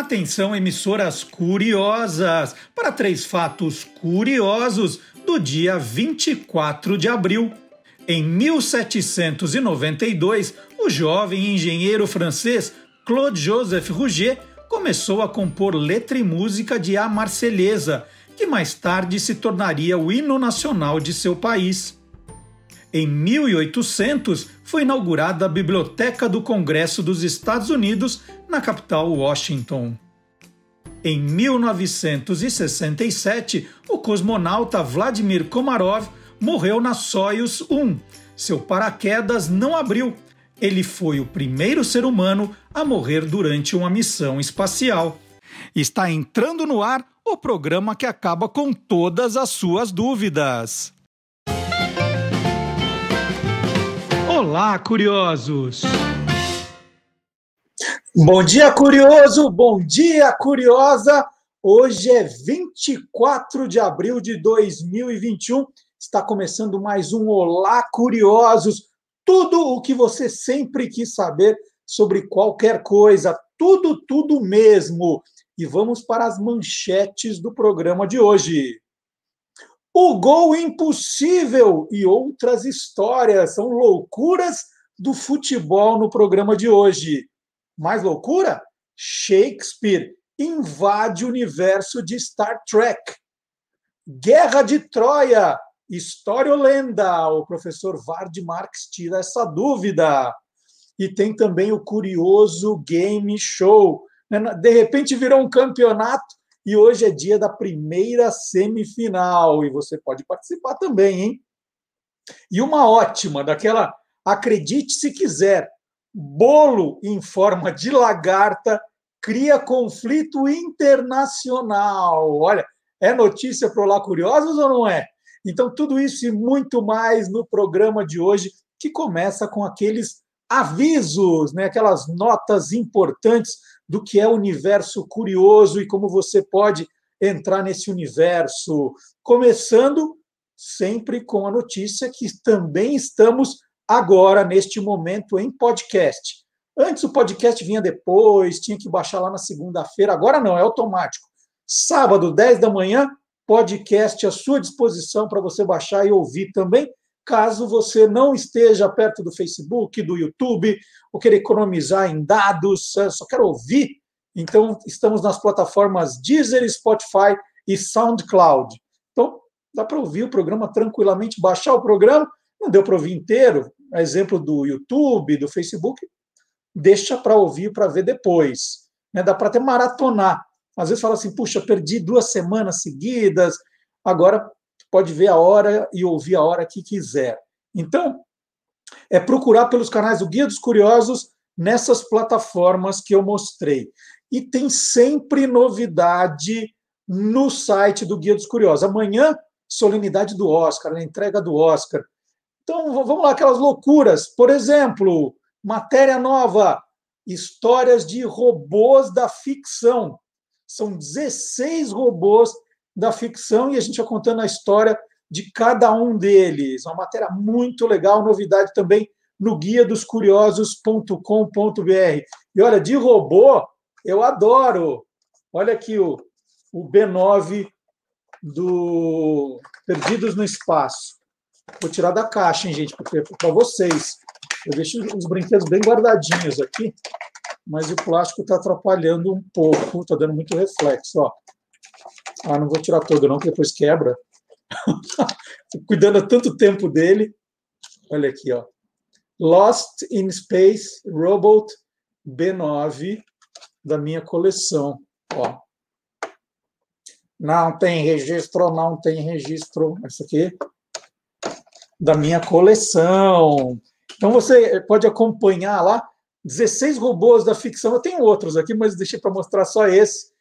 Atenção, emissoras curiosas, para três fatos curiosos do dia 24 de abril. Em 1792, o jovem engenheiro francês Claude Joseph Rouget começou a compor letra e música de A Marselhesa, que mais tarde se tornaria o hino nacional de seu país. Em 1800, foi inaugurada a Biblioteca do Congresso dos Estados Unidos, na capital Washington. Em 1967, o cosmonauta Vladimir Komarov morreu na Soyuz 1. Seu paraquedas não abriu. Ele foi o primeiro ser humano a morrer durante uma missão espacial. Está entrando no ar o programa que acaba com todas as suas dúvidas. Olá, curiosos! Bom dia, curioso! Bom dia, curiosa! Hoje é 24 de abril de 2021. Está começando mais um Olá, curiosos! Tudo o que você sempre quis saber sobre qualquer coisa, tudo, tudo mesmo. E vamos para as manchetes do programa de hoje. O Gol Impossível e outras histórias são loucuras do futebol no programa de hoje. Mais loucura? Shakespeare invade o universo de Star Trek. Guerra de Troia, história ou lenda? O professor Vard Marx tira essa dúvida. E tem também o curioso Game Show. De repente virou um campeonato e hoje é dia da primeira semifinal e você pode participar também, hein? E uma ótima, daquela, acredite se quiser, bolo em forma de lagarta cria conflito internacional. Olha, é notícia para Olá Curiosos ou não é? Então, tudo isso e muito mais no programa de hoje, que começa com aqueles avisos, né, aquelas notas importantes do que é o universo curioso e como você pode entrar nesse universo. Começando sempre com a notícia que também estamos agora, neste momento, em podcast. Antes o podcast vinha depois, tinha que baixar lá na segunda-feira, agora não, é automático. Sábado, 10 da manhã, podcast à sua disposição para você baixar e ouvir também caso você não esteja perto do Facebook, do YouTube, ou queira economizar em dados, só quero ouvir, então estamos nas plataformas Deezer, Spotify e SoundCloud. Então, dá para ouvir o programa tranquilamente, baixar o programa, não deu para ouvir inteiro, exemplo do YouTube, do Facebook, deixa para ouvir para ver depois. Né? Dá para até maratonar. Às vezes fala assim, puxa, perdi duas semanas seguidas, agora pode ver a hora e ouvir a hora que quiser. Então, é procurar pelos canais do Guia dos Curiosos nessas plataformas que eu mostrei. E tem sempre novidade no site do Guia dos Curiosos. Amanhã, solenidade do Oscar, a entrega do Oscar. Então, vamos lá, aquelas loucuras. Por exemplo, matéria nova: histórias de robôs da ficção. São 16 robôs da ficção e a gente vai contando a história de cada um deles. Uma matéria muito legal, novidade também no guia dos curiosos.com.br. E olha, de robô, eu adoro. Olha aqui o, o B9 do Perdidos no Espaço. Vou tirar da caixa, hein, gente, para vocês. Eu deixo os brinquedos bem guardadinhos aqui, mas o plástico está atrapalhando um pouco, está dando muito reflexo. Ó. Ah, não vou tirar todo, não, porque depois quebra. cuidando há tanto tempo dele. Olha aqui, ó. Lost in Space Robot B9 da minha coleção. Ó. Não tem registro, não tem registro. Isso aqui da minha coleção. Então você pode acompanhar lá 16 robôs da ficção. Eu tenho outros aqui, mas deixei para mostrar só esse.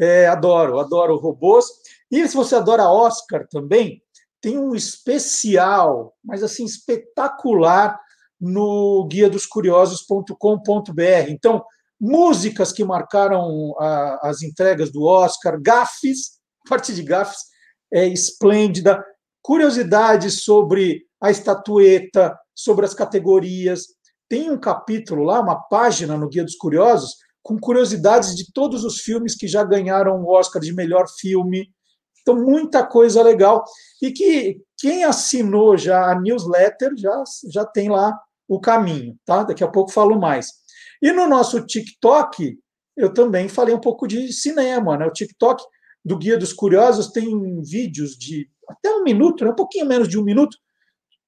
É, adoro, adoro robôs. E se você adora Oscar também, tem um especial, mas assim, espetacular, no guia dos curiosos.com.br. Então, músicas que marcaram a, as entregas do Oscar, gafes, parte de gafes é esplêndida, curiosidades sobre a estatueta, sobre as categorias. Tem um capítulo lá, uma página no Guia dos Curiosos, com curiosidades de todos os filmes que já ganharam o Oscar de melhor filme. Então, muita coisa legal. E que quem assinou já a newsletter já, já tem lá o caminho, tá? Daqui a pouco falo mais. E no nosso TikTok, eu também falei um pouco de cinema, né? O TikTok do Guia dos Curiosos tem vídeos de até um minuto, né? um pouquinho menos de um minuto,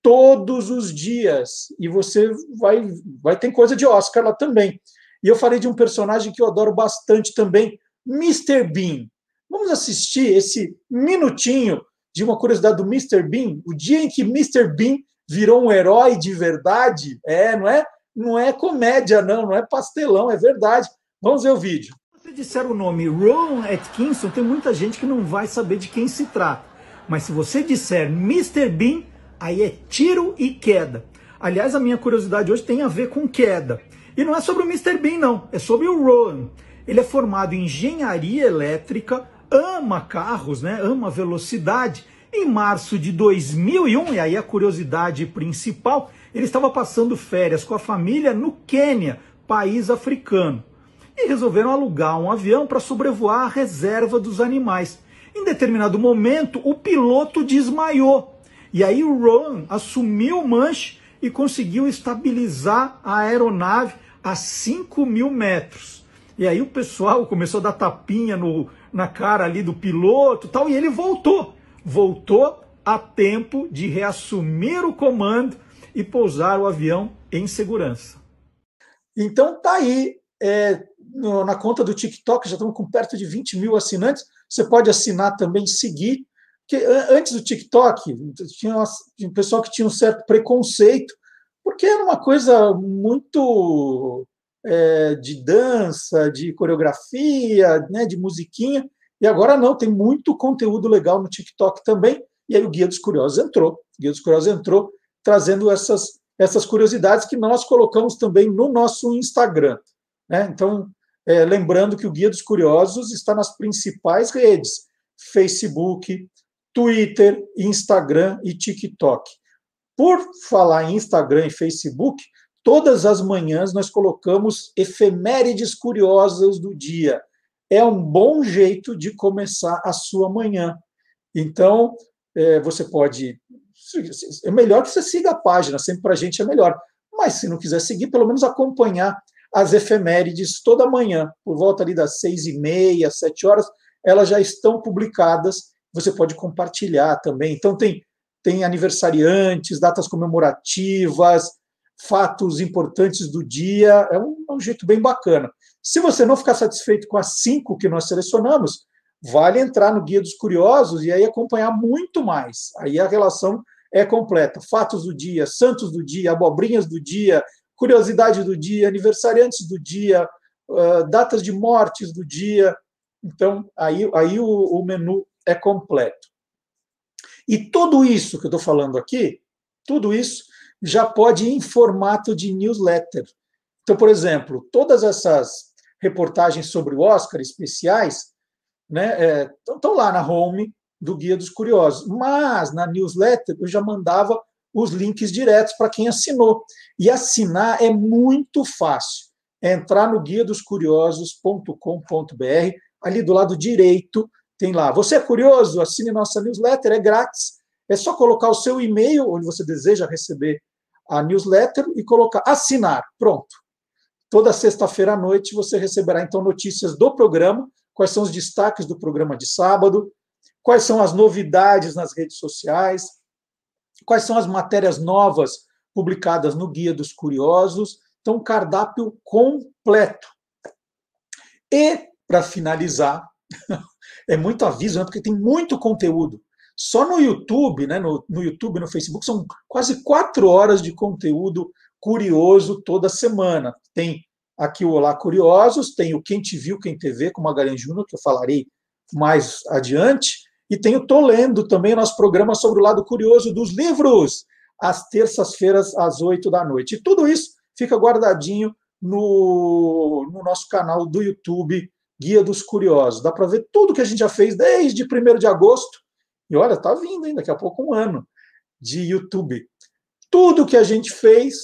todos os dias. E você vai, vai ter coisa de Oscar lá também. E eu falei de um personagem que eu adoro bastante também, Mr. Bean. Vamos assistir esse minutinho de uma curiosidade do Mr. Bean, o dia em que Mr. Bean virou um herói de verdade. É, não é? Não é comédia, não, não é pastelão, é verdade. Vamos ver o vídeo. Se disser o nome Ron Atkinson, tem muita gente que não vai saber de quem se trata. Mas se você disser Mr. Bean, aí é tiro e queda. Aliás, a minha curiosidade hoje tem a ver com queda. E não é sobre o Mr. Bean, não. É sobre o Ron. Ele é formado em engenharia elétrica, ama carros, né? ama velocidade. Em março de 2001, e aí a curiosidade principal, ele estava passando férias com a família no Quênia, país africano. E resolveram alugar um avião para sobrevoar a reserva dos animais. Em determinado momento, o piloto desmaiou. E aí o Ron assumiu o manche e conseguiu estabilizar a aeronave a 5 mil metros. E aí o pessoal começou a dar tapinha no, na cara ali do piloto tal, e ele voltou. Voltou a tempo de reassumir o comando e pousar o avião em segurança. Então tá aí, é, no, na conta do TikTok, já estamos com perto de 20 mil assinantes. Você pode assinar também, seguir. Porque antes do TikTok, tinha um pessoal que tinha um certo preconceito, porque era uma coisa muito é, de dança, de coreografia, né, de musiquinha. E agora não, tem muito conteúdo legal no TikTok também. E aí o Guia dos Curiosos entrou. O Guia dos Curiosos entrou trazendo essas, essas curiosidades que nós colocamos também no nosso Instagram. Né? Então, é, lembrando que o Guia dos Curiosos está nas principais redes: Facebook, Twitter, Instagram e TikTok. Por falar em Instagram e Facebook, todas as manhãs nós colocamos efemérides curiosas do dia. É um bom jeito de começar a sua manhã. Então, é, você pode. É melhor que você siga a página, sempre para a gente é melhor. Mas se não quiser seguir, pelo menos acompanhar as efemérides toda manhã, por volta ali das seis e meia, sete horas, elas já estão publicadas. Você pode compartilhar também. Então tem tem aniversariantes, datas comemorativas, fatos importantes do dia. É um, é um jeito bem bacana. Se você não ficar satisfeito com as cinco que nós selecionamos, vale entrar no Guia dos Curiosos e aí acompanhar muito mais. Aí a relação é completa. Fatos do dia, santos do dia, abobrinhas do dia, curiosidade do dia, aniversariantes do dia, uh, datas de mortes do dia. Então, aí, aí o, o menu é completo. E tudo isso que eu estou falando aqui, tudo isso já pode ir em formato de newsletter. Então, por exemplo, todas essas reportagens sobre o Oscar especiais né, estão é, lá na home do Guia dos Curiosos. Mas na newsletter eu já mandava os links diretos para quem assinou. E assinar é muito fácil. É entrar no guia dos curiosos.com.br, ali do lado direito tem lá. Você é curioso? Assine nossa newsletter, é grátis. É só colocar o seu e-mail, onde você deseja receber a newsletter, e colocar assinar. Pronto. Toda sexta-feira à noite você receberá então notícias do programa, quais são os destaques do programa de sábado, quais são as novidades nas redes sociais, quais são as matérias novas publicadas no Guia dos Curiosos. Então, cardápio completo. E, para finalizar, é muito aviso, né, porque tem muito conteúdo. Só no YouTube, né, no, no YouTube e no Facebook, são quase quatro horas de conteúdo curioso toda semana. Tem aqui o Olá Curiosos, tem o Quem Te Viu, Quem TV, com Magalhães Júnior, que eu falarei mais adiante, e tenho Tô Lendo também, nosso programa sobre o lado curioso dos livros, às terças-feiras, às oito da noite. E tudo isso fica guardadinho no, no nosso canal do YouTube, Guia dos Curiosos. Dá para ver tudo que a gente já fez desde 1 de agosto. E olha, tá vindo, hein? Daqui a pouco um ano de YouTube. Tudo que a gente fez,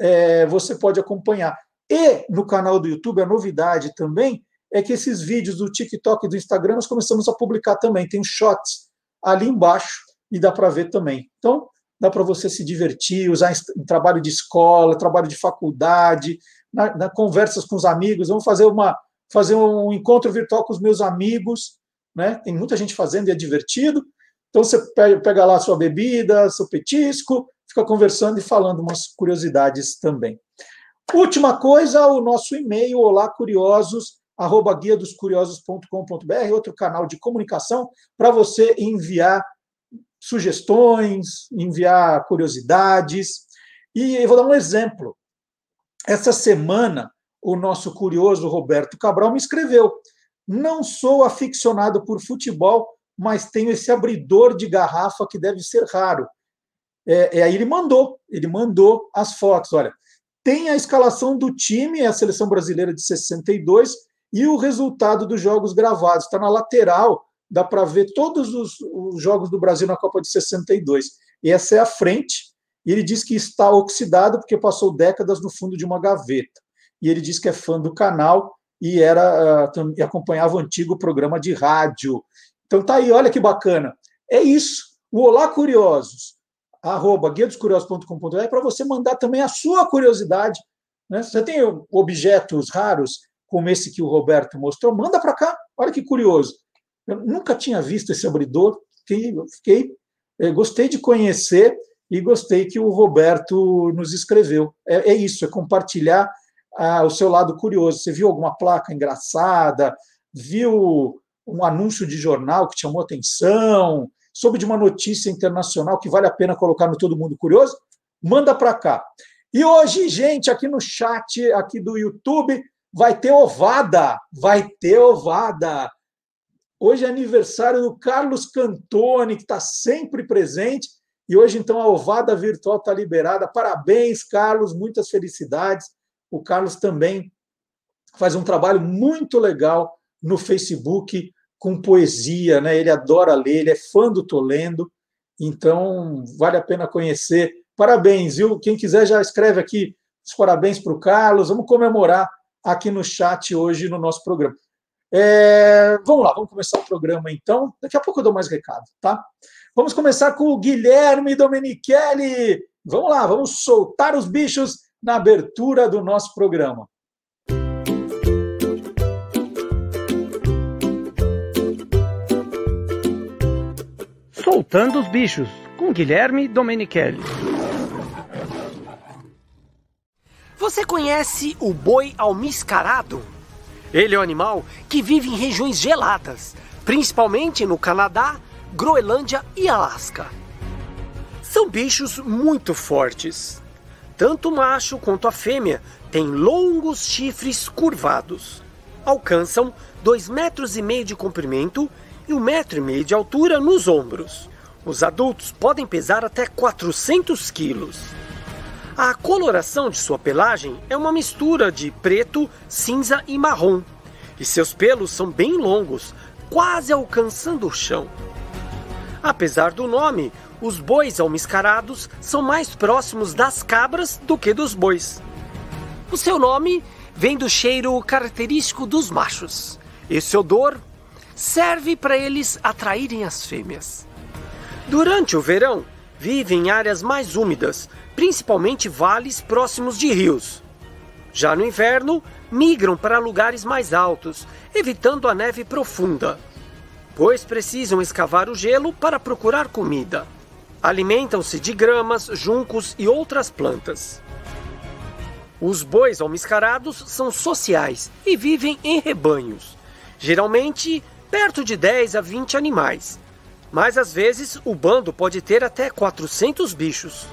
é, você pode acompanhar. E no canal do YouTube, a novidade também é que esses vídeos do TikTok e do Instagram nós começamos a publicar também. Tem shots ali embaixo e dá para ver também. Então, dá para você se divertir, usar em trabalho de escola, trabalho de faculdade, na, na, conversas com os amigos. Vamos fazer uma fazer um encontro virtual com os meus amigos, né? Tem muita gente fazendo e é divertido. Então você pega lá sua bebida, seu petisco, fica conversando e falando umas curiosidades também. Última coisa, o nosso e-mail, olá curiosos, arroba guia dos curiosos.com.br, outro canal de comunicação para você enviar sugestões, enviar curiosidades. E eu vou dar um exemplo. Essa semana, o nosso curioso Roberto Cabral me escreveu: Não sou aficionado por futebol, mas tenho esse abridor de garrafa que deve ser raro. É, é, aí ele mandou, ele mandou as fotos. Olha, tem a escalação do time, a seleção brasileira de 62, e o resultado dos jogos gravados. Está na lateral, dá para ver todos os, os, jogos do Brasil na Copa de 62. E essa é a frente, e ele diz que está oxidado porque passou décadas no fundo de uma gaveta. E ele diz que é fã do canal e era uh, e acompanhava o antigo programa de rádio. Então tá aí, olha que bacana. É isso. O Olá Curiosos, arroba guiadoscuriosos.com.br, é para você mandar também a sua curiosidade. Né? Você tem objetos raros, como esse que o Roberto mostrou, manda para cá. Olha que curioso. Eu nunca tinha visto esse abridor, fiquei, fiquei eh, gostei de conhecer e gostei que o Roberto nos escreveu. É, é isso, é compartilhar ah, o seu lado curioso. Você viu alguma placa engraçada? Viu um anúncio de jornal que chamou atenção? Soube de uma notícia internacional que vale a pena colocar no Todo Mundo Curioso? Manda para cá. E hoje, gente, aqui no chat aqui do YouTube, vai ter ovada. Vai ter ovada. Hoje é aniversário do Carlos Cantoni, que está sempre presente. E hoje, então, a ovada virtual está liberada. Parabéns, Carlos, muitas felicidades. O Carlos também faz um trabalho muito legal no Facebook com poesia, né? Ele adora ler, ele é fã do Tolendo, então vale a pena conhecer. Parabéns, viu? Quem quiser já escreve aqui os parabéns para o Carlos. Vamos comemorar aqui no chat hoje no nosso programa. É, vamos lá, vamos começar o programa então. Daqui a pouco eu dou mais recado, tá? Vamos começar com o Guilherme Domenichelli. Vamos lá, vamos soltar os bichos na abertura do nosso programa. Soltando os bichos, com Guilherme Domenichelli. Você conhece o boi almiscarado? Ele é um animal que vive em regiões geladas, principalmente no Canadá, Groenlândia e Alasca. São bichos muito fortes. Tanto o macho quanto a fêmea têm longos chifres curvados. Alcançam 2,5 metros e meio de comprimento e 1,5 metro e meio de altura nos ombros. Os adultos podem pesar até 400 quilos. A coloração de sua pelagem é uma mistura de preto, cinza e marrom, e seus pelos são bem longos, quase alcançando o chão. Apesar do nome, os bois almiscarados são mais próximos das cabras do que dos bois. O seu nome vem do cheiro característico dos machos. Esse odor serve para eles atraírem as fêmeas. Durante o verão, vivem em áreas mais úmidas, principalmente vales próximos de rios. Já no inverno, migram para lugares mais altos, evitando a neve profunda, pois precisam escavar o gelo para procurar comida. Alimentam-se de gramas, juncos e outras plantas. Os bois almiscarados são sociais e vivem em rebanhos, geralmente perto de 10 a 20 animais. Mas às vezes o bando pode ter até 400 bichos.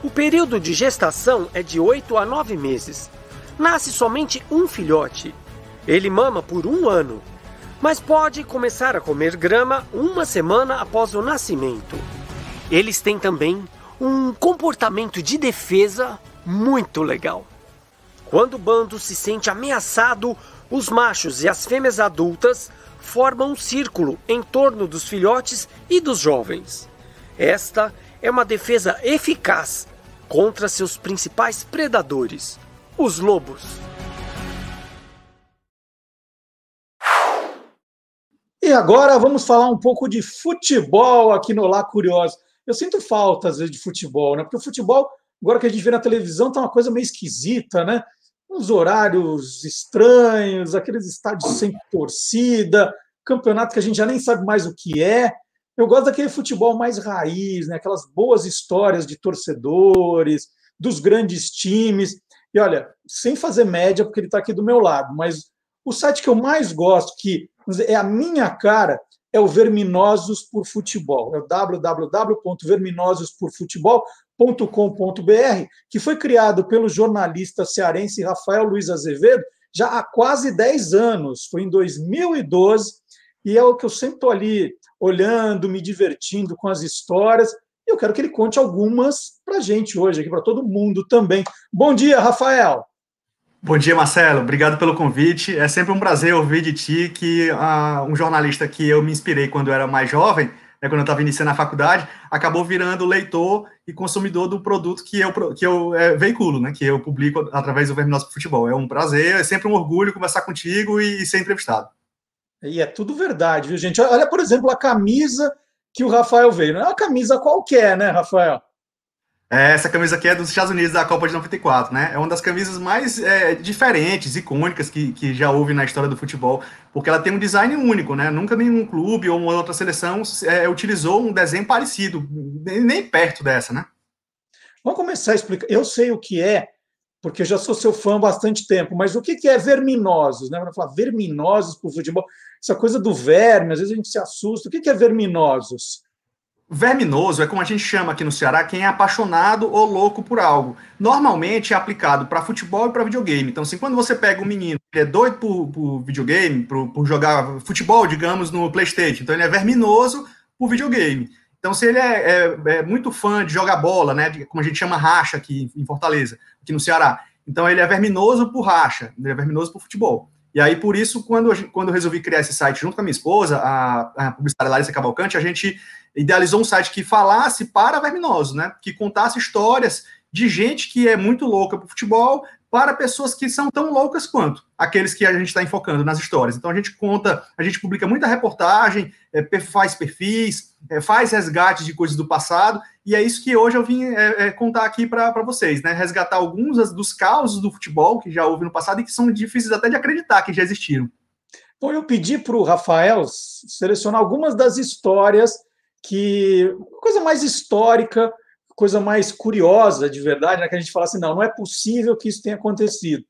O período de gestação é de 8 a 9 meses. Nasce somente um filhote. Ele mama por um ano, mas pode começar a comer grama uma semana após o nascimento. Eles têm também um comportamento de defesa muito legal. Quando o bando se sente ameaçado, os machos e as fêmeas adultas formam um círculo em torno dos filhotes e dos jovens. Esta é uma defesa eficaz contra seus principais predadores. os Lobos. E agora vamos falar um pouco de futebol aqui no Lá Curioso. Eu sinto falta, às vezes, de futebol, né? Porque o futebol, agora que a gente vê na televisão, tá uma coisa meio esquisita, né? Uns horários estranhos, aqueles estádios sem torcida, campeonato que a gente já nem sabe mais o que é. Eu gosto daquele futebol mais raiz, né? aquelas boas histórias de torcedores, dos grandes times. E olha, sem fazer média, porque ele está aqui do meu lado, mas o site que eu mais gosto, que é a minha cara, é o Verminosos por Futebol. É o www.verminososporfutebol.com.br, que foi criado pelo jornalista cearense Rafael Luiz Azevedo já há quase 10 anos. Foi em 2012 e é o que eu sempre estou ali olhando, me divertindo com as histórias. E eu quero que ele conte algumas para a gente hoje, aqui para todo mundo também. Bom dia, Rafael! Bom dia, Marcelo. Obrigado pelo convite. É sempre um prazer ouvir de ti que uh, um jornalista que eu me inspirei quando eu era mais jovem, né, quando eu estava iniciando a faculdade, acabou virando leitor e consumidor do produto que eu, que eu é, veiculo, né, que eu publico através do Verminoso Futebol. É um prazer, é sempre um orgulho conversar contigo e, e ser entrevistado. E é tudo verdade, viu, gente? Olha, por exemplo, a camisa que o Rafael veio. Não é uma camisa qualquer, né, Rafael? É, essa camisa aqui é dos Estados Unidos da Copa de 94, né? É uma das camisas mais é, diferentes, icônicas que, que já houve na história do futebol, porque ela tem um design único, né? Nunca nenhum clube ou uma outra seleção é, utilizou um desenho parecido, nem, perto dessa, né? Vamos começar a explicar. Eu sei o que é, porque eu já sou seu fã há bastante tempo, mas o que é verminosos? Né? Vamos falar verminosos para o futebol. Essa coisa do verme, às vezes a gente se assusta. O que é verminosos? Verminoso é como a gente chama aqui no Ceará quem é apaixonado ou louco por algo. Normalmente é aplicado para futebol e para videogame. Então, assim, quando você pega um menino que é doido por, por videogame, por, por, jogar futebol, digamos, no PlayStation, então ele é verminoso por videogame. Então, se ele é, é, é muito fã de jogar bola, né, como a gente chama racha aqui em Fortaleza, aqui no Ceará, então ele é verminoso por racha, ele é verminoso por futebol. E aí, por isso, quando, quando eu resolvi criar esse site junto com a minha esposa, a, a publicitária Larissa Cavalcante, a gente idealizou um site que falasse para verminosos, né? Que contasse histórias de gente que é muito louca por futebol para pessoas que são tão loucas quanto aqueles que a gente está enfocando nas histórias. Então a gente conta, a gente publica muita reportagem, é, faz perfis, é, faz resgates de coisas do passado, e é isso que hoje eu vim é, é contar aqui para vocês, né? Resgatar alguns dos causos do futebol que já houve no passado e que são difíceis até de acreditar que já existiram. Bom, eu pedi para o Rafael selecionar algumas das histórias que coisa mais histórica, coisa mais curiosa de verdade, né, que a gente fala assim, não, não é possível que isso tenha acontecido.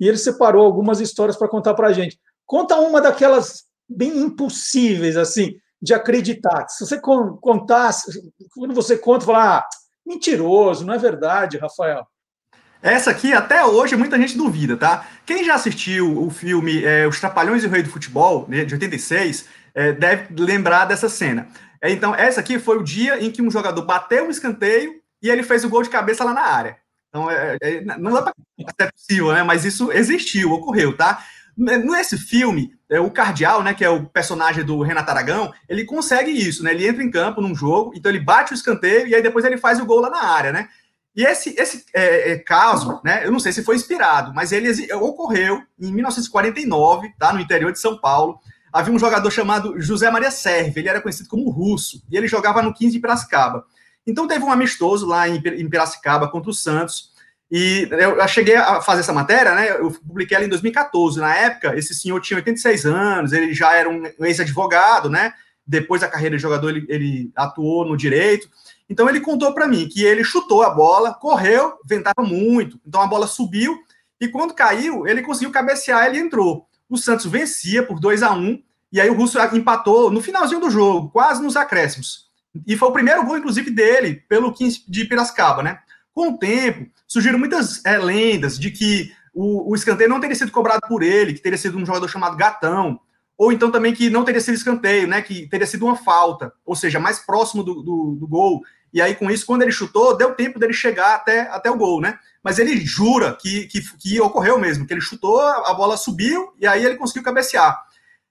E ele separou algumas histórias para contar para a gente. Conta uma daquelas bem impossíveis, assim, de acreditar. Se você contasse, quando você conta, falar, ah, mentiroso, não é verdade, Rafael. Essa aqui, até hoje, muita gente duvida, tá? Quem já assistiu o filme é, Os Trapalhões e o Rei do Futebol, né, de 86, é, deve lembrar dessa cena. É, então, essa aqui foi o dia em que um jogador bateu um escanteio e ele fez o gol de cabeça lá na área. Então, é, é, não dá para ser possível, né? Mas isso existiu, ocorreu, tá? Nesse filme, é, o Cardeal, né, que é o personagem do Renato Aragão, ele consegue isso, né? Ele entra em campo num jogo, então ele bate o escanteio e aí depois ele faz o gol lá na área, né? E esse, esse é, é, caso, né, eu não sei se foi inspirado, mas ele ocorreu em 1949, tá, no interior de São Paulo havia um jogador chamado José Maria Serve, ele era conhecido como Russo, e ele jogava no 15 de Piracicaba. Então teve um amistoso lá em Piracicaba contra o Santos, e eu cheguei a fazer essa matéria, né? Eu publiquei ela em 2014. Na época, esse senhor tinha 86 anos, ele já era um ex-advogado, né? Depois da carreira de jogador, ele, ele atuou no direito. Então ele contou para mim que ele chutou a bola, correu, ventava muito, então a bola subiu e quando caiu, ele conseguiu cabecear, ele entrou o Santos vencia por 2 a 1 e aí o Russo empatou no finalzinho do jogo, quase nos acréscimos. E foi o primeiro gol, inclusive, dele pelo 15 de Piracicaba, né? Com o tempo, surgiram muitas é, lendas de que o, o, escanteio não teria sido cobrado por ele, que teria sido um jogador chamado Gatão, ou então também que não teria sido escanteio, né? Que teria sido uma falta, ou seja, mais próximo do, do, do gol. E aí, com isso, quando ele chutou, deu tempo dele chegar até, até o gol, né? Mas ele jura que, que, que ocorreu mesmo, que ele chutou, a bola subiu e aí ele conseguiu cabecear.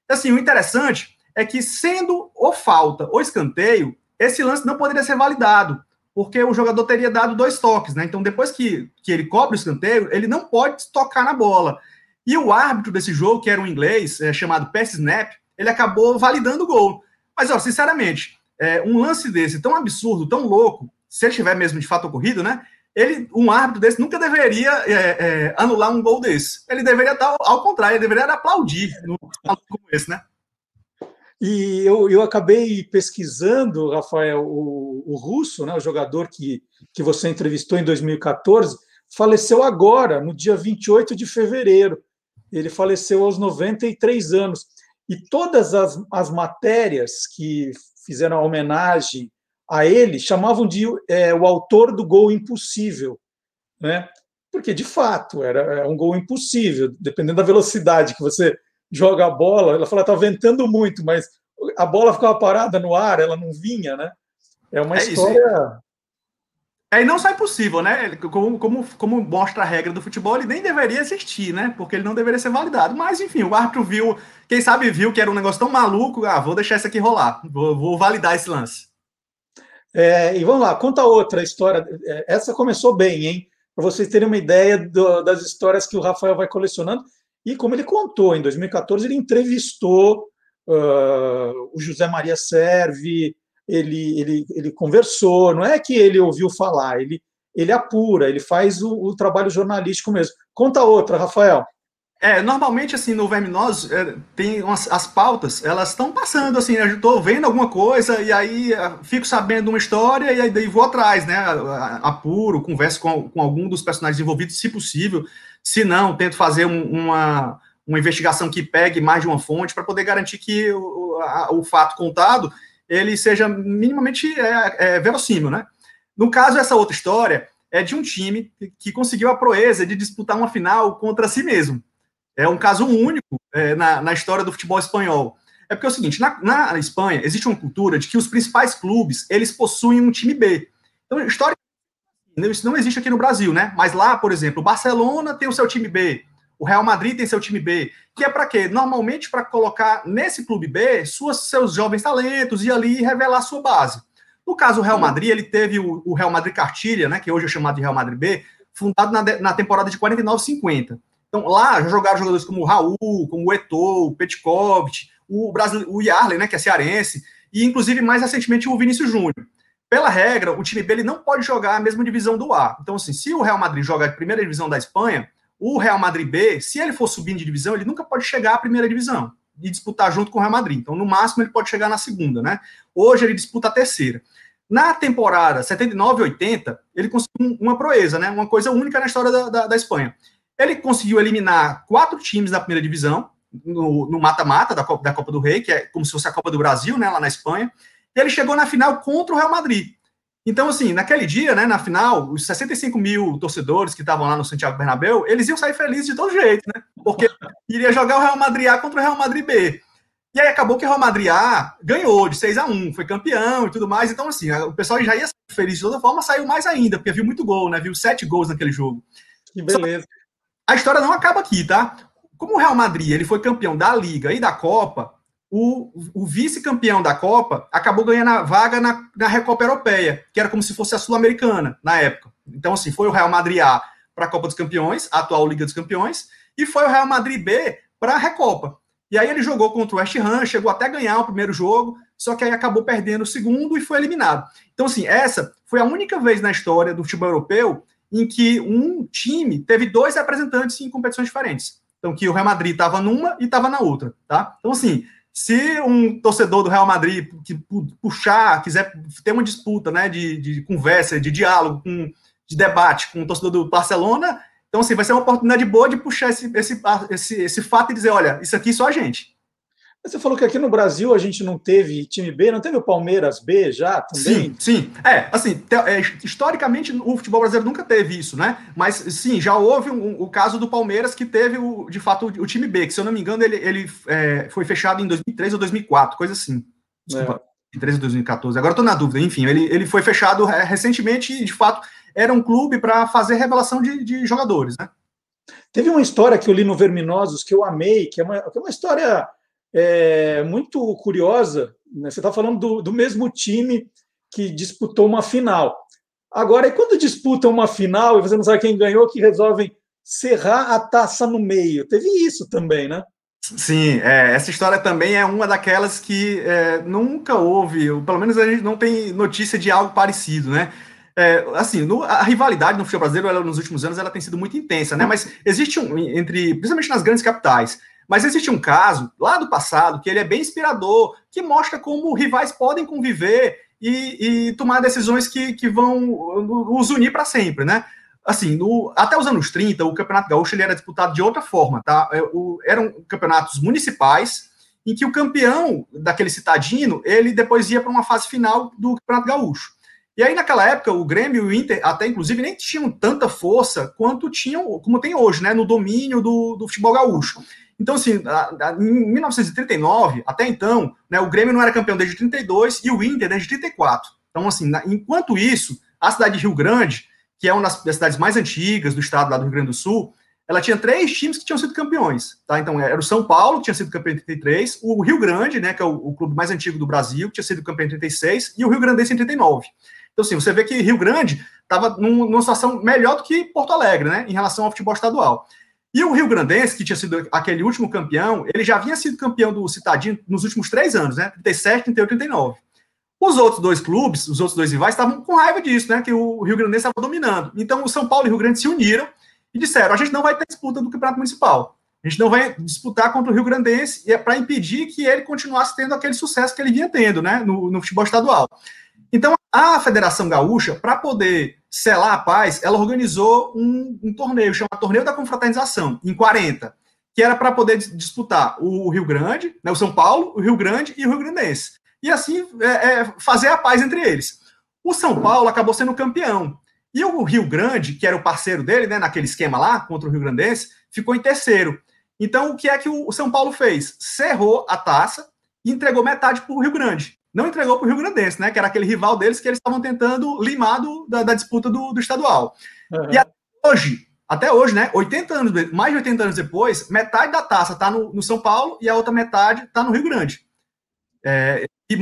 Assim, o interessante é que, sendo ou falta ou escanteio, esse lance não poderia ser validado, porque o jogador teria dado dois toques, né? Então, depois que, que ele cobre o escanteio, ele não pode tocar na bola. E o árbitro desse jogo, que era um inglês, é, chamado Pass Snap, ele acabou validando o gol. Mas, ó, sinceramente, é, um lance desse tão absurdo, tão louco, se ele tiver mesmo de fato ocorrido, né? Ele, um árbitro desse nunca deveria é, é, anular um gol desse. Ele deveria estar ao contrário, ele deveria aplaudir no como esse, né? E eu, eu acabei pesquisando, Rafael, o, o russo, né, o jogador que, que você entrevistou em 2014, faleceu agora, no dia 28 de fevereiro. Ele faleceu aos 93 anos. E todas as, as matérias que fizeram a homenagem a ele chamavam de é, o autor do gol impossível, né? Porque de fato era é um gol impossível, dependendo da velocidade que você joga a bola. Ela fala, está ventando muito, mas a bola ficava parada no ar, ela não vinha, né? É uma é história. É, e não só é possível, né? Como, como, como mostra a regra do futebol, ele nem deveria existir, né? Porque ele não deveria ser validado. Mas, enfim, o árbitro viu, quem sabe viu que era um negócio tão maluco, ah, vou deixar isso aqui rolar, vou, vou validar esse lance. É, e vamos lá, conta outra história. É, essa começou bem, hein? Para vocês terem uma ideia do, das histórias que o Rafael vai colecionando. E como ele contou, em 2014 ele entrevistou uh, o José Maria Serve, ele, ele, ele conversou, não é que ele ouviu falar, ele, ele apura, ele faz o, o trabalho jornalístico mesmo. Conta outra, Rafael. É, normalmente, assim, no Verminose, é, tem umas, as pautas, elas estão passando, assim, eu estou vendo alguma coisa e aí é, fico sabendo uma história e aí daí vou atrás, né, apuro, converso com, com algum dos personagens envolvidos, se possível, se não, tento fazer um, uma, uma investigação que pegue mais de uma fonte para poder garantir que o, a, o fato contado, ele seja minimamente é, é, verossímil, né. No caso, essa outra história é de um time que conseguiu a proeza de disputar uma final contra si mesmo, é um caso único é, na, na história do futebol espanhol. É porque é o seguinte, na, na, Espanha existe uma cultura de que os principais clubes, eles possuem um time B. Então, história isso não existe aqui no Brasil, né? Mas lá, por exemplo, o Barcelona tem o seu time B, o Real Madrid tem seu time B, que é para quê? Normalmente para colocar nesse clube B suas, seus jovens talentos e ali revelar sua base. No caso, o Real Madrid, ele teve o, o Real Madrid Cartilha, né, que hoje é chamado de Real Madrid B, fundado na, na temporada de 49-50. Então, lá já jogaram jogadores como o Raul, como o Eto'o, o Petkovic, o, Brasil, o Yarley, né, que é cearense, e inclusive mais recentemente o Vinícius Júnior. Pela regra, o time B ele não pode jogar a mesma divisão do A. Então, assim, se o Real Madrid joga a primeira divisão da Espanha, o Real Madrid B, se ele for subindo de divisão, ele nunca pode chegar à primeira divisão e disputar junto com o Real Madrid. Então, no máximo, ele pode chegar na segunda, né? Hoje ele disputa a terceira. Na temporada 79-80, ele conseguiu uma proeza, né? Uma coisa única na história da, da, da Espanha. Ele conseguiu eliminar quatro times da primeira divisão no mata-mata da, Copa, da Copa do Rei, que é como se fosse a Copa do Brasil, né, lá na Espanha. E ele chegou na final contra o Real Madrid. Então, assim, naquele dia, né, na final, os 65 mil torcedores que estavam lá no Santiago Bernabéu, eles iam sair felizes de todo jeito, né? Porque iria jogar o Real Madrid A contra o Real Madrid B. E aí acabou que o Real Madrid A ganhou de 6 a 1 foi campeão e tudo mais. Então, assim, o pessoal já ia feliz de toda forma, saiu mais ainda, porque viu muito gol, né? Viu sete gols naquele jogo. Que beleza. Só a história não acaba aqui, tá? Como o Real Madrid ele foi campeão da Liga e da Copa, o, o vice-campeão da Copa acabou ganhando a vaga na, na Recopa Europeia, que era como se fosse a Sul-Americana na época. Então, assim, foi o Real Madrid A para a Copa dos Campeões, a atual Liga dos Campeões, e foi o Real Madrid B para a Recopa. E aí ele jogou contra o West Ham, chegou até ganhar o primeiro jogo, só que aí acabou perdendo o segundo e foi eliminado. Então, assim, essa foi a única vez na história do futebol europeu em que um time teve dois representantes em competições diferentes. Então, que o Real Madrid estava numa e estava na outra, tá? Então, assim, se um torcedor do Real Madrid que puxar, quiser ter uma disputa, né, de, de conversa, de diálogo, com, de debate com o torcedor do Barcelona, então, assim, vai ser uma oportunidade boa de puxar esse, esse, esse, esse fato e dizer, olha, isso aqui só a gente. Você falou que aqui no Brasil a gente não teve time B, não teve o Palmeiras B já também? Sim, sim. É, assim, é, historicamente o futebol brasileiro nunca teve isso, né? Mas sim, já houve um, o caso do Palmeiras que teve, o, de fato, o, o time B, que se eu não me engano ele, ele é, foi fechado em 2003 ou 2004, coisa assim. Desculpa, é. 2013 ou 2014. Agora estou na dúvida. Enfim, ele, ele foi fechado é, recentemente e, de fato, era um clube para fazer revelação de, de jogadores, né? Teve uma história que eu li no Verminosos que eu amei, que é uma, que é uma história é, muito curiosa. Né? Você está falando do, do mesmo time que disputou uma final. Agora, e quando disputam uma final e você não sabe quem ganhou, que resolvem serrar a taça no meio? Teve isso também, né? Sim, é, essa história também é uma daquelas que é, nunca houve, pelo menos a gente não tem notícia de algo parecido, né? É, assim, no, a rivalidade no futebol brasileiro, ela, nos últimos anos, ela tem sido muito intensa, né? Mas existe um, entre, principalmente nas grandes capitais, mas existe um caso lá do passado que ele é bem inspirador, que mostra como rivais podem conviver e, e tomar decisões que, que vão os unir para sempre, né? Assim, no, até os anos 30, o Campeonato Gaúcho ele era disputado de outra forma, tá? É, o, eram campeonatos municipais em que o campeão daquele citadino, ele depois ia para uma fase final do Campeonato Gaúcho. E aí, naquela época, o Grêmio e o Inter, até inclusive, nem tinham tanta força quanto tinham, como tem hoje, né? No domínio do, do futebol gaúcho. Então, assim, em 1939, até então, né, o Grêmio não era campeão desde 32 e o Inter desde 34. Então, assim, enquanto isso, a cidade de Rio Grande, que é uma das, cidades mais antigas do estado lá do Rio Grande do Sul, ela tinha três times que tinham sido campeões, tá? Então, era o São Paulo, que tinha sido campeão em 33, o Rio Grande, né, que é o, o clube mais antigo do Brasil, que tinha sido campeão em 36, e o Rio Grandense em 39. Então, assim, você vê que Rio Grande estava num, numa situação melhor do que Porto Alegre, né, em relação ao futebol estadual. E o Rio Grandense, que tinha sido aquele último campeão, ele já havia sido campeão do Citadino nos últimos três anos, né, 37, 38, 39. Os outros dois clubes, os outros dois rivais, estavam com raiva disso, né, que o Rio Grandense estava dominando. Então, o São Paulo e o Rio Grande se uniram e disseram: a gente não vai ter disputa do Campeonato Municipal. A gente não vai disputar contra o Rio Grandense e é para impedir que ele continuasse tendo aquele sucesso que ele vinha tendo, né, no, no futebol estadual. Então, a Federação Gaúcha, para poder selar a paz, ela organizou um, um, torneio, chamado Torneio da Confraternização, em 40, que era para poder disputar o Rio Grande, né, o São Paulo, o Rio Grande e o Rio Grandense. E assim é, é, fazer a paz entre eles. O São Paulo acabou sendo campeão. E o Rio Grande, que era o parceiro dele, né, naquele esquema lá, contra o Rio Grandense, ficou em terceiro. Então, o que é que o São Paulo fez? Cerrou a taça e entregou metade para o Rio Grande não entregou para o Rio Grandense, né? Que era aquele rival deles que eles estavam tentando limar do, da, da, disputa do, do estadual. Uhum. E até hoje, até hoje, né? 80 anos, mais de 80 anos depois, metade da taça está no, no, São Paulo e a outra metade está no Rio Grande. É, e,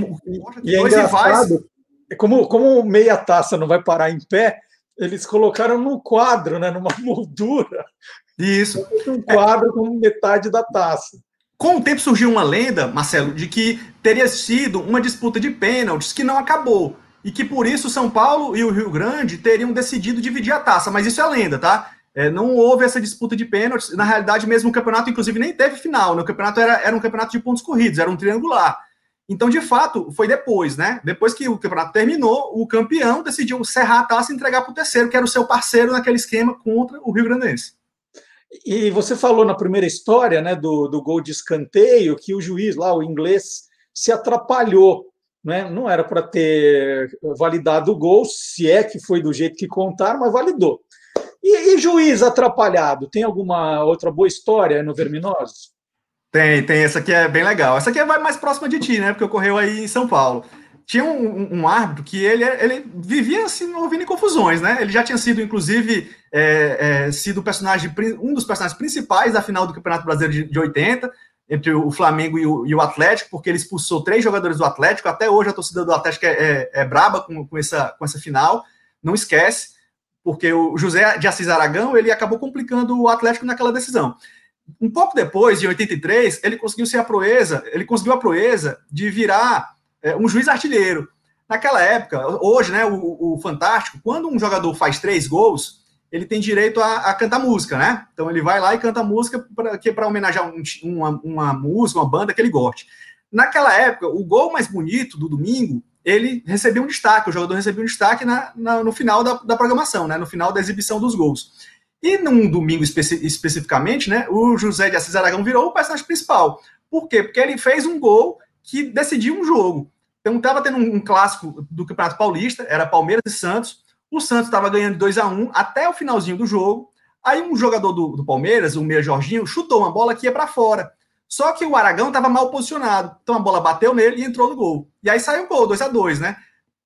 e é engraçado, rivais... como, como meia taça não vai parar em pé, eles colocaram no quadro, né? Numa moldura. Isso. Um quadro é. com metade da taça. Com o tempo surgiu uma lenda, Marcelo, de que teria sido uma disputa de pênaltis que não acabou. E que por isso São Paulo e o Rio Grande teriam decidido dividir a taça. Mas isso é lenda, tá? É, não houve essa disputa de pênaltis. Na realidade, mesmo o campeonato, inclusive, nem teve final. Né? O campeonato era, era um campeonato de pontos corridos, era um triangular. Então, de fato, foi depois, né? Depois que o campeonato terminou, o campeão decidiu serrar a taça e entregar para o terceiro, que era o seu parceiro naquele esquema contra o Rio Grandense. E você falou na primeira história né, do, do gol de escanteio que o juiz lá, o inglês, se atrapalhou. Né? Não era para ter validado o gol, se é que foi do jeito que contaram, mas validou. E, e, juiz atrapalhado, tem alguma outra boa história no Verminosos? Tem, tem. Essa aqui é bem legal. Essa aqui é mais próxima de ti, né? Porque ocorreu aí em São Paulo tinha um, um, árbitro que ele, ele vivia assim, ouvindo confusões, né? Ele já tinha sido, inclusive, é, é, sido personagem, um dos personagens principais da final do Campeonato Brasileiro de, de 80, entre o Flamengo e o, e o, Atlético, porque ele expulsou três jogadores do Atlético. Até hoje a torcida do Atlético é, é, é braba com, com, essa, com essa final, não esquece, porque o José de Assis Aragão ele acabou complicando o Atlético naquela decisão. Um pouco depois, em 83, ele conseguiu ser a proeza, ele conseguiu a proeza de virar é, um juiz artilheiro. Naquela época, hoje, né, o, o, Fantástico, quando um jogador faz três gols, ele tem direito a, a cantar música, né? Então ele vai lá e canta música para homenagear um, uma, uma música, uma banda que ele goste. Naquela época, o gol mais bonito do domingo, ele recebeu um destaque, o jogador recebeu um destaque na, na, no final da, da, programação, né? No final da exibição dos gols. E num domingo especi especificamente, né? O José de Assis Aragão virou o personagem principal. Por quê? Porque ele fez um gol que decidiu um jogo. Então estava tendo um, clássico do Campeonato Paulista, era Palmeiras e Santos. O Santos estava ganhando 2 a 1 até o finalzinho do jogo. Aí um jogador do, do Palmeiras, o Meia Jorginho, chutou uma bola que ia para fora. Só que o Aragão estava mal posicionado. Então a bola bateu nele e entrou no gol. E aí saiu o gol, 2 a 2 né?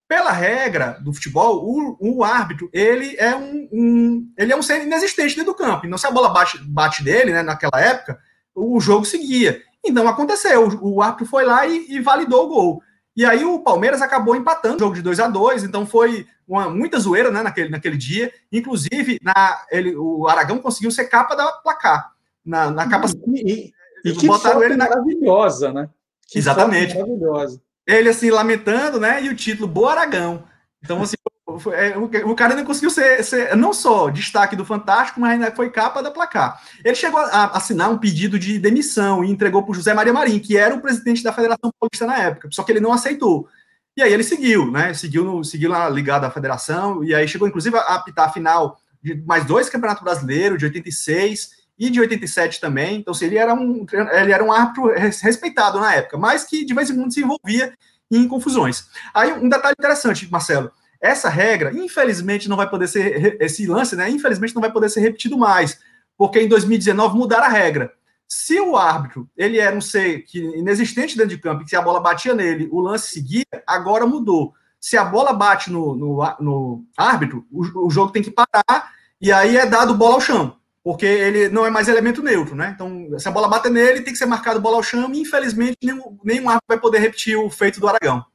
Pela regra do futebol, o, o árbitro, ele é um, um, ele é um ser inexistente dentro do campo. Então se a bola bate, bate né, naquela época, o jogo seguia. Então aconteceu, o, árbitro foi lá e, e, validou o gol. E aí o Palmeiras acabou empatando o jogo de 2 a 2 então foi uma, muita zoeira né, naquele, naquele dia. Inclusive, na, ele, o Aragão conseguiu ser capa da placar. Na, na capa. E, e, e que foto ele maravilhosa, né? Que Exatamente. Maravilhosa. Ele assim, lamentando, né? E o título Boa Aragão. Então, assim, o cara ainda conseguiu ser, ser, não só destaque do Fantástico, mas ainda foi capa da placar. Ele chegou a assinar um pedido de demissão e entregou para o José Maria Marim, que era o presidente da Federação Paulista na época, só que ele não aceitou. E aí ele seguiu, né? Seguiu, no, seguiu lá ligado à federação, e aí chegou, inclusive, a apitar a final de mais dois campeonatos brasileiros, de 86 e de 87 também. Então, assim, ele era um, ele era um árbitro respeitado na época, mas que de vez em quando se envolvia em confusões. Aí, um detalhe interessante, Marcelo. Essa regra, infelizmente, não vai poder ser. Esse lance, né? Infelizmente, não vai poder ser repetido mais, porque em 2019 mudaram a regra. Se o árbitro ele era um ser que, inexistente dentro de campo, que se a bola batia nele, o lance seguia, agora mudou. Se a bola bate no, no, no árbitro, o, o, jogo tem que parar e aí é dado bola ao chão, porque ele não é mais elemento neutro, né? Então, se a bola bater nele, tem que ser marcado bola ao chão e, infelizmente, nenhum, nenhum árbitro vai poder repetir o feito do Aragão.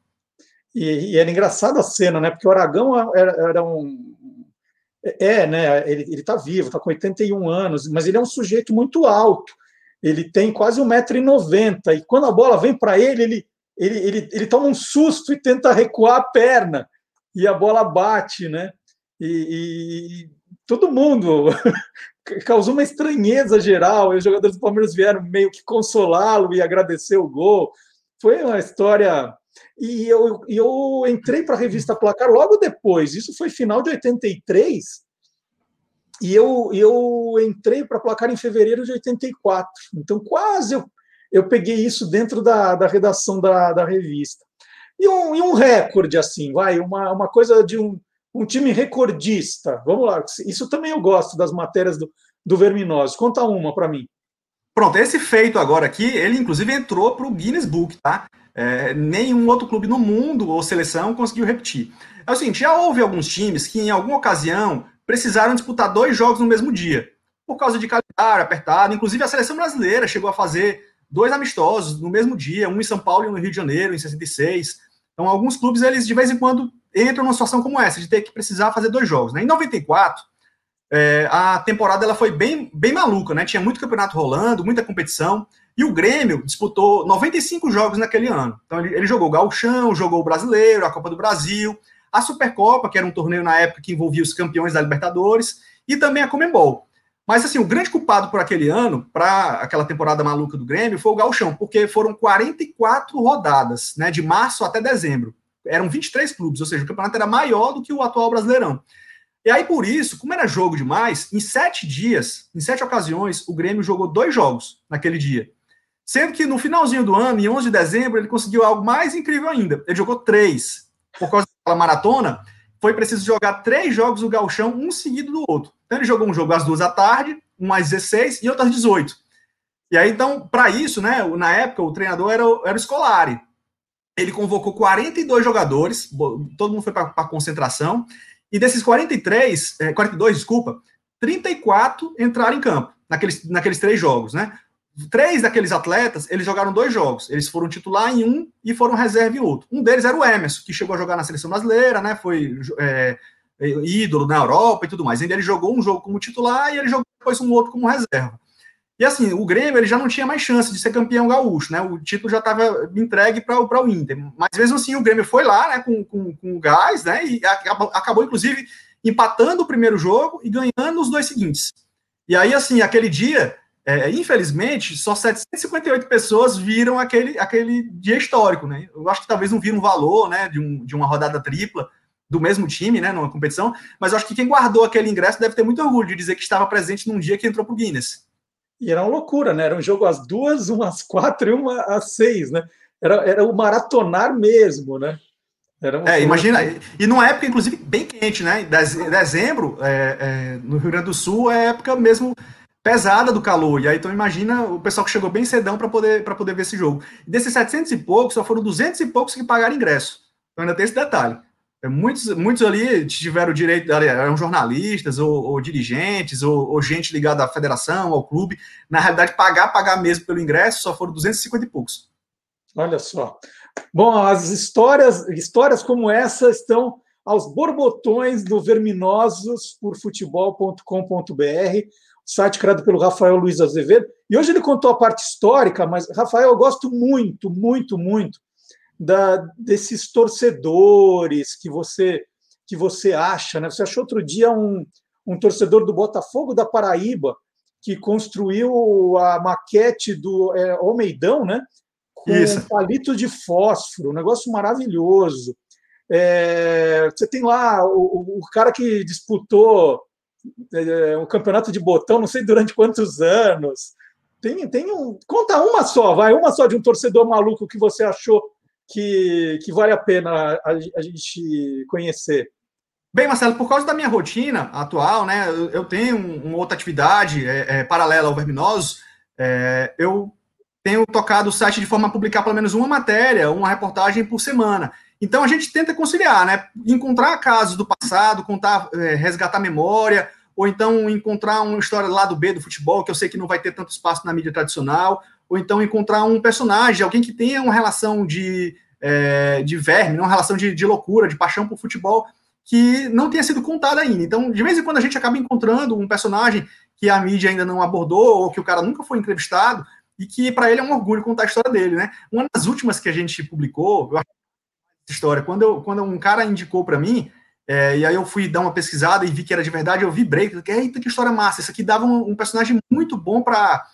E, e era engraçada a cena, né? Porque o Aragão era, era um. É, né? Ele está vivo, está com 81 anos, mas ele é um sujeito muito alto. Ele tem quase 1,90m. E quando a bola vem para ele, ele, ele, ele, ele toma um susto e tenta recuar a perna. E a bola bate, né? E, e todo mundo causou uma estranheza geral. E os jogadores do Palmeiras vieram meio que consolá-lo e agradecer o gol. Foi uma história e eu, eu entrei para a revista Placar logo depois, isso foi final de 83, e eu, eu entrei para Placar em fevereiro de 84. Então, quase eu, eu peguei isso dentro da, da redação da, da revista. E um, e um recorde, assim, vai, uma, uma coisa de um, um time recordista. Vamos lá, isso também eu gosto das matérias do, do Verminose. Conta uma para mim. Pronto, esse feito agora aqui, ele inclusive entrou para o Guinness Book, tá? É, nenhum outro clube no mundo ou seleção conseguiu repetir. É o seguinte, já houve alguns times que em alguma ocasião precisaram disputar dois jogos no mesmo dia, por causa de calendário apertado. Inclusive a seleção brasileira chegou a fazer dois amistosos no mesmo dia, um em São Paulo e um no Rio de Janeiro, em 66. Então alguns clubes, eles de vez em quando entram numa situação como essa, de ter que precisar fazer dois jogos. Né? Em 94, é, a temporada ela foi bem, bem maluca, né? Tinha muito campeonato rolando, muita competição. E o Grêmio disputou 95 jogos naquele ano. Então ele, ele jogou o Gauchão, jogou o Brasileiro, a Copa do Brasil, a Supercopa, que era um torneio na época que envolvia os campeões da Libertadores, e também a Comembol. Mas assim, o grande culpado por aquele ano, para aquela temporada maluca do Grêmio, foi o Gauchão, porque foram 44 rodadas, né, de março até dezembro. Eram 23 clubes, ou seja, o campeonato era maior do que o atual Brasileirão. E aí, por isso, como era jogo demais, em sete dias, em sete ocasiões, o Grêmio jogou dois jogos naquele dia. Sendo que no finalzinho do ano, em 11 de dezembro, ele conseguiu algo mais incrível ainda. Ele jogou três. Por causa daquela maratona, foi preciso jogar três jogos do Galchão, um seguido do outro. Então ele jogou um jogo às duas da tarde, um às 16 e outro às 18. E aí, então, para isso, né, na época, o treinador era, era o Scolari. Ele convocou 42 jogadores, todo mundo foi para a concentração, e desses 43, 42, é, desculpa, 34 entraram em campo naqueles, naqueles três jogos, né? Três daqueles atletas, eles jogaram dois jogos. Eles foram titular em um e foram reserva em outro. Um deles era o Emerson, que chegou a jogar na seleção brasileira, né? Foi é, ídolo na Europa e tudo mais. Ainda ele jogou um jogo como titular e ele jogou depois um outro como reserva. E assim, o Grêmio ele já não tinha mais chance de ser campeão gaúcho, né? O título já estava entregue para o Inter. Mas mesmo assim, o Grêmio foi lá, né, com, com, com gás, né? E acabou, acabou, inclusive, empatando o primeiro jogo e ganhando os dois seguintes. E aí, assim, aquele dia é, infelizmente, só 758 pessoas viram aquele, aquele dia histórico, né? Eu acho que talvez não viram o valor, né, de, um, de uma rodada tripla do mesmo time, né, numa competição, mas acho que quem guardou aquele ingresso deve ter muito orgulho de dizer que estava presente num dia que entrou para o Guinness. E era uma loucura, né? Era um jogo às duas, uma às quatro e uma às seis, né? Era, era o maratonar mesmo, né? Era é, imagina, e numa época, inclusive, bem quente, né? Dezembro, é, é, no Rio Grande do Sul, é época mesmo pesada do calor. E aí, então, imagina o pessoal que chegou bem cedão para poder, poder ver esse jogo. E desses 700 e poucos, só foram 200 e poucos que pagaram ingresso. Então, ainda tem esse detalhe. É, muitos, muitos ali tiveram direito, eram jornalistas, ou, ou dirigentes, ou, ou, gente ligada à federação, ao clube. Na realidade, pagar, pagar mesmo pelo ingresso, só foram 250 e poucos. Olha só. Bom, as histórias, histórias como essa estão aos borbotões do Verminosos por futebol.com.br, site criado pelo Rafael Luiz Azevedo. E hoje ele contou a parte histórica, mas, Rafael, eu gosto muito, muito, muito da, desses torcedores que você que você acha. Né? Você achou outro dia um, um torcedor do Botafogo da Paraíba que construiu a maquete do é, Almeidão, né? Com Isso. um palito de fósforo, um negócio maravilhoso. É, você tem lá o, o cara que disputou é, um campeonato de botão, não sei durante quantos anos. Tem, tem um. Conta uma só, vai, uma só de um torcedor maluco que você achou que, que vale a pena a, a gente conhecer. Bem, Marcelo, por causa da minha rotina atual, né, eu, eu tenho uma outra atividade é, é, paralela ao Verminosos, é, eu tenho tocado o site de forma a publicar pelo menos uma matéria, uma reportagem por semana. Então a gente tenta conciliar, né? Encontrar casos do passado, contar, é, resgatar memória, ou então encontrar uma história lá do B do futebol, que eu sei que não vai ter tanto espaço na mídia tradicional, ou então encontrar um personagem, alguém que tenha uma relação de, é, de verme, uma relação de, de loucura, de paixão por futebol, que não tenha sido contada ainda. Então, de vez em quando a gente acaba encontrando um personagem que a mídia ainda não abordou, ou que o cara nunca foi entrevistado, e que para ele é um orgulho contar a história dele, né? Uma das últimas que a gente publicou, eu acho história, quando, eu, quando um cara indicou para mim, é, e aí eu fui dar uma pesquisada e vi que era de verdade, eu vibrei, que eita, que história massa, isso aqui dava um, um personagem muito bom para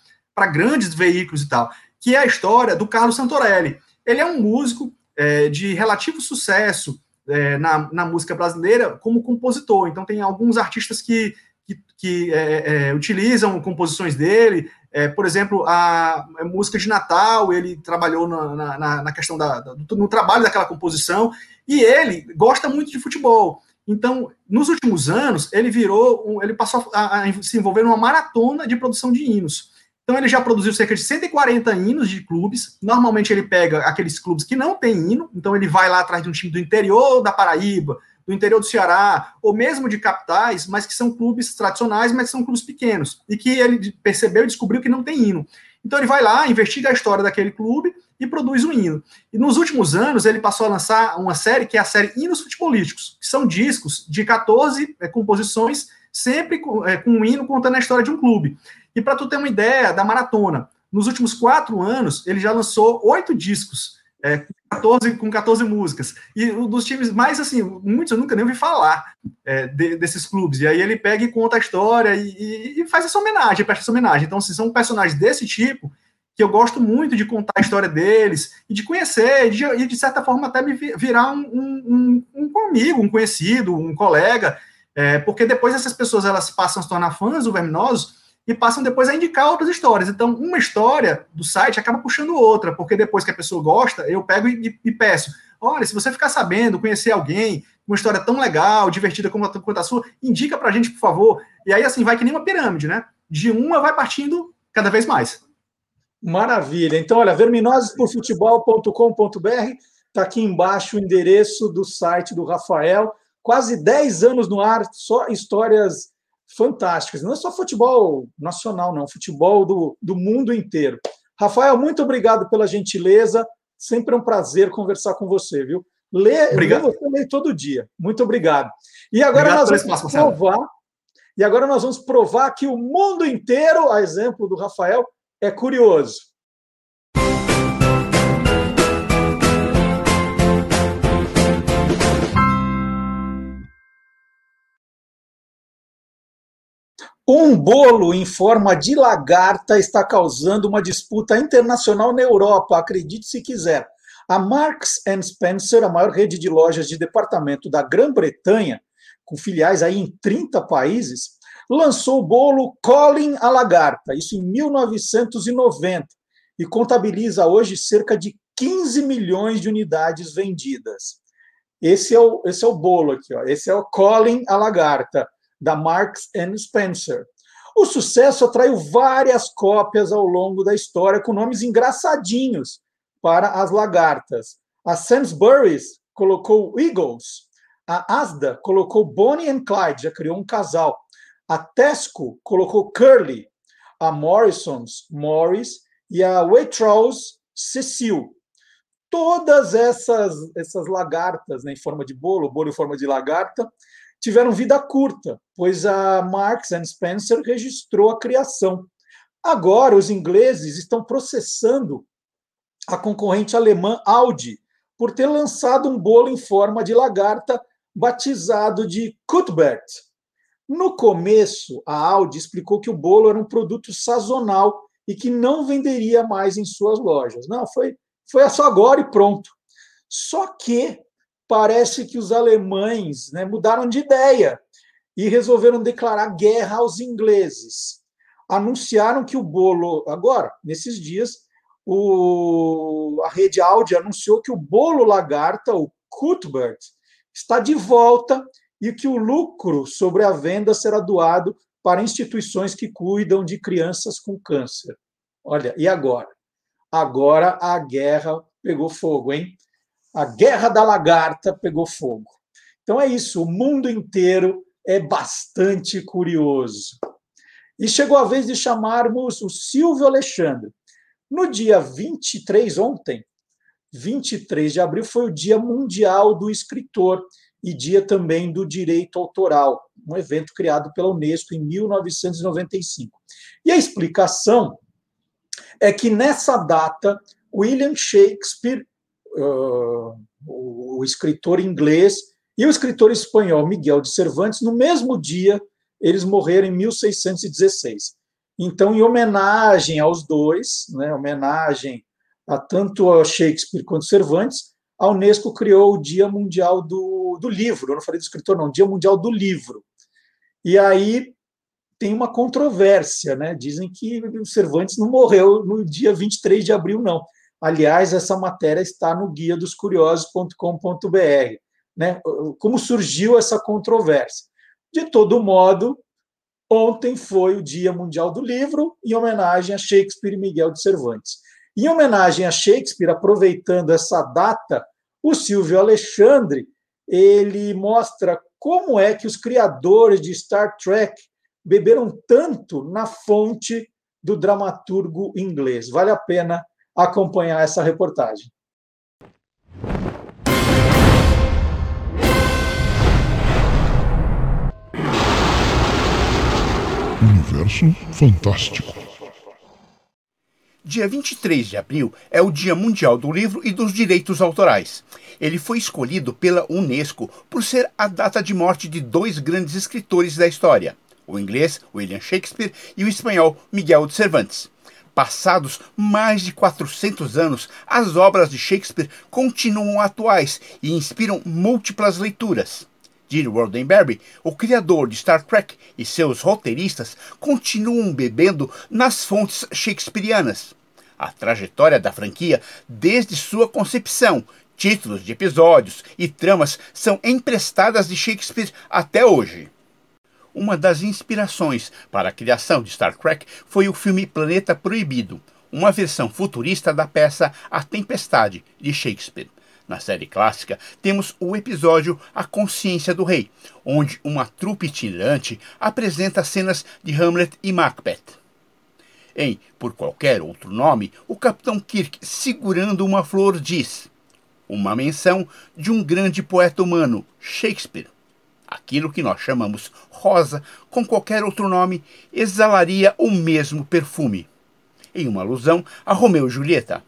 grandes veículos e tal, que é a história do Carlos Santorelli. Ele é um músico é, de relativo sucesso, é, na, na, música brasileira como compositor. Então, tem alguns artistas que, que, que é, é, utilizam composições dele. É, por exemplo, a, a, música de Natal, ele trabalhou na, na, na questão da, no trabalho daquela composição. E ele gosta muito de futebol. Então, nos últimos anos, ele virou, ele passou a, a se envolver numa maratona de produção de hinos. Então ele já produziu cerca de 140 hinos de clubes. Normalmente ele pega aqueles clubes que não têm hino, então ele vai lá atrás de um time do interior da Paraíba, do interior do Ceará, ou mesmo de capitais, mas que são clubes tradicionais, mas que são clubes pequenos, e que ele percebeu e descobriu que não tem hino. Então ele vai lá, investiga a história daquele clube e produz um hino. E nos últimos anos ele passou a lançar uma série que é a série Hinos Futebolísticos, que são discos de 14 é, composições, sempre com, é, com um hino contando a história de um clube. E para tu ter uma ideia da maratona, nos últimos quatro anos, ele já lançou oito discos, é, com, 14, com 14 músicas. E um dos times mais, assim, muitos eu nunca nem ouvi falar é, de, desses clubes. E aí ele pega e conta a história e, e, e faz essa homenagem, presta essa homenagem. Então, assim, são personagens desse tipo, que eu gosto muito de contar a história deles e de conhecer, e de, e de certa forma até me virar um, um, um, um amigo, um conhecido, um colega, é, porque depois essas pessoas elas passam a se tornar fãs do Verminosos e passam depois a indicar outras histórias. Então, uma história do site acaba puxando outra, porque depois que a pessoa gosta, eu pego e, e peço: olha, se você ficar sabendo, conhecer alguém, uma história tão legal, divertida como a, como a sua, indica pra gente, por favor. E aí, assim, vai que nem uma pirâmide, né? De uma vai partindo cada vez mais. Maravilha. Então, olha, verminosesporfutebol.com.br está aqui embaixo o endereço do site do Rafael. Quase 10 anos no ar, só histórias fantásticas. Não é só futebol nacional, não, futebol do, do mundo inteiro. Rafael, muito obrigado pela gentileza. Sempre é um prazer conversar com você, viu? Lê, obrigado. você lê todo dia. Muito obrigado. E agora obrigado nós vamos provar. E agora nós vamos provar que o mundo inteiro, a exemplo do Rafael, é curioso. Um bolo em forma de lagarta está causando uma disputa internacional na Europa, acredite se quiser. A Marks Spencer, a maior rede de lojas de departamento da Grã-Bretanha, com filiais aí em 30 países, lançou o bolo Colin a Lagarta, isso em 1990, e contabiliza hoje cerca de 15 milhões de unidades vendidas. Esse é o, esse é o bolo aqui, ó. esse é o Colin a Lagarta da Marks Spencer. O sucesso atraiu várias cópias ao longo da história com nomes engraçadinhos para as lagartas. A Sainsbury's colocou Eagles, a Asda colocou Bonnie and Clyde, já criou um casal. A Tesco colocou Curly, a Morrison's Morris e a Waitrose Cecil. todas essas, essas lagartas né, em forma de bolo, bolo em forma de lagarta, tiveram vida curta, pois a Marks and Spencer registrou a criação. Agora, os ingleses estão processando a concorrente alemã Audi por ter lançado um bolo em forma de lagarta batizado de Cuthbert. No começo, a Audi explicou que o bolo era um produto sazonal e que não venderia mais em suas lojas. Não, foi, foi só agora e pronto. Só que parece que os alemães né, mudaram de ideia e resolveram declarar guerra aos ingleses. Anunciaram que o bolo, agora, nesses dias, o, a rede Audi anunciou que o bolo lagarta, o Cuthbert, está de volta e que o lucro sobre a venda será doado para instituições que cuidam de crianças com câncer. Olha, e agora? Agora a guerra pegou fogo, hein? A guerra da lagarta pegou fogo. Então é isso, o mundo inteiro é bastante curioso. E chegou a vez de chamarmos o Silvio Alexandre. No dia 23, ontem, 23 de abril, foi o Dia Mundial do Escritor e dia também do direito autoral, um evento criado pela Unesco em 1995. E a explicação é que nessa data, William Shakespeare, uh, o escritor inglês, e o escritor espanhol Miguel de Cervantes, no mesmo dia, eles morreram em 1616. Então, em homenagem aos dois, né, homenagem a tanto a Shakespeare quanto Cervantes, a Unesco criou o Dia Mundial do, do Livro. Eu não falei do escritor, não, Dia Mundial do Livro. E aí tem uma controvérsia, né? Dizem que Cervantes não morreu no dia 23 de abril, não. Aliás, essa matéria está no guia dos curiosos.com.br. Né? Como surgiu essa controvérsia? De todo modo, Ontem foi o Dia Mundial do Livro, em homenagem a Shakespeare e Miguel de Cervantes. Em homenagem a Shakespeare, aproveitando essa data, o Silvio Alexandre ele mostra como é que os criadores de Star Trek beberam tanto na fonte do dramaturgo inglês. Vale a pena acompanhar essa reportagem. Universo Fantástico. Dia 23 de abril é o Dia Mundial do Livro e dos Direitos Autorais. Ele foi escolhido pela Unesco por ser a data de morte de dois grandes escritores da história, o inglês William Shakespeare e o espanhol Miguel de Cervantes. Passados mais de 400 anos, as obras de Shakespeare continuam atuais e inspiram múltiplas leituras. Gene Roddenberry, o criador de Star Trek, e seus roteiristas continuam bebendo nas fontes shakespearianas. A trajetória da franquia, desde sua concepção, títulos de episódios e tramas são emprestadas de Shakespeare até hoje. Uma das inspirações para a criação de Star Trek foi o filme Planeta Proibido, uma versão futurista da peça A Tempestade de Shakespeare. Na série clássica, temos o episódio A Consciência do Rei, onde uma trupe itinerante apresenta cenas de Hamlet e Macbeth. Em Por Qualquer Outro Nome, o Capitão Kirk, segurando uma flor, diz: Uma menção de um grande poeta humano, Shakespeare. Aquilo que nós chamamos rosa, com qualquer outro nome, exalaria o mesmo perfume. Em uma alusão a Romeu e Julieta.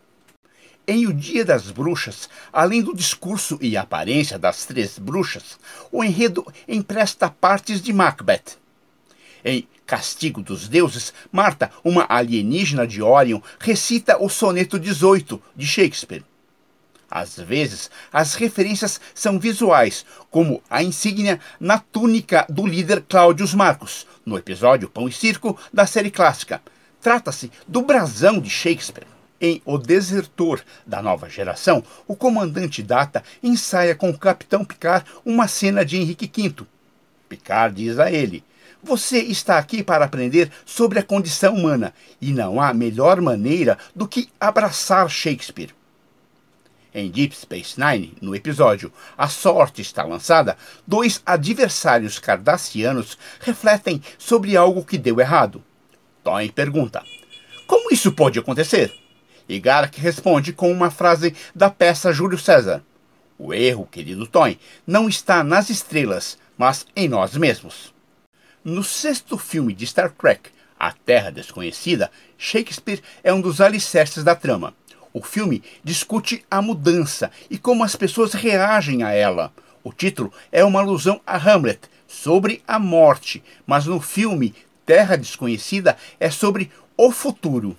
Em O Dia das Bruxas, além do discurso e aparência das três bruxas, o enredo empresta partes de Macbeth. Em Castigo dos Deuses, Marta, uma alienígena de Orion, recita o soneto 18 de Shakespeare. Às vezes, as referências são visuais, como a insígnia na túnica do líder Cláudios Marcos, no episódio Pão e Circo da série clássica. Trata-se do brasão de Shakespeare. Em O Desertor da Nova Geração, o comandante Data ensaia com o capitão Picard uma cena de Henrique V. Picard diz a ele: Você está aqui para aprender sobre a condição humana e não há melhor maneira do que abraçar Shakespeare. Em Deep Space Nine, no episódio A Sorte está lançada, dois adversários cardassianos refletem sobre algo que deu errado. Toyn pergunta: Como isso pode acontecer? E Garak responde com uma frase da peça Júlio César. O erro, querido Tony, não está nas estrelas, mas em nós mesmos. No sexto filme de Star Trek, A Terra Desconhecida, Shakespeare é um dos alicerces da trama. O filme discute a mudança e como as pessoas reagem a ela. O título é uma alusão a Hamlet, sobre a morte, mas no filme Terra Desconhecida é sobre o futuro.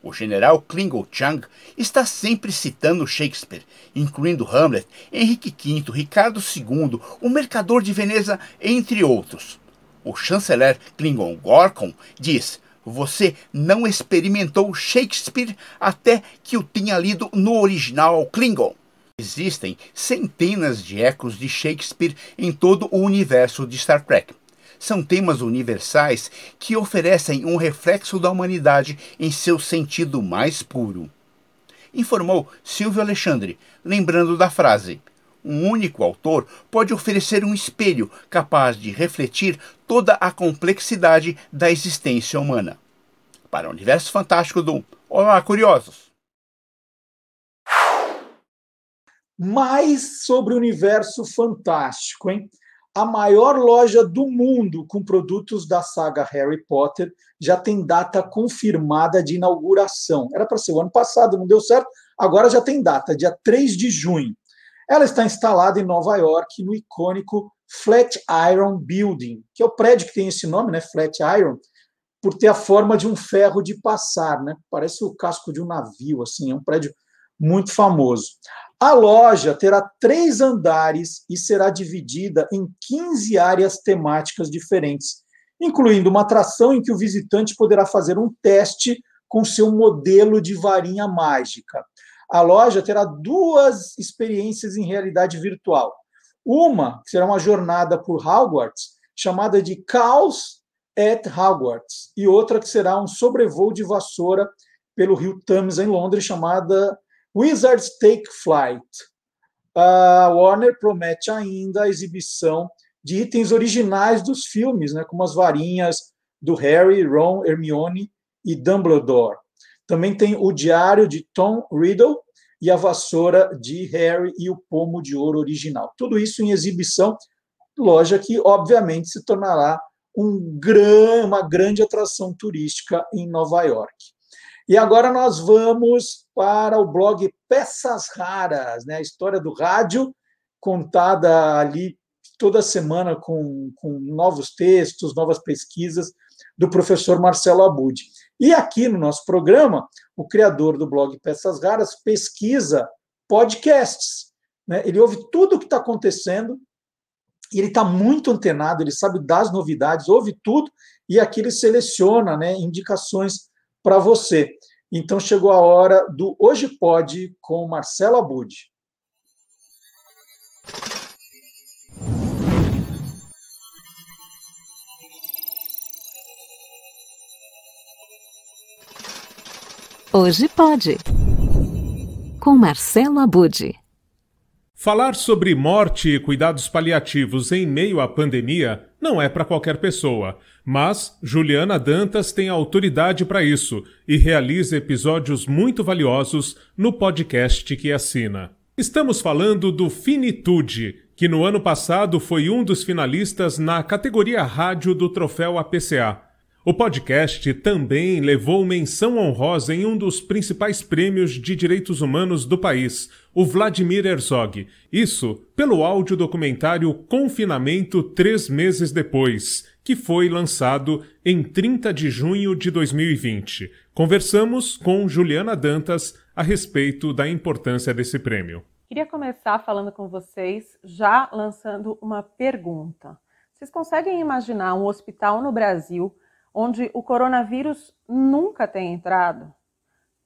O general Klingon Chang está sempre citando Shakespeare, incluindo Hamlet, Henrique V, Ricardo II, o Mercador de Veneza, entre outros. O chanceler Klingon Gorkon diz: Você não experimentou Shakespeare até que o tenha lido no original Klingon. Existem centenas de ecos de Shakespeare em todo o universo de Star Trek. São temas universais que oferecem um reflexo da humanidade em seu sentido mais puro. Informou Silvio Alexandre, lembrando da frase: um único autor pode oferecer um espelho capaz de refletir toda a complexidade da existência humana. Para o universo fantástico do Olá, curiosos! Mais sobre o universo fantástico, hein? A maior loja do mundo com produtos da saga Harry Potter já tem data confirmada de inauguração. Era para ser o ano passado, não deu certo, agora já tem data, dia 3 de junho. Ela está instalada em Nova York, no icônico Flatiron Building, que é o prédio que tem esse nome, né? Flatiron, por ter a forma de um ferro de passar, né? Parece o casco de um navio, assim, é um prédio muito famoso. A loja terá três andares e será dividida em 15 áreas temáticas diferentes, incluindo uma atração em que o visitante poderá fazer um teste com seu modelo de varinha mágica. A loja terá duas experiências em realidade virtual. Uma, que será uma jornada por Hogwarts, chamada de Caos at Hogwarts, e outra que será um sobrevoo de vassoura pelo rio Thames em Londres, chamada Wizards Take Flight. A Warner promete ainda a exibição de itens originais dos filmes, né, como as varinhas do Harry, Ron, Hermione e Dumbledore. Também tem o diário de Tom Riddle e a vassoura de Harry e o pomo de ouro original. Tudo isso em exibição, loja que obviamente se tornará um gran, uma grande atração turística em Nova York. E agora nós vamos para o blog Peças Raras, né? a história do rádio, contada ali toda semana com, com novos textos, novas pesquisas do professor Marcelo Abud. E aqui no nosso programa, o criador do blog Peças Raras pesquisa podcasts. Né? Ele ouve tudo o que está acontecendo e ele está muito antenado, ele sabe das novidades, ouve tudo e aqui ele seleciona né, indicações para você. Então chegou a hora do Hoje Pode com Marcelo Abud. Hoje pode. Com Marcelo Abud. Falar sobre morte e cuidados paliativos em meio à pandemia não é para qualquer pessoa, mas Juliana Dantas tem autoridade para isso e realiza episódios muito valiosos no podcast que assina. Estamos falando do Finitude, que no ano passado foi um dos finalistas na categoria rádio do troféu APCA. O podcast também levou menção honrosa em um dos principais prêmios de direitos humanos do país, o Vladimir Herzog. Isso pelo áudio documentário Confinamento Três Meses Depois, que foi lançado em 30 de junho de 2020. Conversamos com Juliana Dantas a respeito da importância desse prêmio. Queria começar falando com vocês, já lançando uma pergunta. Vocês conseguem imaginar um hospital no Brasil onde o coronavírus nunca tem entrado.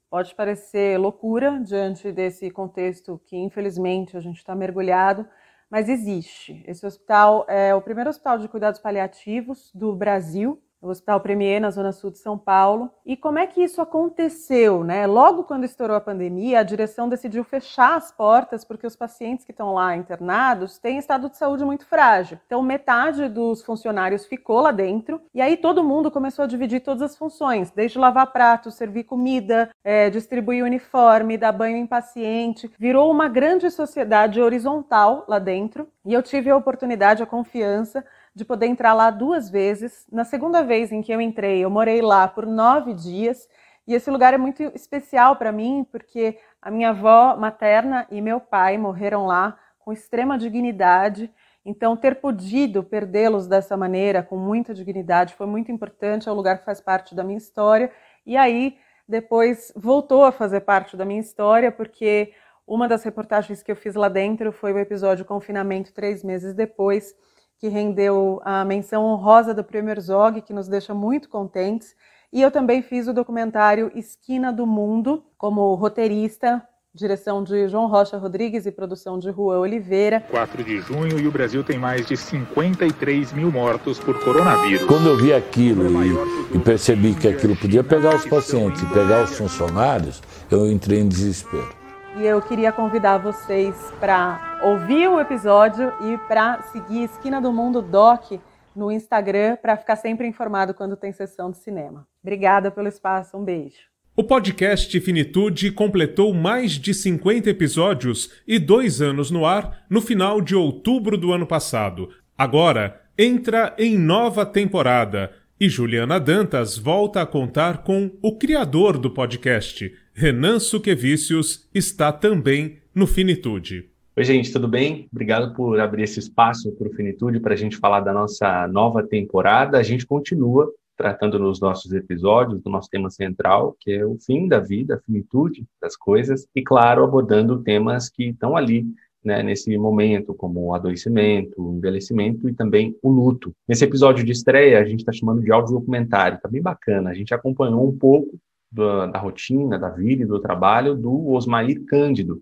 Pode parecer loucura diante desse contexto que, infelizmente, a gente está mergulhado, mas existe. Esse hospital é o primeiro hospital de cuidados paliativos do Brasil no Hospital Premier, na Zona Sul de São Paulo. E como é que isso aconteceu? Né? Logo quando estourou a pandemia, a direção decidiu fechar as portas porque os pacientes que estão lá internados têm estado de saúde muito frágil. Então, metade dos funcionários ficou lá dentro e aí todo mundo começou a dividir todas as funções, desde lavar pratos, servir comida, é, distribuir uniforme, dar banho em paciente. Virou uma grande sociedade horizontal lá dentro e eu tive a oportunidade, a confiança de poder entrar lá duas vezes. Na segunda vez em que eu entrei, eu morei lá por nove dias. E esse lugar é muito especial para mim, porque a minha avó materna e meu pai morreram lá com extrema dignidade. Então, ter podido perdê-los dessa maneira, com muita dignidade, foi muito importante. É um lugar que faz parte da minha história. E aí, depois, voltou a fazer parte da minha história, porque uma das reportagens que eu fiz lá dentro foi o episódio Confinamento três meses depois que rendeu a menção honrosa do Prêmio Herzog, que nos deixa muito contentes. E eu também fiz o documentário Esquina do Mundo, como roteirista, direção de João Rocha Rodrigues e produção de Rua Oliveira. 4 de junho e o Brasil tem mais de 53 mil mortos por coronavírus. Quando eu vi aquilo e, e percebi que aquilo podia pegar os pacientes e pegar os funcionários, eu entrei em desespero. E eu queria convidar vocês para ouvir o episódio e para seguir Esquina do Mundo Doc no Instagram para ficar sempre informado quando tem sessão de cinema. Obrigada pelo espaço, um beijo. O podcast Finitude completou mais de 50 episódios e dois anos no ar no final de outubro do ano passado. Agora entra em nova temporada e Juliana Dantas volta a contar com o criador do podcast, Renan Suquevicius, está também no Finitude. Oi, gente, tudo bem? Obrigado por abrir esse espaço para o Finitude para a gente falar da nossa nova temporada. A gente continua tratando nos nossos episódios do nosso tema central, que é o fim da vida, a finitude das coisas, e, claro, abordando temas que estão ali né, nesse momento, como o adoecimento, o envelhecimento e também o luto. Nesse episódio de estreia, a gente está chamando de áudio documentário, está bem bacana. A gente acompanhou um pouco da, da, rotina, da vida e do trabalho do Osmair Cândido.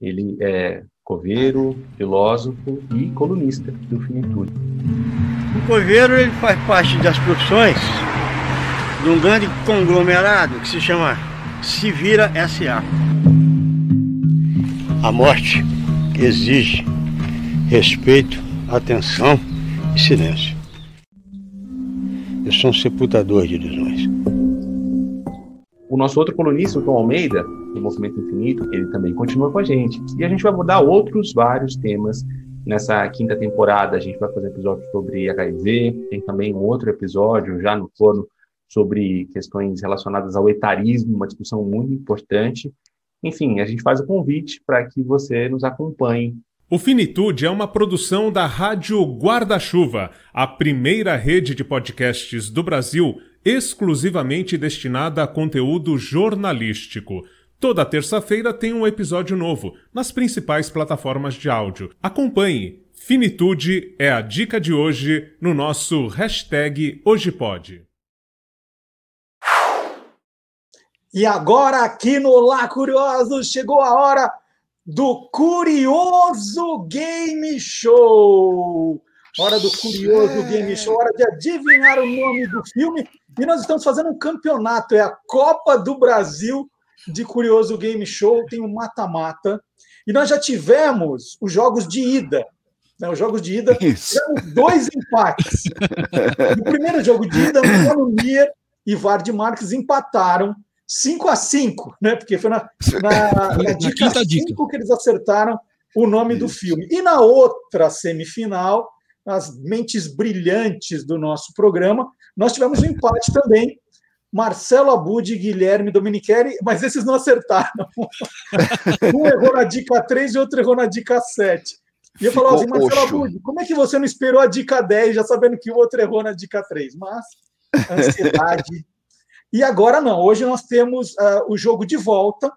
Ele é coveiro, filósofo e colunista do Finitude. O coveiro ele faz parte das profissões de um grande conglomerado que se chama Civira S.A. A morte exige respeito, atenção e silêncio. Eu sou um sepultador de ilusões. O nosso outro colunista, o Tom Almeida, do Movimento Infinito, ele também continua com a gente. E a gente vai abordar outros vários temas nessa quinta temporada. A gente vai fazer episódios sobre HIV, tem também um outro episódio já no forno sobre questões relacionadas ao etarismo, uma discussão muito importante. Enfim, a gente faz o convite para que você nos acompanhe. O Finitude é uma produção da Rádio Guarda-Chuva, a primeira rede de podcasts do Brasil exclusivamente destinada a conteúdo jornalístico. Toda terça-feira tem um episódio novo nas principais plataformas de áudio. Acompanhe. Finitude é a dica de hoje no nosso hashtag HojePod. E agora, aqui no Lá Curioso, chegou a hora do Curioso Game Show. Hora do Curioso Game Show, hora de adivinhar o nome do filme. E nós estamos fazendo um campeonato, é a Copa do Brasil de Curioso Game Show, tem um mata-mata. E nós já tivemos os jogos de ida. Né? Os jogos de ida, tivemos dois empates. No primeiro jogo de ida, Mano Mier e Vard Marques empataram 5 a 5 né? Porque foi na, na, na dica 5 que eles acertaram o nome do filme. E na outra semifinal, as mentes brilhantes do nosso programa, nós tivemos um empate também. Marcelo Abud e Guilherme Domenichelli, mas esses não acertaram. um errou na dica 3 e outro errou na dica 7. E eu falava assim, Marcelo Abud, como é que você não esperou a dica 10, já sabendo que o outro errou na dica 3? Mas ansiedade e agora não, hoje nós temos uh, o jogo de volta.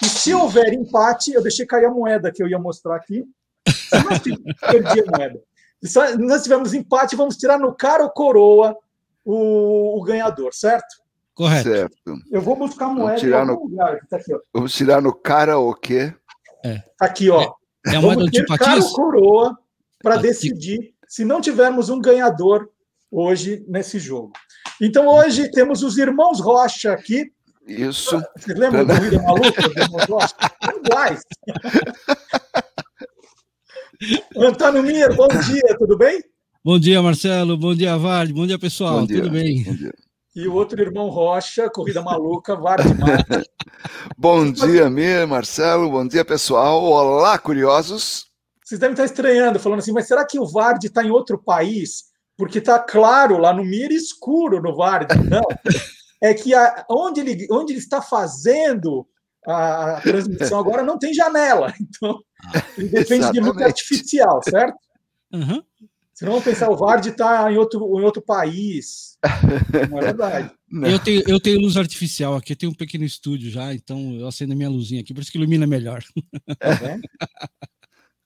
E se houver empate, eu deixei cair a moeda que eu ia mostrar aqui. perdi a moeda. Se nós tivermos empate, vamos tirar no cara ou coroa o, o ganhador, certo? Correto. Certo. Eu vou buscar a moeda tirar no, lugar. Tá aqui, ó. Vamos tirar no quê? É. Tá aqui, ó. É, é a moeda vamos ter cara ou coroa para decidir se não tivermos um ganhador hoje nesse jogo. Então hoje temos os irmãos Rocha aqui. Isso. Vocês lembram do Corrida Maluca? Dos irmãos Rocha? Iguais. Antônio Mir, bom dia, tudo bem? Bom dia, Marcelo. Bom dia, Vale. Bom dia, pessoal. Bom dia. Tudo bem? Bom dia. E o outro irmão Rocha, Corrida Maluca, Vard Mata. Bom dia, Mir, Marcelo. Bom dia, pessoal. Olá, curiosos. Vocês devem estar estranhando, falando assim, mas será que o Vard está em outro país? Porque está claro lá no Mir escuro no Vard. Não. É que a, onde, ele, onde ele está fazendo a transmissão agora não tem janela. Então, ele depende de luz Exatamente. artificial, certo? Uhum. Senão vão pensar, o Vard está em outro, em outro país. Não é verdade. Eu tenho, eu tenho luz artificial aqui, eu tenho um pequeno estúdio já, então eu acendo a minha luzinha aqui, por isso que ilumina melhor. Vendo?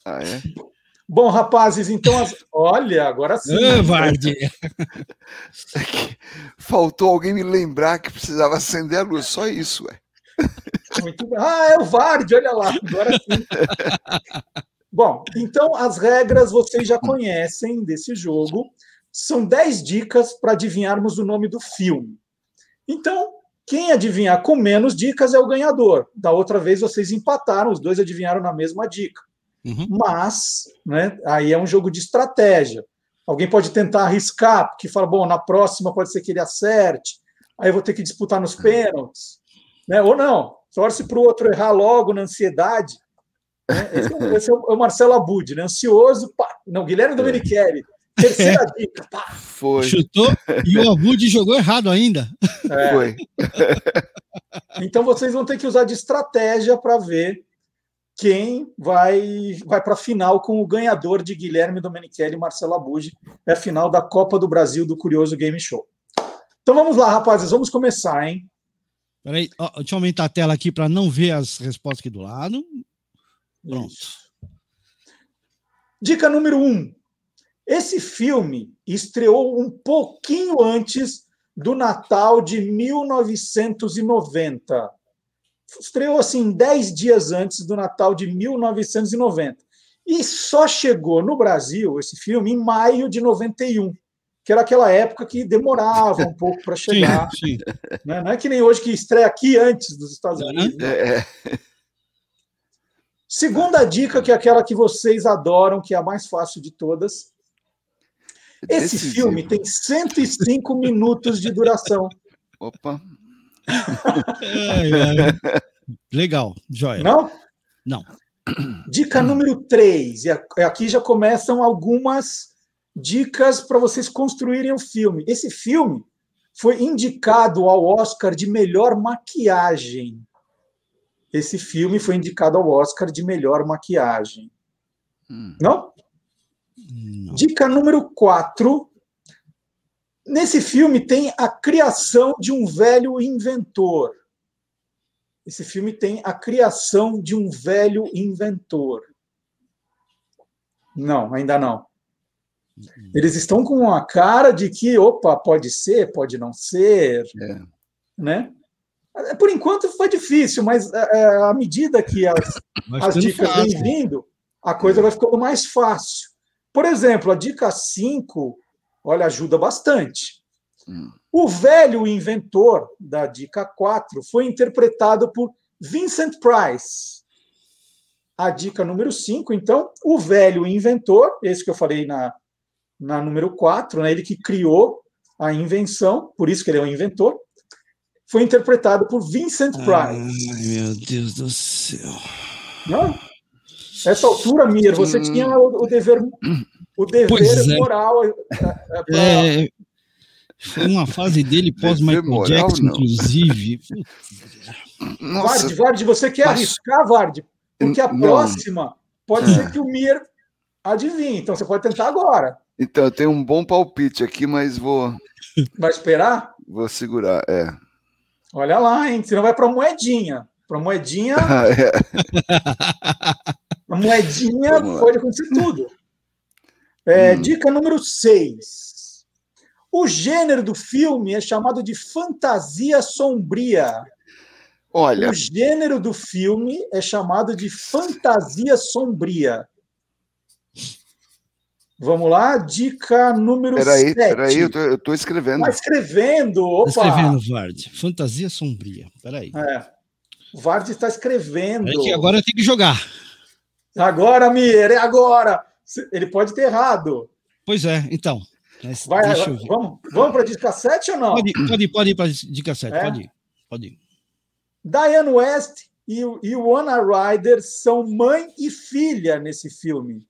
Ah, é? Bom, rapazes, então. as- Olha, agora sim. Ô, Vard! Faltou alguém me lembrar que precisava acender a luz. Só isso, ué. Muito bem. Ah, é o Vard, olha lá, agora sim. Bom, então as regras vocês já conhecem desse jogo. São 10 dicas para adivinharmos o nome do filme. Então, quem adivinhar com menos dicas é o ganhador. Da outra vez vocês empataram, os dois adivinharam na mesma dica. Mas, né, aí é um jogo de estratégia. Alguém pode tentar arriscar, porque fala, bom, na próxima pode ser que ele acerte, aí eu vou ter que disputar nos pênaltis. Né? Ou não, torce para o outro errar logo na ansiedade. Né? Esse, é o- esse é o é o Marcelo Abud, né? ansioso. Pá. Não, Guilherme Domenichelli, terceira dica. Pá. Foi. Chutou e o Abud jogou errado ainda. É. Foi. Então vocês vão ter que usar de estratégia para ver quem vai vai para a final com o ganhador de Guilherme Domenichelli e Marcelo Abud. É a final da Copa do Brasil do Curioso Game Show. Então vamos lá, rapazes, vamos começar, hein? Peraí, ó, deixa eu aumentar a tela aqui para não ver as respostas aqui do lado. Pronto. Dica número um. Esse filme estreou um pouquinho antes do Natal de 1990. Estreou assim 10 dias antes do Natal de 1990. E só chegou no Brasil esse filme em maio de 91, que era aquela época que demorava um pouco para chegar. Sim, sim. né? Não é que nem hoje que estreia aqui antes dos Estados Unidos. não. É, Segunda dica, que é aquela que vocês adoram, que é a mais fácil de todas. Esse Decisivo. filme tem 105 minutos de duração. Opa. Ai, ai. Legal, joia. Não? Não. Dica número 3. E aqui já começam algumas dicas para vocês construírem o filme. Esse filme foi indicado ao Oscar de melhor maquiagem. Esse filme foi indicado ao Oscar de melhor maquiagem. Não? Dica número 4. Nesse filme tem a criação de um velho inventor. Esse filme tem a criação de um velho inventor. Não, ainda não. Eles estão com uma cara de que, opa, pode ser, pode não ser, É. né? É, Por enquanto foi difícil, mas é, à medida que as, as dicas fácil. vêm vindo, a coisa vai ficando mais fácil. Por exemplo, a dica 5, olha, ajuda bastante. O velho inventor da dica 4 foi interpretado por Vincent Price. A dica número 5, então, o velho inventor, esse que eu falei na, na número 4, né, ele que criou a invenção, por isso que ele é um inventor, foi interpretado por Vincent Price. Ai, meu Deus do céu. Não? Essa altura, Mir, você Hum. tinha o, o dever, o dever é. moral. eh, eh, pra- É, foi uma fase dele pós-Michael Jackson, não. inclusive. Nossa, Vard, Vard, você quer Mas- arriscar, Vard? Porque a Não. próxima pode Ah. ser que o Mir adivinhe. Então você pode tentar agora. então eu tenho um bom palpite aqui, mas vou, Vai esperar? vou segurar. É. Olha lá, hein? Senão vai para moedinha. Para moedinha, Ah, é. a moedinha pode acontecer tudo. É, Hum. Dica número 6. O gênero do filme é chamado de fantasia sombria. Olha, O gênero do filme é chamado de fantasia sombria. Vamos lá, dica número Peraí, 7. peraí, eu tô, eu tô escrevendo. Tá escrevendo, opa! Tá escrevendo, Vard. Fantasia sombria. Peraí. É. O Vard está escrevendo. Que agora eu tenho que jogar. Agora, Mir, é agora. Ele pode ter errado. Pois é, então. Mas Vai, deixa eu ver. vamos, vamos para a dica 7 ou não? Pode, ir, pode ir, pode ir para dica 7, É? pode ir. Pode ir. Diane West e, o- e o Anna Ryder são mãe e filha nesse filme.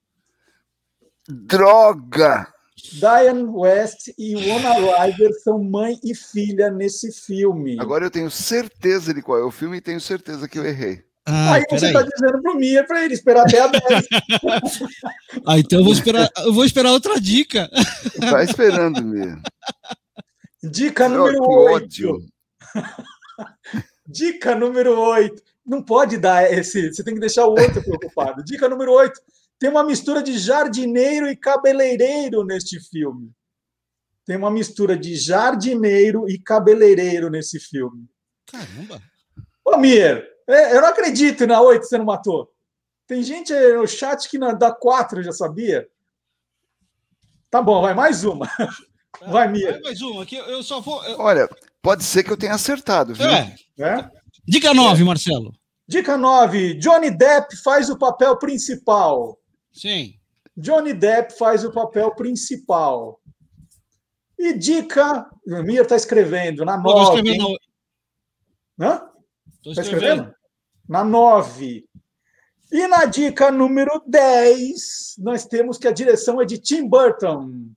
Droga! Diane West e Winona Ryder são mãe e filha nesse filme. Agora eu tenho certeza de qual é o filme e tenho certeza que eu errei. Ah, Aí você está dizendo para o Mia para ele esperar até a 10. Ah, então eu vou esperar, eu vou esperar outra dica. Vai esperando, Mia. Dica número ódio. 8. Dica número 8. Não pode dar esse, você tem que deixar o outro preocupado. Dica número 8. Tem uma mistura de jardineiro e cabeleireiro neste filme. Tem uma mistura de jardineiro e cabeleireiro nesse filme. Caramba. Ô, Mir, é, eu não acredito na 8 você não matou. Tem gente no chat que na, da 4 já sabia. Tá bom, vai mais uma. Vai, Mir. Vai mais uma aqui, eu só vou. eu- Olha, pode ser que eu tenha acertado, viu? É. É? Dica 9, Marcelo. Dica 9. Johnny Depp faz o papel principal. Sim. Johnny Depp faz o papel principal. E dica. O Mir está escrevendo na Eu vou 9. escrever hein? na- Hã? Está escrevendo. Na 9. E na dica número 10, nós temos que a direção é de Tim Burton.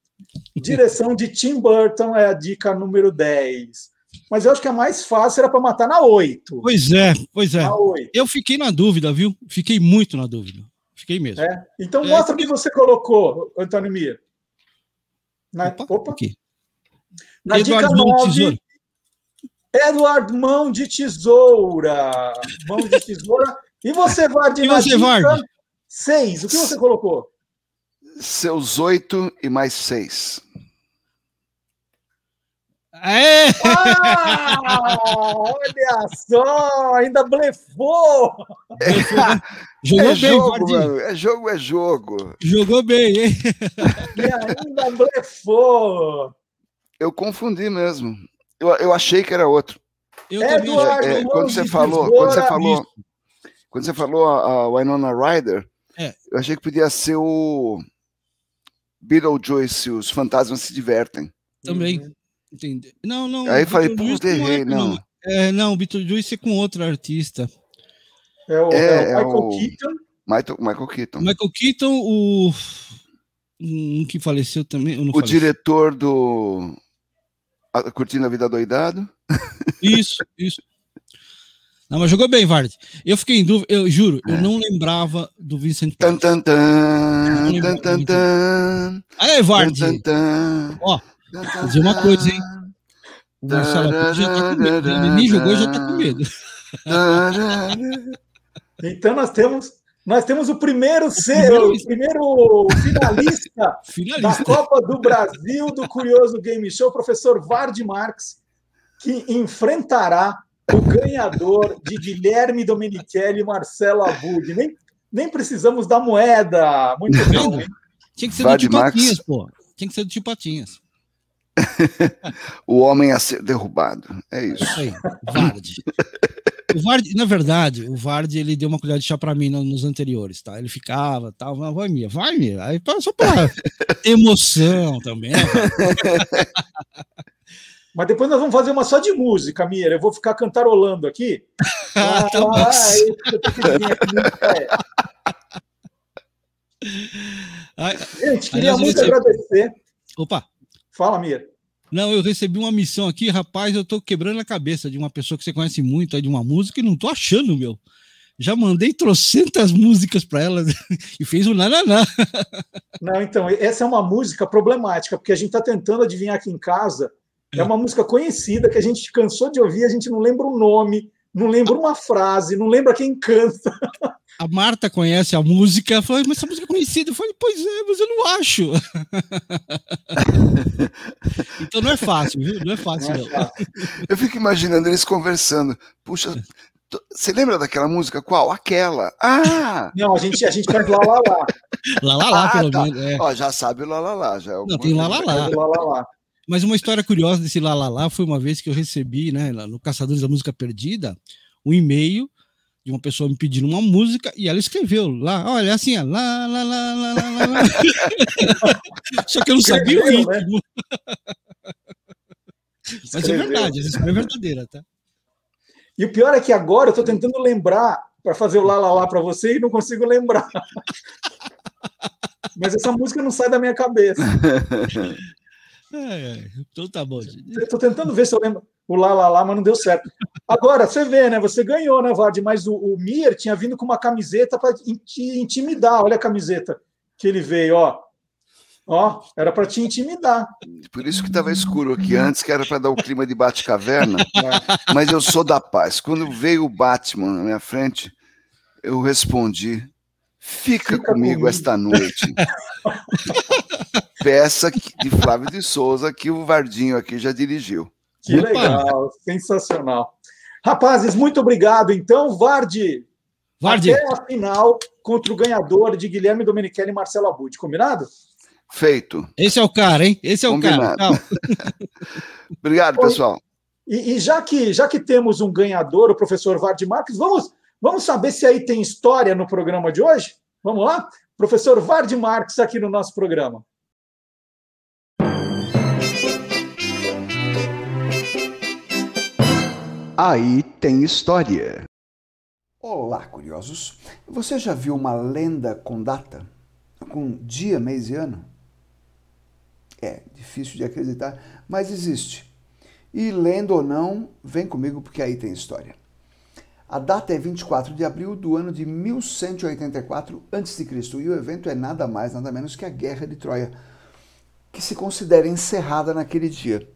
Direção de Tim Burton é a dica número 10. Mas eu acho que a mais fácil era para matar na 8. Pois é, pois é. Na 8. Eu fiquei na dúvida, viu? Fiquei muito na dúvida. Fiquei mesmo. É? Então É, mostra o que você colocou, Antônio Mir. Na, opa, Aqui. na dica Eduardo Mão de 9, Tesoura. Eduardo Mão de Tesoura. Mão de Tesoura. E você, Vard, E na você, Vard? 6. O que você colocou? Seus oito e mais seis. É! Ah, olha só, ainda blefou. Jogou é bem, jogo, mano. É jogo, é jogo. Jogou bem, hein? E ainda blefou. Eu confundi mesmo. Eu, eu achei que era outro. Eu Eduardo É, Mão quando você falou, quando você falou, quando você falou a, a Winona Ryder, É. eu achei que podia ser o Beetlejuice, os fantasmas se divertem. Também. Entendi. Não, não. Aí falei, puta, não é não. É, não, o Beetlejuice é com outro artista. É o, É, é o é Michael o- Keaton. Michael, Michael Keaton. Michael Keaton, o. Um que faleceu também. O faleceu? diretor do a- Curtindo a Vida Doidado. Isso, isso. Não, mas jogou bem, Vard. Eu fiquei em dúvida, eu juro, É. eu não lembrava do Vincent Tan, tan, tan, tan, tan, tan, Aí, Vard. tan, tan, Ó, tan, vou dizer uma coisa, hein? O Marcelo Abreu já tá com medo. Ele nem jogou e já tá com medo. Então nós temos, nós temos o primeiro, ser, o primeiro finalista, Finalista. da Copa do Brasil do Curioso Game Show, professor Vard Marx, que enfrentará o ganhador de Guilherme Domenichelli e Marcelo Abud. Nem, nem precisamos da moeda. Muito hein? Tinha que ser Vard do Tio. Patinhas, pô. Tinha que ser do Tio Patinhas. O homem a ser derrubado. É isso. Isso aí, Vard. O Vard, na verdade, o Vard ele deu uma colher de chá pra mim no- nos anteriores, tá? Ele ficava, tal, mas vai Mia, vai Mia. Aí só pra ter emoção também. né? Mas depois nós vamos fazer uma só de música, Mira. Eu vou ficar cantarolando aqui. Ah, tá. Ah, é. Gente, queria muito agradecer. Opa. Fala, Mira. Não, eu recebi uma missão aqui, rapaz, eu tô quebrando a cabeça de uma pessoa que você conhece muito de uma música e não tô achando, meu. Já mandei trocentas músicas pra ela e fez um nananá. Não, então, essa é uma música problemática, porque a gente está tentando adivinhar aqui em casa. É uma música conhecida que a gente cansou de ouvir, a gente não lembra o nome, não lembra uma frase, não lembra quem canta. A Marta conhece a música, falou, mas essa música é conhecida. Eu falei, pois é, mas eu não acho. então não é fácil, viu? Não é fácil, não. Eu fico imaginando eles conversando. Puxa, Você lembra daquela música? Qual? Aquela. Ah! Não, a gente, a gente faz lá, lá, lá. Lá, lá, lá, Ah, pelo tá. menos. é. Ó, já sabe o lá, lá, lá. Já é Não, tem lá, lá, lá. Lá, lá, lá. Mas uma história curiosa desse lá, lá, lá foi uma vez que eu recebi, né, no Caçadores da Música Perdida, um e-mail de uma pessoa me pedindo uma música e ela escreveu lá, olha, assim, ó, lá, lá, lá, lá, lá, lá. Só que eu não sabia o Escreveu, né? ritmo. Mas é verdade, essa história é verdadeira, tá? E o pior é que agora eu estou tentando lembrar para fazer o lá, lá, lá para você e não consigo lembrar. Mas essa música não sai da minha cabeça. É, é, então tá bom. gente. Eu tô tentando ver se eu lembro o lá, lá, lá, mas não deu certo. Agora, você vê, né? Você ganhou, né, Vard? Mas o, o Mir tinha vindo com uma camiseta para te intimidar. Olha a camiseta que ele veio, ó. Ó, era para te intimidar. Por isso que estava escuro aqui antes, que era para dar o clima de bate-caverna. Mas eu sou da paz. Quando veio o Batman na minha frente, eu respondi: Fica, comigo, esta noite. Peça de Flávio de Souza, que o Vardinho aqui já dirigiu. Que legal, sensacional. Rapazes, muito obrigado. Então, Vardi, Vardi. até a final contra o ganhador de Guilherme Domenichelli e Marcelo Abud. Combinado? Feito. Esse é o cara, hein? Esse é o cara. Combinado. Obrigado, pessoal. E, e já, que, já que temos um ganhador, o professor Vardi Marques, vamos, vamos saber se aí tem história no programa de hoje? Vamos lá? Professor Vardi Marques aqui no nosso programa. Aí tem história. Olá, curiosos. Você já viu uma lenda com data? Com dia, mês e ano? É difícil de acreditar, mas existe. E lendo ou não, vem comigo porque aí tem história. A data é 24 de abril do ano de 1184 a.C. e o evento é nada mais, nada menos que a Guerra de Troia, que se considera encerrada naquele dia.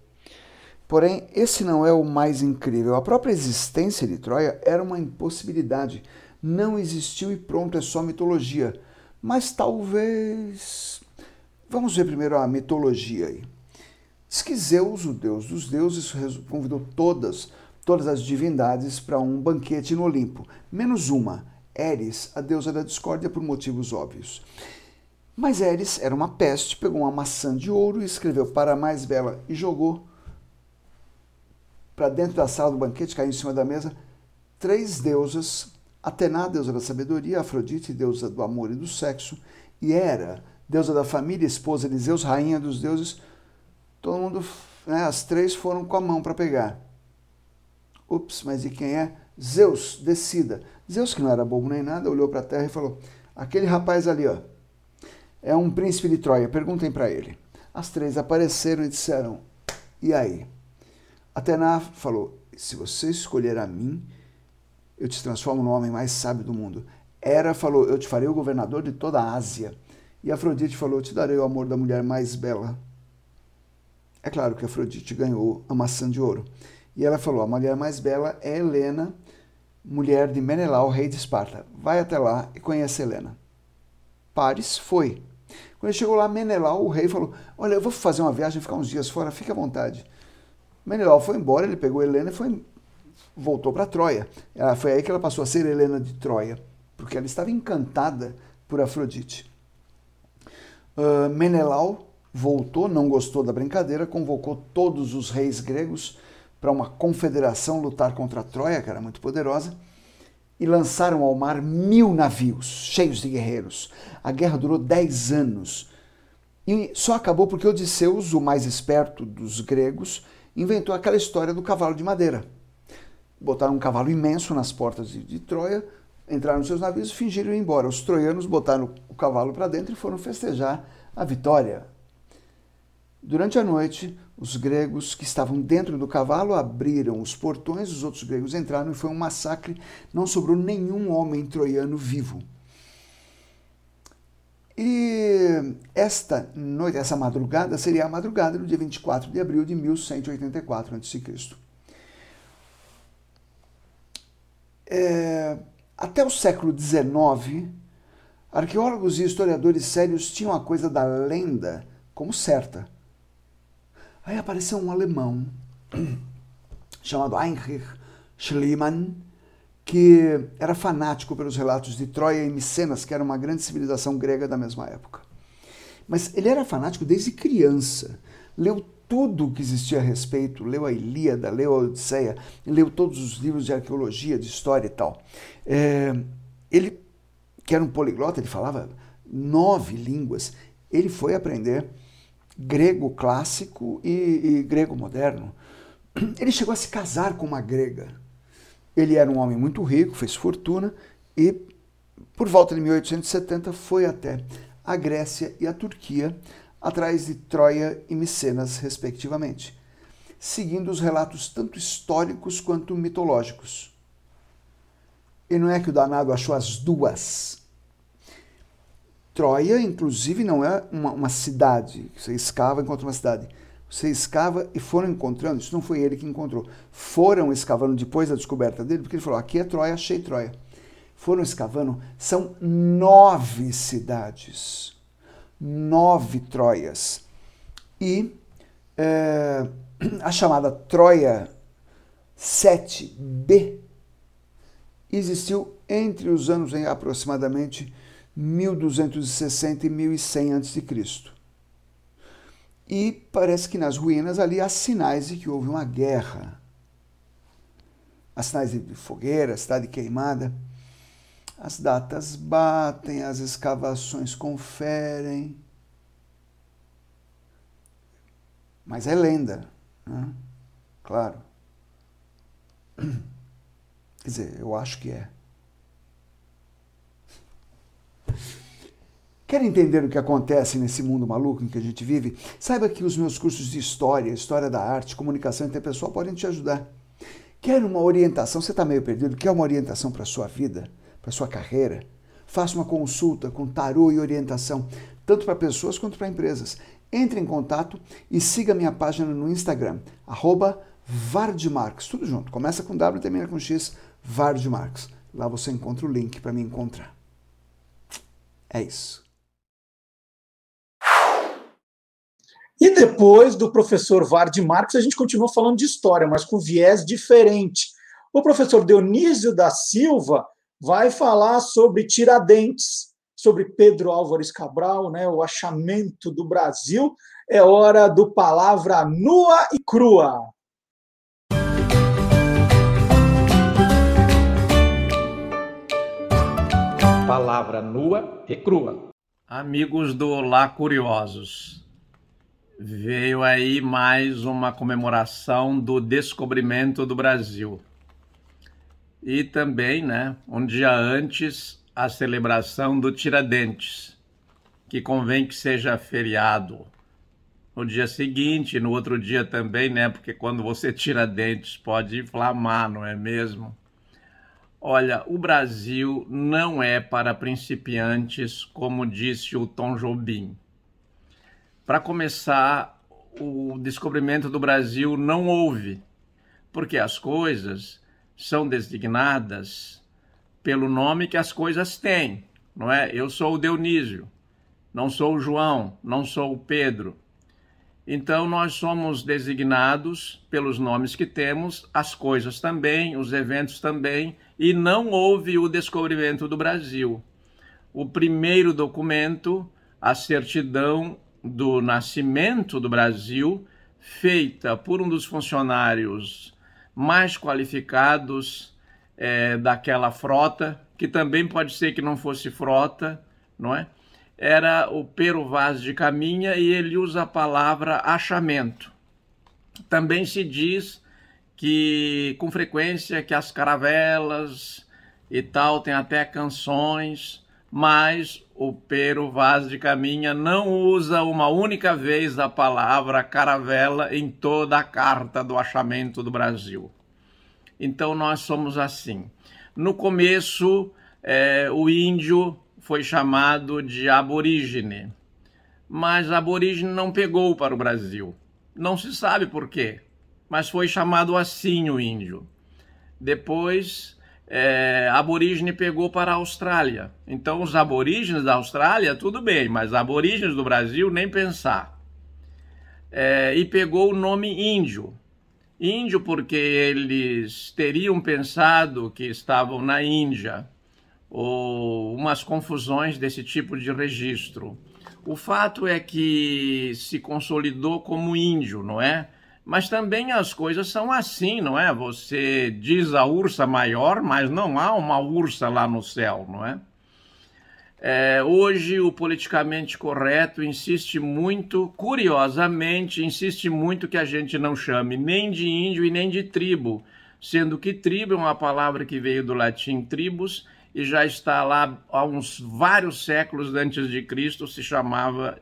Porém, esse não é o mais incrível. A própria existência de Troia era uma impossibilidade. Não existiu e pronto, é só mitologia. Mas talvez. Vamos ver primeiro a mitologia aí. Diz que Zeus, o deus dos deuses, convidou todas, todas as divindades para um banquete no Olimpo, menos uma, Eris, a deusa da discórdia, por motivos óbvios. Mas Eris era uma peste, pegou uma maçã de ouro e escreveu para a mais bela e jogou para dentro da sala do banquete, caiu em cima da mesa, três deusas, Atena, deusa da sabedoria, Afrodite, deusa do amor e do sexo, e Hera, deusa da família, esposa de Zeus, rainha dos deuses. Todo mundo, né, as três foram com a mão para pegar. Ups, mas e quem é? Zeus, decida. Zeus, que não era bobo nem nada, olhou para a terra e falou: Aquele rapaz ali, ó, é um príncipe de Troia, perguntem para ele. As três apareceram e disseram: E aí? Atena falou: Se você escolher a mim, eu te transformo no homem mais sábio do mundo. Hera falou: Eu te farei o governador de toda a Ásia. E Afrodite falou: te darei o amor da mulher mais bela. É claro que Afrodite ganhou a maçã de ouro. E ela falou: A mulher mais bela é Helena, mulher de Menelau, rei de Esparta. Vai até lá e conhece Helena. Paris foi. Quando ele chegou lá, Menelau, o rei, falou: Olha, eu vou fazer uma viagem, ficar uns dias fora, fique à vontade. Menelau foi embora, ele pegou Helena e foi, voltou para Troia. Ela, foi aí que ela passou a ser Helena de Troia, porque ela estava encantada por Afrodite. Uh, Menelau voltou, não gostou da brincadeira, convocou todos os reis gregos para uma confederação lutar contra a Troia, que era muito poderosa, e lançaram ao mar mil navios cheios de guerreiros. A guerra durou dez anos. E só acabou porque Odisseus, o mais esperto dos gregos, inventou aquela história do cavalo de madeira. Botaram um cavalo imenso nas portas de, de Troia, entraram nos seus navios e fingiram ir embora. Os troianos botaram o cavalo para dentro e foram festejar a vitória. Durante a noite, os gregos que estavam dentro do cavalo abriram os portões, os outros gregos entraram e foi um massacre. Não sobrou nenhum homem troiano vivo. E esta noite, essa madrugada, seria a madrugada do dia 24 de abril de 1184 a.C. É, até o século XIX, arqueólogos e historiadores sérios tinham a coisa da lenda como certa. Aí apareceu um alemão chamado Heinrich Schliemann que era fanático pelos relatos de Troia e Micenas, que era uma grande civilização grega da mesma época. Mas ele era fanático desde criança. Leu tudo o que existia a respeito, leu a Ilíada, leu a Odisseia, leu todos os livros de arqueologia, de história e tal. É, ele, que era um poliglota, ele falava nove línguas, ele foi aprender grego clássico e, e grego moderno. Ele chegou a se casar com uma grega. Ele era um homem muito rico, fez fortuna e, por volta de 1870, foi até a Grécia e a Turquia, atrás de Troia e Micenas, respectivamente, seguindo os relatos tanto históricos quanto mitológicos. E não é que o danado achou as duas. Troia, inclusive, não é uma, uma cidade. Você escava e encontra uma cidade. Você escava e foram encontrando. Isso não foi ele que encontrou. Foram escavando depois da descoberta dele, porque ele falou: aqui é Troia, achei Troia. Foram escavando. São nove cidades. Nove Troias. E é, a chamada Troia 7B existiu entre os anos em aproximadamente 1260 e 1100 a.C. E parece que nas ruínas ali há sinais de que houve uma guerra. Há sinais de fogueira, cidade queimada. As datas batem, as escavações conferem. Mas é lenda, né? claro. Quer dizer, eu acho que é. Quer entender o que acontece nesse mundo maluco em que a gente vive? Saiba que os meus cursos de história, história da arte, comunicação interpessoal podem te ajudar. Quer uma orientação? Você está meio perdido? Quer uma orientação para a sua vida, para a sua carreira? Faça uma consulta com tarô e orientação, tanto para pessoas quanto para empresas. Entre em contato e siga minha página no Instagram, arroba Vardmarks, tudo junto. Começa com W e termina com X, Vardmarks. Lá você encontra o link para me encontrar. É isso. E depois do professor Vard Marques, a gente continua falando de história, mas com viés diferente. O professor Dionísio da Silva vai falar sobre Tiradentes, sobre Pedro Álvares Cabral, né, o achamento do Brasil. É hora do Palavra Nua e Crua. Palavra nua e crua. Amigos do Olá Curiosos, veio aí mais uma comemoração do descobrimento do Brasil. E também, né, um dia antes, a celebração do Tiradentes, que convém que seja feriado. No dia seguinte, no outro dia também, né, porque quando você tira dentes pode inflamar, não é mesmo? Olha, o Brasil não é para principiantes, como disse o Tom Jobim. Para começar, o descobrimento do Brasil não houve, porque as coisas são designadas pelo nome que as coisas têm, não é? Eu sou o Dionísio, não sou o João, não sou o Pedro. Então nós somos designados pelos nomes que temos, as coisas também, os eventos também, e não houve o descobrimento do Brasil. O primeiro documento, a certidão do nascimento do Brasil, feita por um dos funcionários mais qualificados é, daquela frota, que também pode ser que não fosse frota, não é? Era o Pero Vaz de Caminha e ele usa a palavra achamento. Também se diz que com frequência que as caravelas e tal tem até canções mas o Pero Vaz de Caminha não usa uma única vez a palavra caravela em toda a carta do achamento do Brasil. Então nós somos assim. No começo, é, o índio foi chamado de aborígene, mas aborígene não pegou para o Brasil. Não se sabe por quê, mas foi chamado assim o índio. Depois é, aborígene pegou para a Austrália. Então, os aborígenes da Austrália, tudo bem, mas aborígenes do Brasil, nem pensar. É, e pegou o nome índio. Índio porque eles teriam pensado que estavam na Índia, ou umas confusões desse tipo de registro. O fato é que se consolidou como índio, não é? Mas também as coisas são assim, não é? Você diz a ursa maior, mas não há uma ursa lá no céu, não é? É, hoje o politicamente correto insiste muito, curiosamente, insiste muito que a gente não chame nem de índio e nem de tribo, sendo que tribo é uma palavra que veio do latim tribus e já está lá há uns vários séculos antes de Cristo, se chamava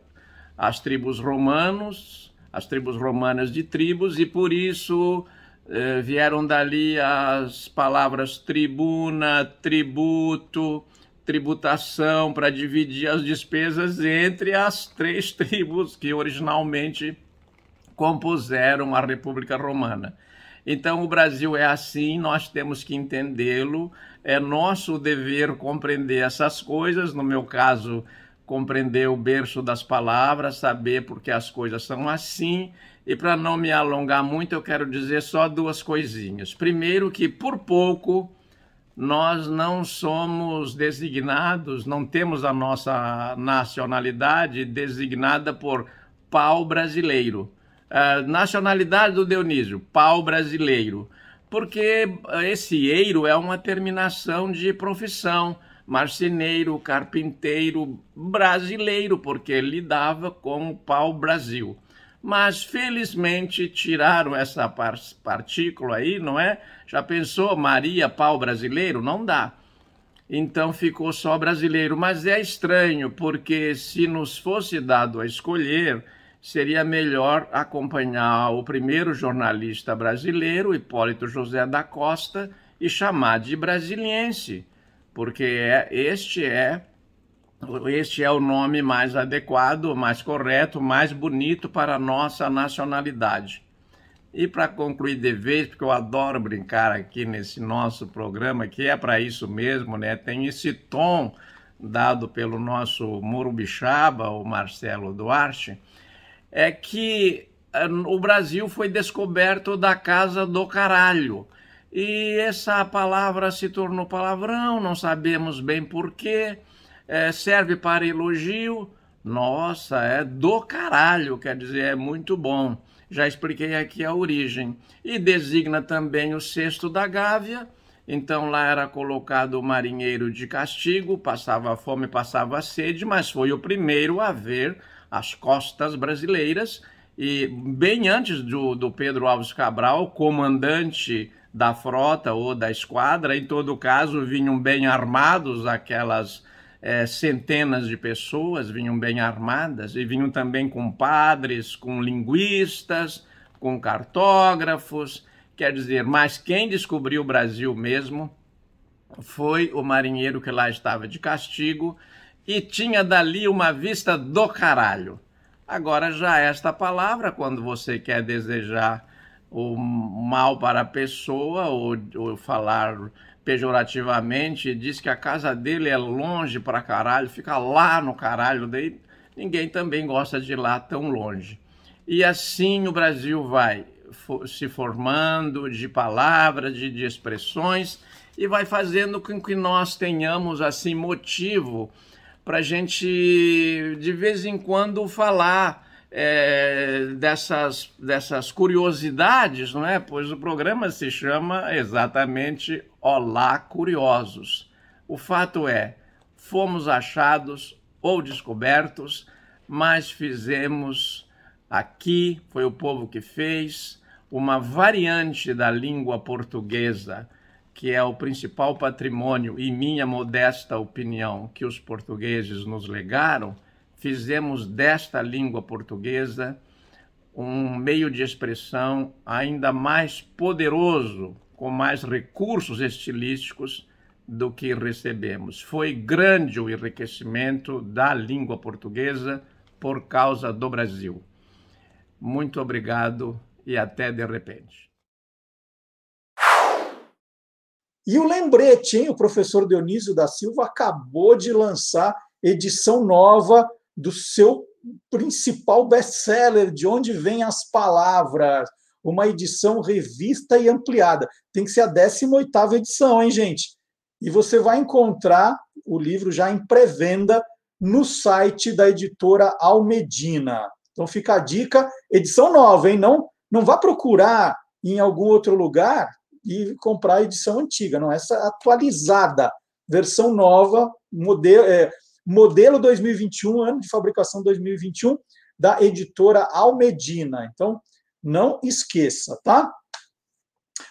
as tribos romanos, as tribos romanas de tribos, e por isso eh, vieram dali as palavras tribuna, tributo, tributação, para dividir as despesas entre as três tribos que originalmente compuseram a República Romana. Então, o Brasil é assim, nós temos que entendê-lo, é nosso dever compreender essas coisas. No meu caso, compreender o berço das palavras, saber porque as coisas são assim. E para não me alongar muito, eu quero dizer só duas coisinhas. Primeiro, que por pouco nós não somos designados, não temos a nossa nacionalidade designada por pau brasileiro. Uh, nacionalidade do Dionísio, pau brasileiro. Porque esse eiro é uma terminação de profissão marceneiro, carpinteiro brasileiro, porque lidava com o pau-brasil. Mas felizmente tiraram essa partícula aí, não é? Já pensou Maria pau brasileiro? Não dá. Então ficou só brasileiro. Mas é estranho, porque se nos fosse dado a escolher, seria melhor acompanhar o primeiro jornalista brasileiro, Hipólito José da Costa, e chamar de brasiliense porque é, este é este é o nome mais adequado, mais correto, mais bonito para a nossa nacionalidade. E para concluir de vez, porque eu adoro brincar aqui nesse nosso programa, que é para isso mesmo, né? Tem esse tom dado pelo nosso Murubixaba, o Marcelo Duarte, é que eh, o Brasil foi descoberto da casa do caralho. E essa palavra se tornou palavrão, não sabemos bem porquê, é, serve para elogio. Nossa, é do caralho, quer dizer, é muito bom. Já expliquei aqui a origem. E designa também o cesto da Gávea. Então lá era colocado o marinheiro de castigo, passava fome, passava sede, mas foi o primeiro a ver as costas brasileiras. E bem antes do, do Pedro Alves Cabral, comandante da frota ou da esquadra, em todo caso, vinham bem armados aquelas é, centenas de pessoas, vinham bem armadas, e vinham também com padres, com linguistas, com cartógrafos, quer dizer, mas quem descobriu o Brasil mesmo foi o marinheiro que lá estava de castigo e tinha dali uma vista do caralho. Agora, já esta palavra, quando você quer desejar o mal para a pessoa, ou, ou falar pejorativamente, diz que a casa dele é longe para caralho, fica lá no caralho dele, ninguém também gosta de ir lá tão longe. E assim o Brasil vai se formando de palavras, de, de expressões, e vai fazendo com que nós tenhamos assim motivo para a gente de vez em quando falar é, dessas, dessas curiosidades, não é? Pois o programa se chama exatamente Olá Curiosos. O fato é, fomos achados ou descobertos, mas fizemos aqui, foi o povo que fez, uma variante da língua portuguesa, que é o principal patrimônio, e minha modesta opinião, que os portugueses nos legaram fizemos desta língua portuguesa um meio de expressão ainda mais poderoso, com mais recursos estilísticos do que recebemos. Foi grande o enriquecimento da língua portuguesa por causa do Brasil. Muito obrigado e até de repente. E o lembrete, hein? O professor Dionísio da Silva acabou de lançar edição nova do seu principal best-seller, de onde vêm as palavras. uma edição revista e ampliada. Tem que ser a 18ª edição, hein, gente? E você vai encontrar o livro já em pré-venda no site da editora Almedina. Então fica a dica, edição nova, hein? Não, não vá procurar em algum outro lugar e comprar a edição antiga, não, essa atualizada, versão nova, modelo, é, modelo 2021, ano de fabricação 2021, da editora Almedina. Então, não esqueça, tá?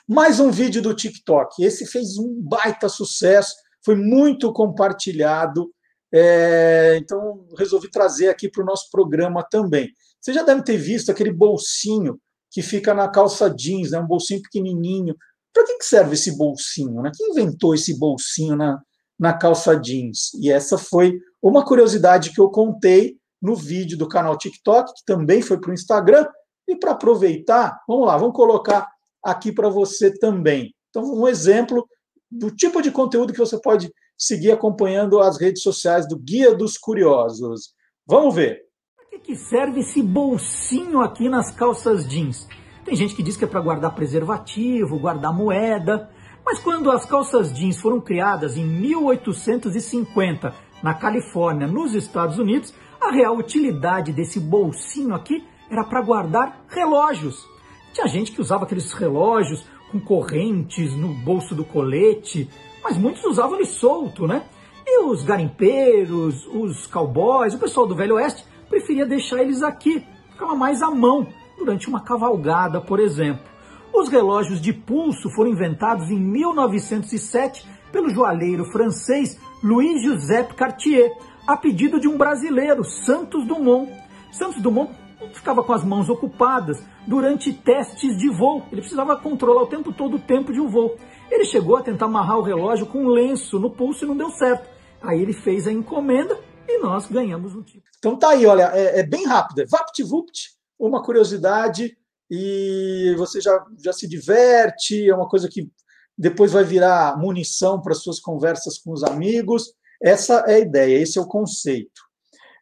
Mais um vídeo do TikTok. Esse fez um baita sucesso, foi muito compartilhado. É, então, resolvi trazer aqui para o nosso programa também. Você já deve ter visto aquele bolsinho que fica na calça jeans, né? um bolsinho pequenininho. Para que, serve esse bolsinho? Né? Quem inventou esse bolsinho na, na calça jeans? E essa foi uma curiosidade que eu contei no vídeo do canal TikTok, que também foi para o Instagram. E para aproveitar, vamos lá, vamos colocar aqui para você também. Então, um exemplo do tipo de conteúdo que você pode seguir acompanhando as redes sociais do Guia dos Curiosos. Vamos ver. Para que serve esse bolsinho aqui nas calças jeans? Tem gente que diz que é para guardar preservativo, guardar moeda. Mas quando as calças jeans foram criadas em 1850 na Califórnia, nos Estados Unidos, a real utilidade desse bolsinho aqui era para guardar relógios. Tinha gente que usava aqueles relógios com correntes no bolso do colete, mas muitos usavam ele solto, né? E os garimpeiros, os cowboys, o pessoal do Velho Oeste preferia deixar eles aqui, ficava mais à mão durante uma cavalgada, por exemplo. Os relógios de pulso foram inventados em 1907 pelo joalheiro francês Louis Joseph Cartier, a pedido de um brasileiro, Santos Dumont. Santos Dumont ficava com as mãos ocupadas durante testes de voo. Ele precisava controlar o tempo todo o tempo de um voo. Ele chegou a tentar amarrar o relógio com um lenço no pulso e não deu certo. Aí ele fez a encomenda e nós ganhamos um tipo. Então tá aí, olha, é, é bem rápido. É VaptVupt, uma curiosidade e você já, já se diverte, é uma coisa que depois vai virar munição para suas conversas com os amigos. Essa é a ideia, esse é o conceito.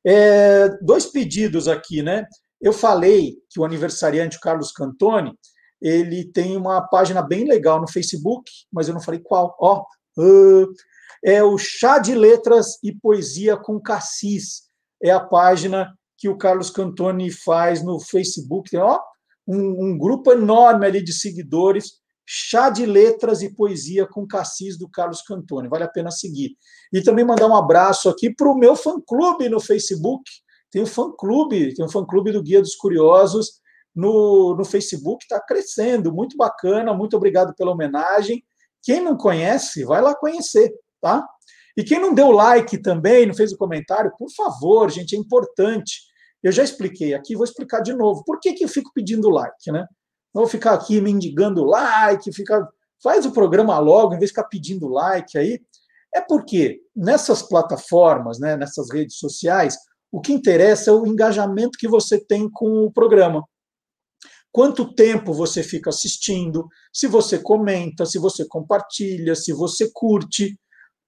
É, dois pedidos aqui, né? Eu falei que o aniversariante Carlos Cantoni ele tem uma página bem legal no Facebook, mas eu não falei qual. Ó, uh, é o Chá de Letras e Poesia com Cassis. É a página que o Carlos Cantoni faz no Facebook. Tem ó, um, um grupo enorme ali de seguidores. Chá de Letras e Poesia com Cassis do Carlos Cantoni. Vale a pena seguir. E também mandar um abraço aqui para o meu fã-clube no Facebook, tem um fã-clube, tem um fã-clube do Guia dos Curiosos no, no Facebook, está crescendo, muito bacana, muito obrigado pela homenagem. Quem não conhece, vai lá conhecer, tá? E quem não deu like também, não fez o comentário, por favor, gente, é importante. Eu já expliquei aqui, vou explicar de novo. Por que, que eu fico pedindo like, né? Não vou ficar aqui mendigando like, ficar. Faz o programa logo, em vez de ficar pedindo like aí. É porque nessas plataformas, né, nessas redes sociais, o que interessa é o engajamento que você tem com o programa. Quanto tempo você fica assistindo, se você comenta, se você compartilha, se você curte.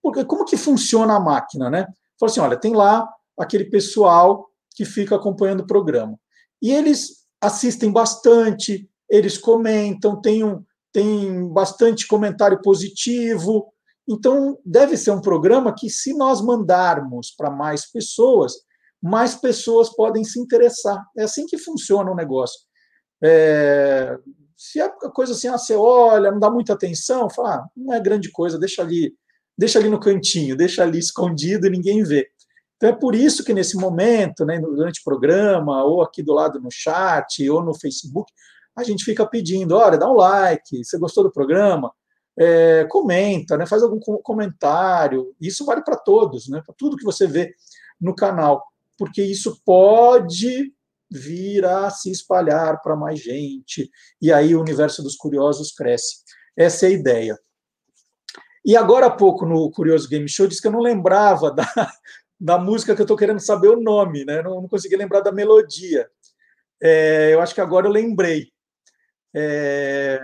Porque como que funciona a máquina, né? Fala assim, olha, tem lá aquele pessoal que fica acompanhando o programa. E eles assistem bastante, eles comentam, tem, um, tem bastante comentário positivo. Então, deve ser um programa que, se nós mandarmos para mais pessoas, mais pessoas podem se interessar. É assim que funciona o negócio. É, se a coisa assim, ah, você olha, não dá muita atenção, fala, ah, não é grande coisa, deixa ali, deixa ali no cantinho, deixa ali escondido e ninguém vê. Então é por isso que nesse momento, né, durante o programa, ou aqui do lado no chat, ou no Facebook, a gente fica pedindo, olha, dá um like, você gostou do programa? É, comenta, né, faz algum comentário. Isso vale para todos, né, para tudo que você vê no canal porque isso pode vir a se espalhar para mais gente, e aí o universo dos curiosos cresce. Essa é a ideia. E agora há pouco, no Curioso Game Show, disse que eu não lembrava da, da música que eu estou querendo saber o nome, né? não, não consegui lembrar da melodia. É, eu acho que agora eu lembrei. É...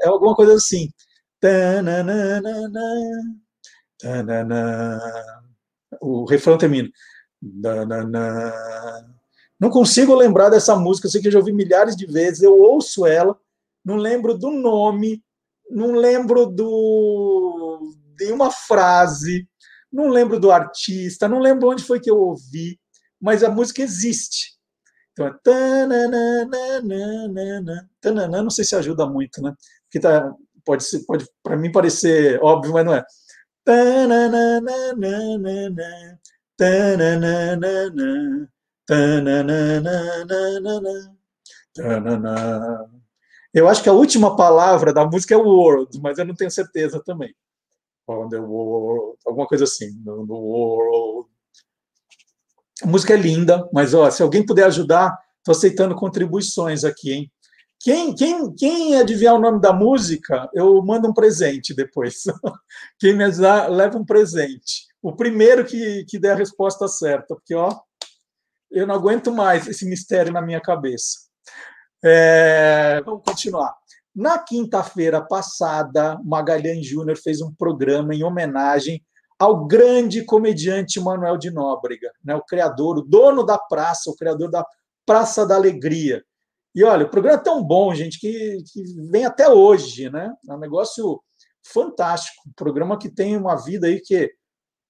É alguma coisa assim. O refrão termina. Não consigo lembrar dessa música, eu sei que eu já ouvi milhares de vezes, eu ouço ela, não lembro do nome, não lembro do de uma frase, não lembro do artista, não lembro onde foi que eu ouvi, mas a música existe. Então é tanana, não sei se ajuda muito, né? Porque tá, pode ser, pode para mim parecer óbvio, mas não é. Eu acho que a última palavra da música é world, mas eu não tenho certeza também. The world, alguma coisa assim. No world. A música é linda, mas ó, se alguém puder ajudar, estou aceitando contribuições aqui, hein? Quem, quem, quem adivinhar o nome da música, eu mando um presente depois. Quem me ajudar, leva um presente. O primeiro que, que der a resposta certa, porque ó, eu não aguento mais esse mistério na minha cabeça. É, vamos continuar. Na quinta-feira passada, Magalhães Júnior fez um programa em homenagem ao grande comediante Manuel de Nóbrega, né, o criador, o dono da praça, o criador da Praça da Alegria. E olha, o programa é tão bom, gente, que, que vem até hoje, né? É um negócio fantástico. Um programa que tem uma vida aí que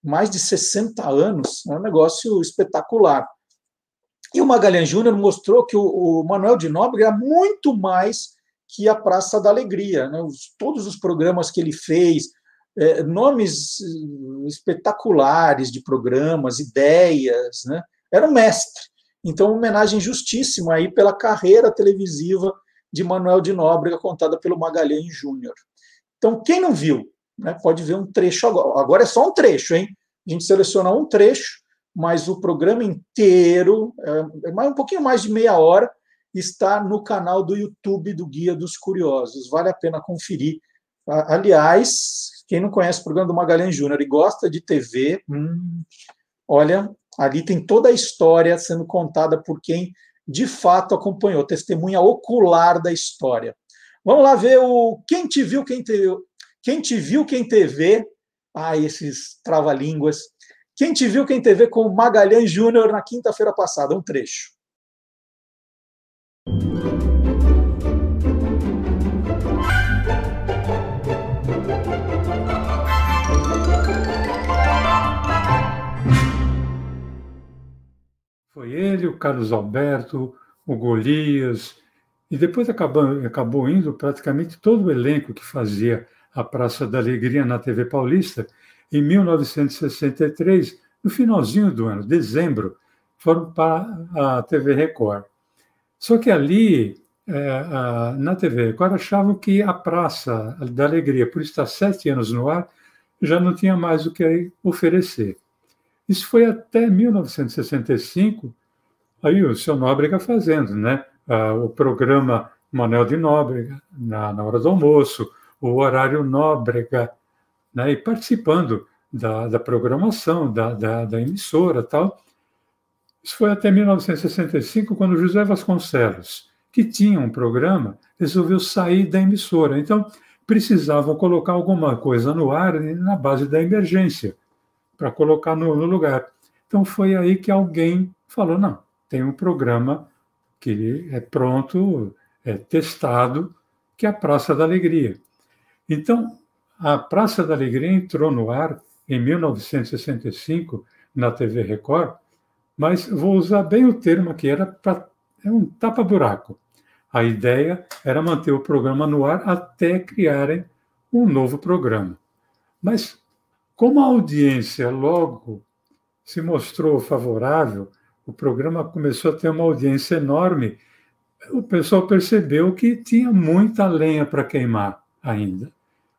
mais de 60 anos, é um negócio espetacular. E o Magalhães Júnior mostrou que o, o Manuel de Nóbrega é muito mais que a Praça da Alegria. Né? Os, todos os programas que ele fez, é, nomes eh, espetaculares de programas, ideias, né? era um mestre. Então, homenagem justíssima aí pela carreira televisiva de Manuel de Nóbrega, contada pelo Magalhães Júnior. Então, quem não viu, né, pode ver um trecho agora. Agora é só um trecho, hein? A gente seleciona um trecho, mas o programa inteiro, é, é um pouquinho mais de meia hora, está no canal do YouTube do Guia dos Curiosos. Vale a pena conferir. Aliás, quem não conhece o programa do Magalhães Júnior e gosta de TV, hum, olha, Ali tem toda a história sendo contada por quem de fato acompanhou, testemunha ocular da história. Vamos lá ver o quem te viu, quem te, quem te viu, quem te vê. Ah, esses trava-línguas. Quem te viu, quem te vê com Magalhães Júnior na quinta-feira passada, um trecho. Foi ele, o Carlos Alberto, o Golias, e depois acabou, acabou indo praticamente todo o elenco que fazia a Praça da Alegria na TV Paulista. Em 1963, no finalzinho do ano, dezembro, foram para a TV Record. Só que ali, é, na TV Record, achavam que a Praça da Alegria, por estar sete anos no ar, já não tinha mais o que oferecer. Isso foi até 1965, aí o seu Nóbrega fazendo, né? O programa Manuel de Nóbrega, na, na hora do almoço, o horário Nóbrega, né? e participando da, da programação da, da, da emissora tal. Isso foi até 1965, quando José Vasconcelos, que tinha um programa, resolveu sair da emissora. Então, precisavam colocar alguma coisa no ar na base da emergência para colocar no, no, lugar. Então foi aí que alguém falou: não, tem um programa que é pronto, é testado, que é a Praça da Alegria. Então, a Praça da Alegria entrou no ar em 1965 na TV Record, mas vou usar bem o termo aqui, era pra, é um tapa-buraco. A ideia era manter o programa no ar até criarem um novo programa. Mas como a audiência logo se mostrou favorável, o programa começou a ter uma audiência enorme. O pessoal percebeu que tinha muita lenha para queimar ainda.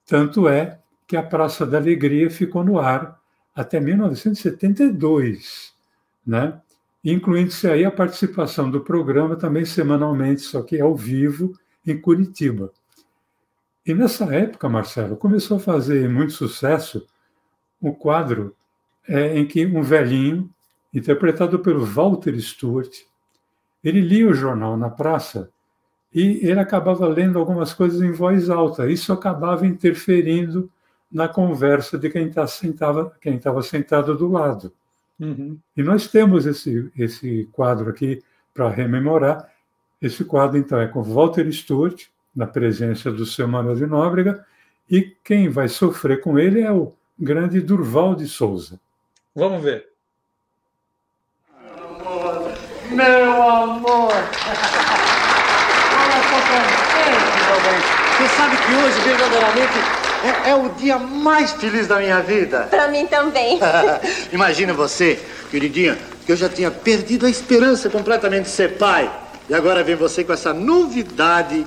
Tanto é que a Praça da Alegria ficou no ar até 1972, né? incluindo-se aí a participação do programa também semanalmente, só que ao vivo, em Curitiba. E nessa época, Marcelo, começou a fazer muito sucesso um quadro é, em que um velhinho, interpretado pelo Walter Stewart, ele lia o jornal na praça e ele acabava lendo algumas coisas em voz alta. Isso acabava interferindo na conversa de quem tá estava sentado do lado. Uhum. E nós temos esse, esse quadro aqui para rememorar. Esse quadro, então, é com Walter Stewart, na presença do seu Manuel de Nóbrega, e quem vai sofrer com ele é o grande Durval de Souza. Vamos ver. Meu amor! Olha, tô Você sabe que hoje, verdadeiramente, é, é o dia mais feliz da minha vida. Pra mim também. Imagina você, queridinha, que eu já tinha perdido a esperança completamente de ser pai. E agora vem você com essa novidade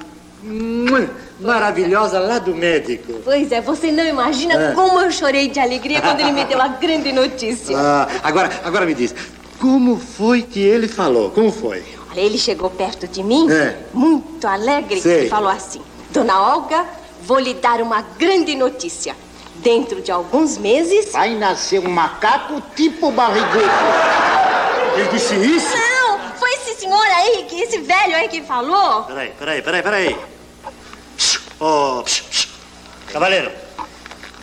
maravilhosa lá do médico. Pois é, você não imagina É. como eu chorei de alegria quando ele me deu a grande notícia. Ah, agora, agora me diz, como foi que ele falou? Como foi? Ele chegou perto de mim, É. muito alegre, Sei. e falou assim: Dona Olga, vou lhe dar uma grande notícia. Dentro de alguns meses. Vai nascer um macaco tipo barrigudo. Ele disse isso? Não, foi esse senhor aí, que esse velho aí que falou. Peraí, peraí, peraí, peraí. Psh, psh. Cavaleiro,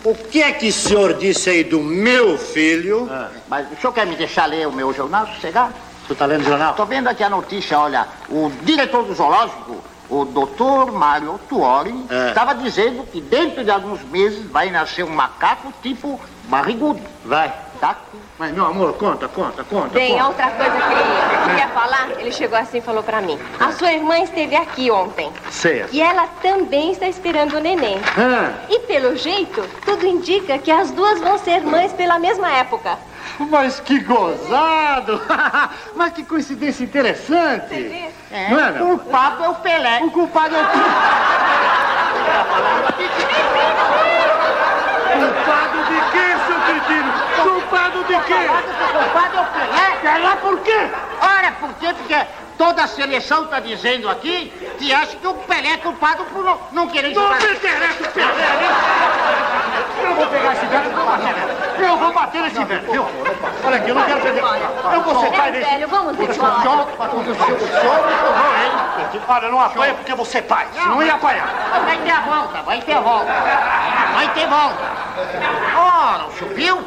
o que é que o senhor disse aí do meu filho? Mas o senhor quer me deixar ler o meu jornal, sossegado? Tu tá lendo o jornal? Tô vendo aqui a notícia, olha, o diretor do zoológico, o doutor Mário Tuori, É. estava dizendo que dentro de alguns meses vai nascer um macaco tipo barrigudo. Vai. Tá? Mas, meu amor, conta, conta, conta. Conta. outra coisa que ele queria falar, ele chegou assim e falou pra mim: A sua irmã esteve aqui ontem. Certo. E ela também está esperando o neném. Ah. E pelo jeito, tudo indica que as duas vão ser mães pela mesma época. Mas que gozado! Mas que coincidência interessante! É, Não é, meu? o culpado é o Pelé. O culpado é o Culpado de quê, seu cretino? Culpado de quê? O culpado é o Pelé. Pelé por quê? Ora, por quê? Porque toda a seleção está dizendo aqui que acha que o Pelé é culpado por não, não querer Não jogar. me interessa o Pelé, né? Eu vou pegar esse velho e vou bater nele. Eu vou bater nesse velho, viu? Olha aqui, eu não quero perder. Eu vou sentar É, nesse... velho, vamos ele. Olha, não apanha porque você é pai. Senão ia apanhar. Vai ter a volta, vai ter a volta. Vai ter volta. Ora, o senhor viu?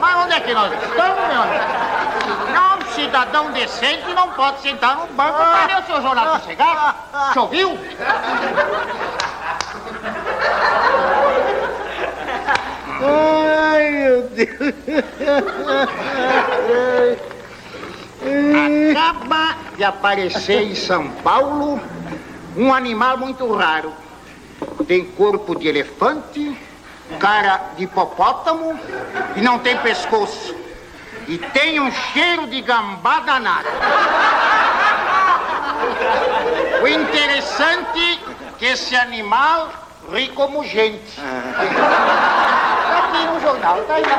Mas onde é que nós estamos, meu amigo? Não, um cidadão decente não pode sentar no banco para ler o seu jornal sossegado. O senhor viu? Ai, meu Deus. Acaba de aparecer em São Paulo um animal muito raro. Tem corpo de elefante, cara de hipopótamo e não tem pescoço. E tem um cheiro de gambá danado. O interessante é que esse animal ri como gente. Tá aqui no jornal, tá aí na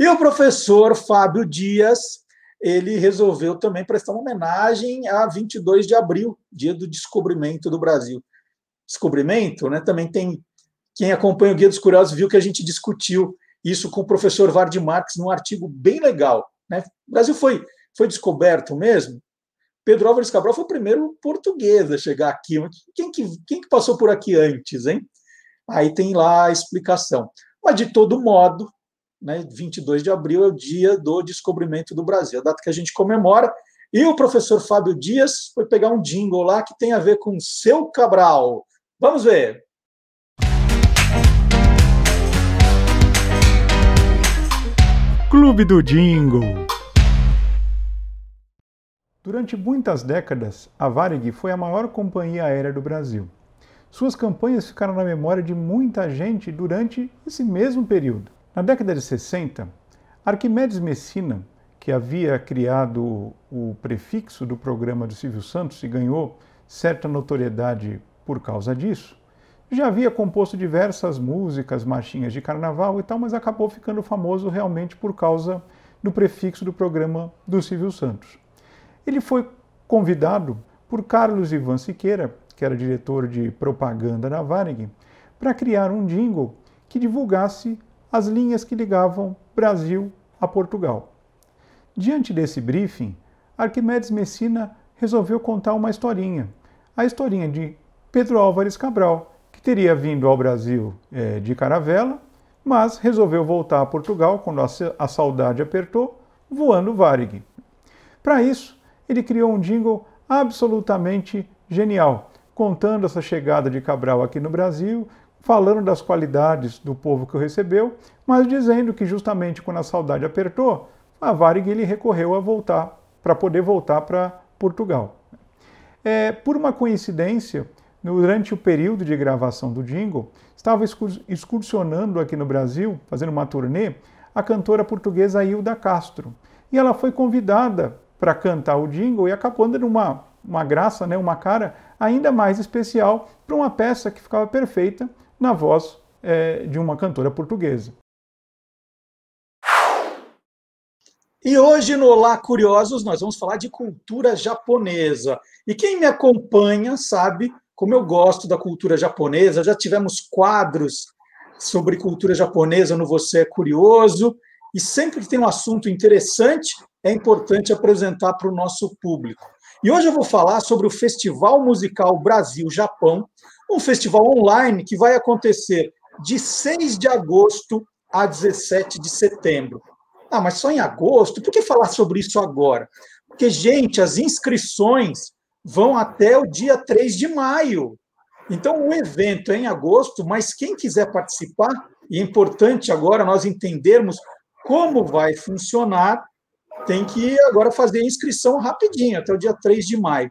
E o professor Fábio Dias, ele resolveu também prestar uma homenagem a 22 de abril, dia do descobrimento do Brasil. Descobrimento, né? Também tem quem acompanha o Guia dos Curiosos viu que a gente discutiu isso com o professor Vard Marx num artigo bem legal, né? O Brasil foi foi descoberto mesmo. Pedro Álvares Cabral foi o primeiro português a chegar aqui. Quem que, quem que passou por aqui antes, hein? Aí tem lá a explicação. Mas, de todo modo, né, 22 de abril é o dia do descobrimento do Brasil, a data que a gente comemora. E o professor Fábio Dias foi pegar um jingle lá que tem a ver com seu Cabral. Vamos ver. Clube do Jingle. Durante muitas décadas, a Varig foi a maior companhia aérea do Brasil. Suas campanhas ficaram na memória de muita gente durante esse mesmo período. Na década de 60, Arquimedes Messina, que havia criado o prefixo do programa do Silvio Santos e ganhou certa notoriedade por causa disso, já havia composto diversas músicas, marchinhas de carnaval e tal, mas acabou ficando famoso realmente por causa do prefixo do programa do Silvio Santos. Ele foi convidado por Carlos Ivan Siqueira, que era diretor de propaganda da Varig, para criar um jingle que divulgasse as linhas que ligavam Brasil a Portugal. Diante desse briefing, Arquimedes Messina resolveu contar uma historinha, a historinha de Pedro Álvares Cabral, teria vindo ao Brasil é, de caravela, mas resolveu voltar a Portugal quando a, saudade apertou, voando Varig. Para isso, ele criou um jingle absolutamente genial, contando essa chegada de Cabral aqui no Brasil, falando das qualidades do povo que o recebeu, mas dizendo que justamente quando a saudade apertou, a Varig ele recorreu a voltar para poder voltar para Portugal. É, por uma coincidência, durante o período de gravação do jingle, estava excursionando aqui no Brasil, fazendo uma turnê, a cantora portuguesa Hilda Castro. E ela foi convidada para cantar o jingle e acabou dando uma, uma graça, né, uma cara ainda mais especial para uma peça que ficava perfeita na voz é, de uma cantora portuguesa. E hoje no Olá Curiosos nós vamos falar de cultura japonesa. E quem me acompanha sabe como eu gosto da cultura japonesa. Já tivemos quadros sobre cultura japonesa no Você é Curioso. E sempre que tem um assunto interessante, é importante apresentar para o nosso público. E hoje eu vou falar sobre o Festival Musical Brasil-Japão, um festival online que vai acontecer de 6 de agosto a 17 de setembro. Ah, mas só em agosto? Por que falar sobre isso agora? Porque, gente, as inscrições vão até o dia 3 de maio. Então, o evento é em agosto, mas quem quiser participar, e é importante agora nós entendermos como vai funcionar, tem que agora fazer a inscrição rapidinho, até o dia 3 de maio.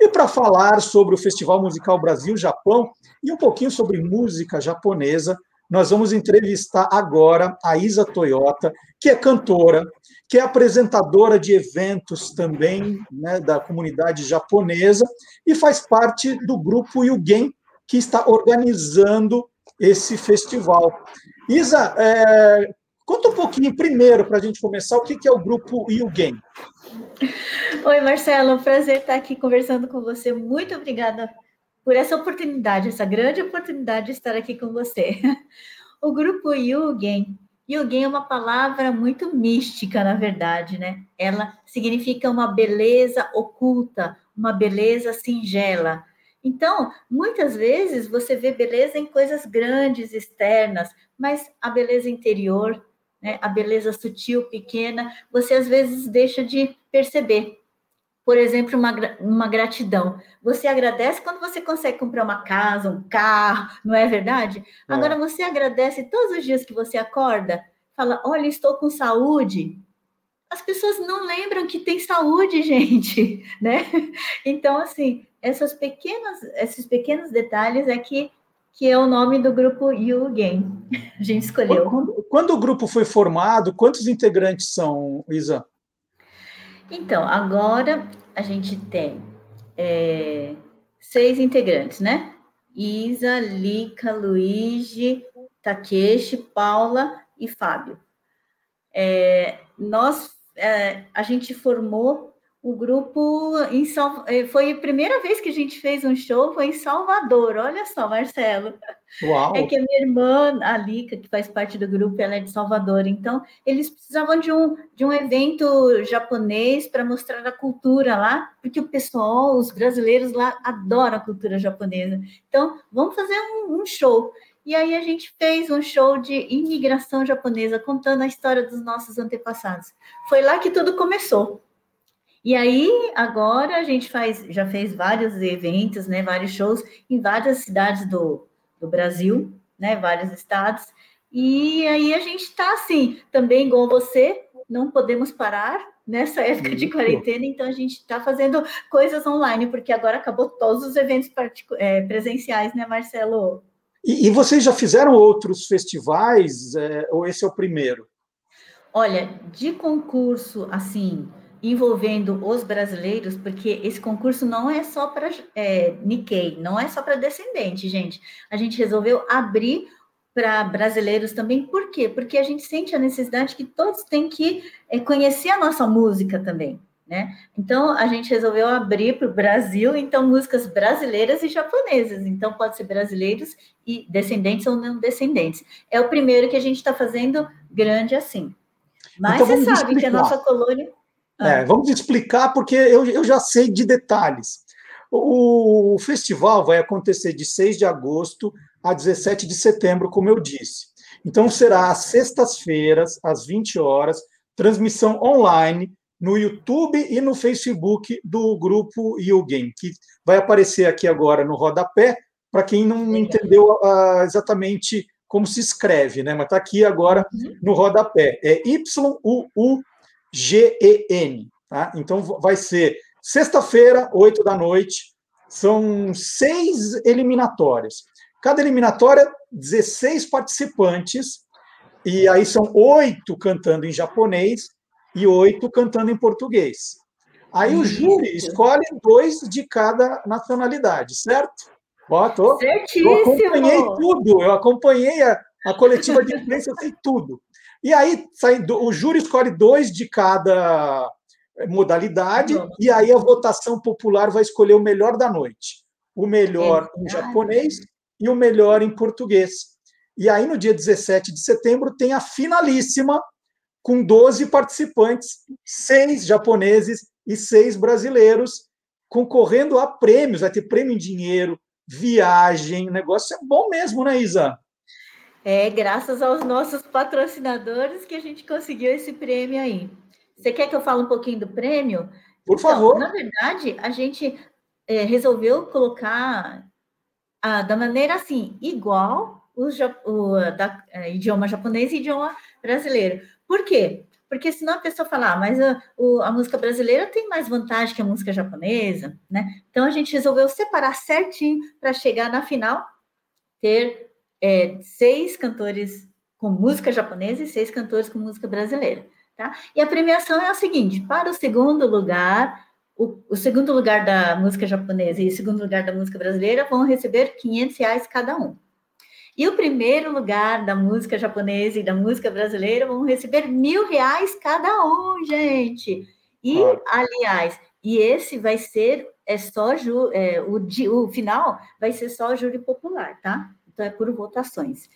E para falar sobre o Festival Musical Brasil-Japão e um pouquinho sobre música japonesa, nós vamos entrevistar agora a Isa Toyota, que é cantora, que é apresentadora de eventos também né, da comunidade japonesa e faz parte do grupo Yugen, que está organizando esse festival. Isa, é, conta um pouquinho primeiro, para a gente começar, o que é o grupo Yugen. Oi, Marcelo, prazer estar aqui conversando com você. Muito obrigada por essa oportunidade, essa grande oportunidade de estar aqui com você. O grupo Yugen, Yugen é uma palavra muito mística, na verdade, né? Ela significa uma beleza oculta, uma beleza singela. Então, muitas vezes você vê beleza em coisas grandes, externas, mas a beleza interior, né, a beleza sutil, pequena, você às vezes deixa de perceber por exemplo, uma, uma gratidão. Você agradece quando você consegue comprar uma casa, um carro, não é verdade? É. Agora, você agradece todos os dias que você acorda, fala: Olha, estou com saúde. As pessoas não lembram que tem saúde, gente, né? Então, assim, essas pequenas, esses pequenos detalhes é que, que é o nome do grupo You Game. A gente escolheu. Quando, quando o grupo foi formado, quantos integrantes são, Isa? Então, agora a gente tem é, seis integrantes, né? Isa, Lica, Luigi, Takeshi, Paula e Fábio. É, nós, é, a gente formou o grupo em Sal... Eh, foi a primeira vez que a gente fez um show, foi em Salvador. Olha só, Marcelo. Uau. É que a minha irmã, a Lica, que faz parte do grupo, ela é de Salvador. Então, eles precisavam de um, de um evento japonês para mostrar a cultura lá, porque o pessoal, os brasileiros lá adoram a cultura japonesa. Então, vamos fazer um, um show. E aí a gente fez um show de imigração japonesa, contando a história dos nossos antepassados. Foi lá que tudo começou. E aí, agora a gente faz, já fez vários eventos, né, vários shows em várias cidades do, do Brasil, né, vários estados. E aí a gente está assim, também igual você, não podemos parar nessa época de quarentena, então a gente está fazendo coisas online, porque agora acabou todos os eventos é, presenciais, né, Marcelo? E, e, vocês já fizeram outros festivais, é, ou esse é o primeiro? Olha, de concurso, assim, envolvendo os brasileiros, porque esse concurso não é só para é, Nikkei, não é só para descendente, gente. A gente resolveu abrir para brasileiros também, por quê? Porque a gente sente a necessidade que todos têm que é, conhecer a nossa música também, né? Então a gente resolveu abrir para o Brasil, então músicas brasileiras e japonesas, então pode ser brasileiros e descendentes ou não descendentes. É o primeiro que a gente está fazendo grande assim. Mas então, você sabe explicar. que a nossa colônia é, vamos explicar, porque eu, eu já sei de detalhes. O, o festival vai acontecer de 6 de agosto a 17 de setembro, como eu disse. Então, será às sextas-feiras, às 20 horas, transmissão online no YouTube e no Facebook do grupo YouGame, que vai aparecer aqui agora no rodapé, para quem não entendeu uh, exatamente como se escreve, né? Mas está aqui agora uhum. no rodapé. É Y-U-U-G-E-N. Tá? Então vai ser sexta-feira, 8 da noite. São seis eliminatórias. Cada eliminatória, 16 participantes, e aí são oito cantando em japonês e oito cantando em português. Aí o júri escolhe dois de cada nacionalidade, certo? Ó, tô, eu acompanhei tudo, eu acompanhei a, a coletiva de imprensa, eu sei tudo. E aí sai, o júri escolhe dois de cada modalidade, e aí a votação popular vai escolher o melhor da noite. O melhor em japonês e o melhor em português. E aí, no dia 17 de setembro, tem a finalíssima, com 12 participantes, seis japoneses e seis brasileiros, concorrendo a prêmios. Vai ter prêmio em dinheiro, viagem, o negócio é bom mesmo, né, Isa? É, graças aos nossos patrocinadores que a gente conseguiu esse prêmio aí. Você quer que eu fale um pouquinho do prêmio? Por então, favor. Na verdade, a gente é, resolveu colocar ah, da maneira assim, igual o, o da, é, idioma japonês e idioma brasileiro. Por quê? Porque senão a pessoa fala, ah, mas a, o, a música brasileira tem mais vantagem que a música japonesa, né? Então a gente resolveu separar certinho para chegar na final, ter é, seis cantores com música japonesa e seis cantores com música brasileira, tá? E a premiação é a seguinte: para o segundo lugar, o, o, segundo lugar da música japonesa e o segundo lugar da música brasileira vão receber 500 reais cada um. E o primeiro lugar da música japonesa e da música brasileira vão receber mil reais cada um, gente. E, aliás, e esse vai ser, é só, ju, é, o, o final vai ser só júri popular, tá? Então é por votações.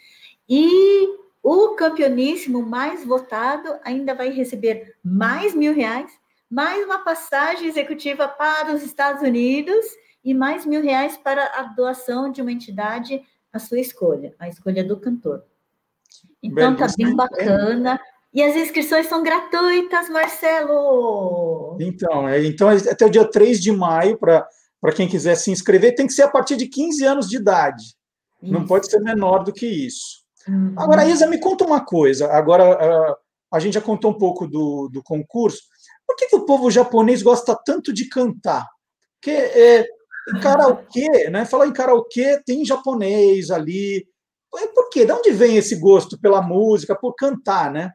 E o campeoníssimo mais votado ainda vai receber mais mil reais, mais uma passagem executiva para os Estados Unidos e mais mil reais para a doação de uma entidade a sua escolha, a escolha do cantor. Então tá bem bacana. E as inscrições são gratuitas, Marcelo! Então, é, então é até o dia 3 de maio, para quem quiser se inscrever, tem que ser a partir de 15 anos de idade. Isso. Não pode ser menor do que isso. Uhum. Agora, Isa, me conta uma coisa. Agora, a gente já contou um pouco do, do concurso. Por que, que o povo japonês gosta tanto de cantar? Porque é, em karaokê, né? Falar em karaokê tem japonês ali. Por quê? De onde vem esse gosto pela música, por cantar, né?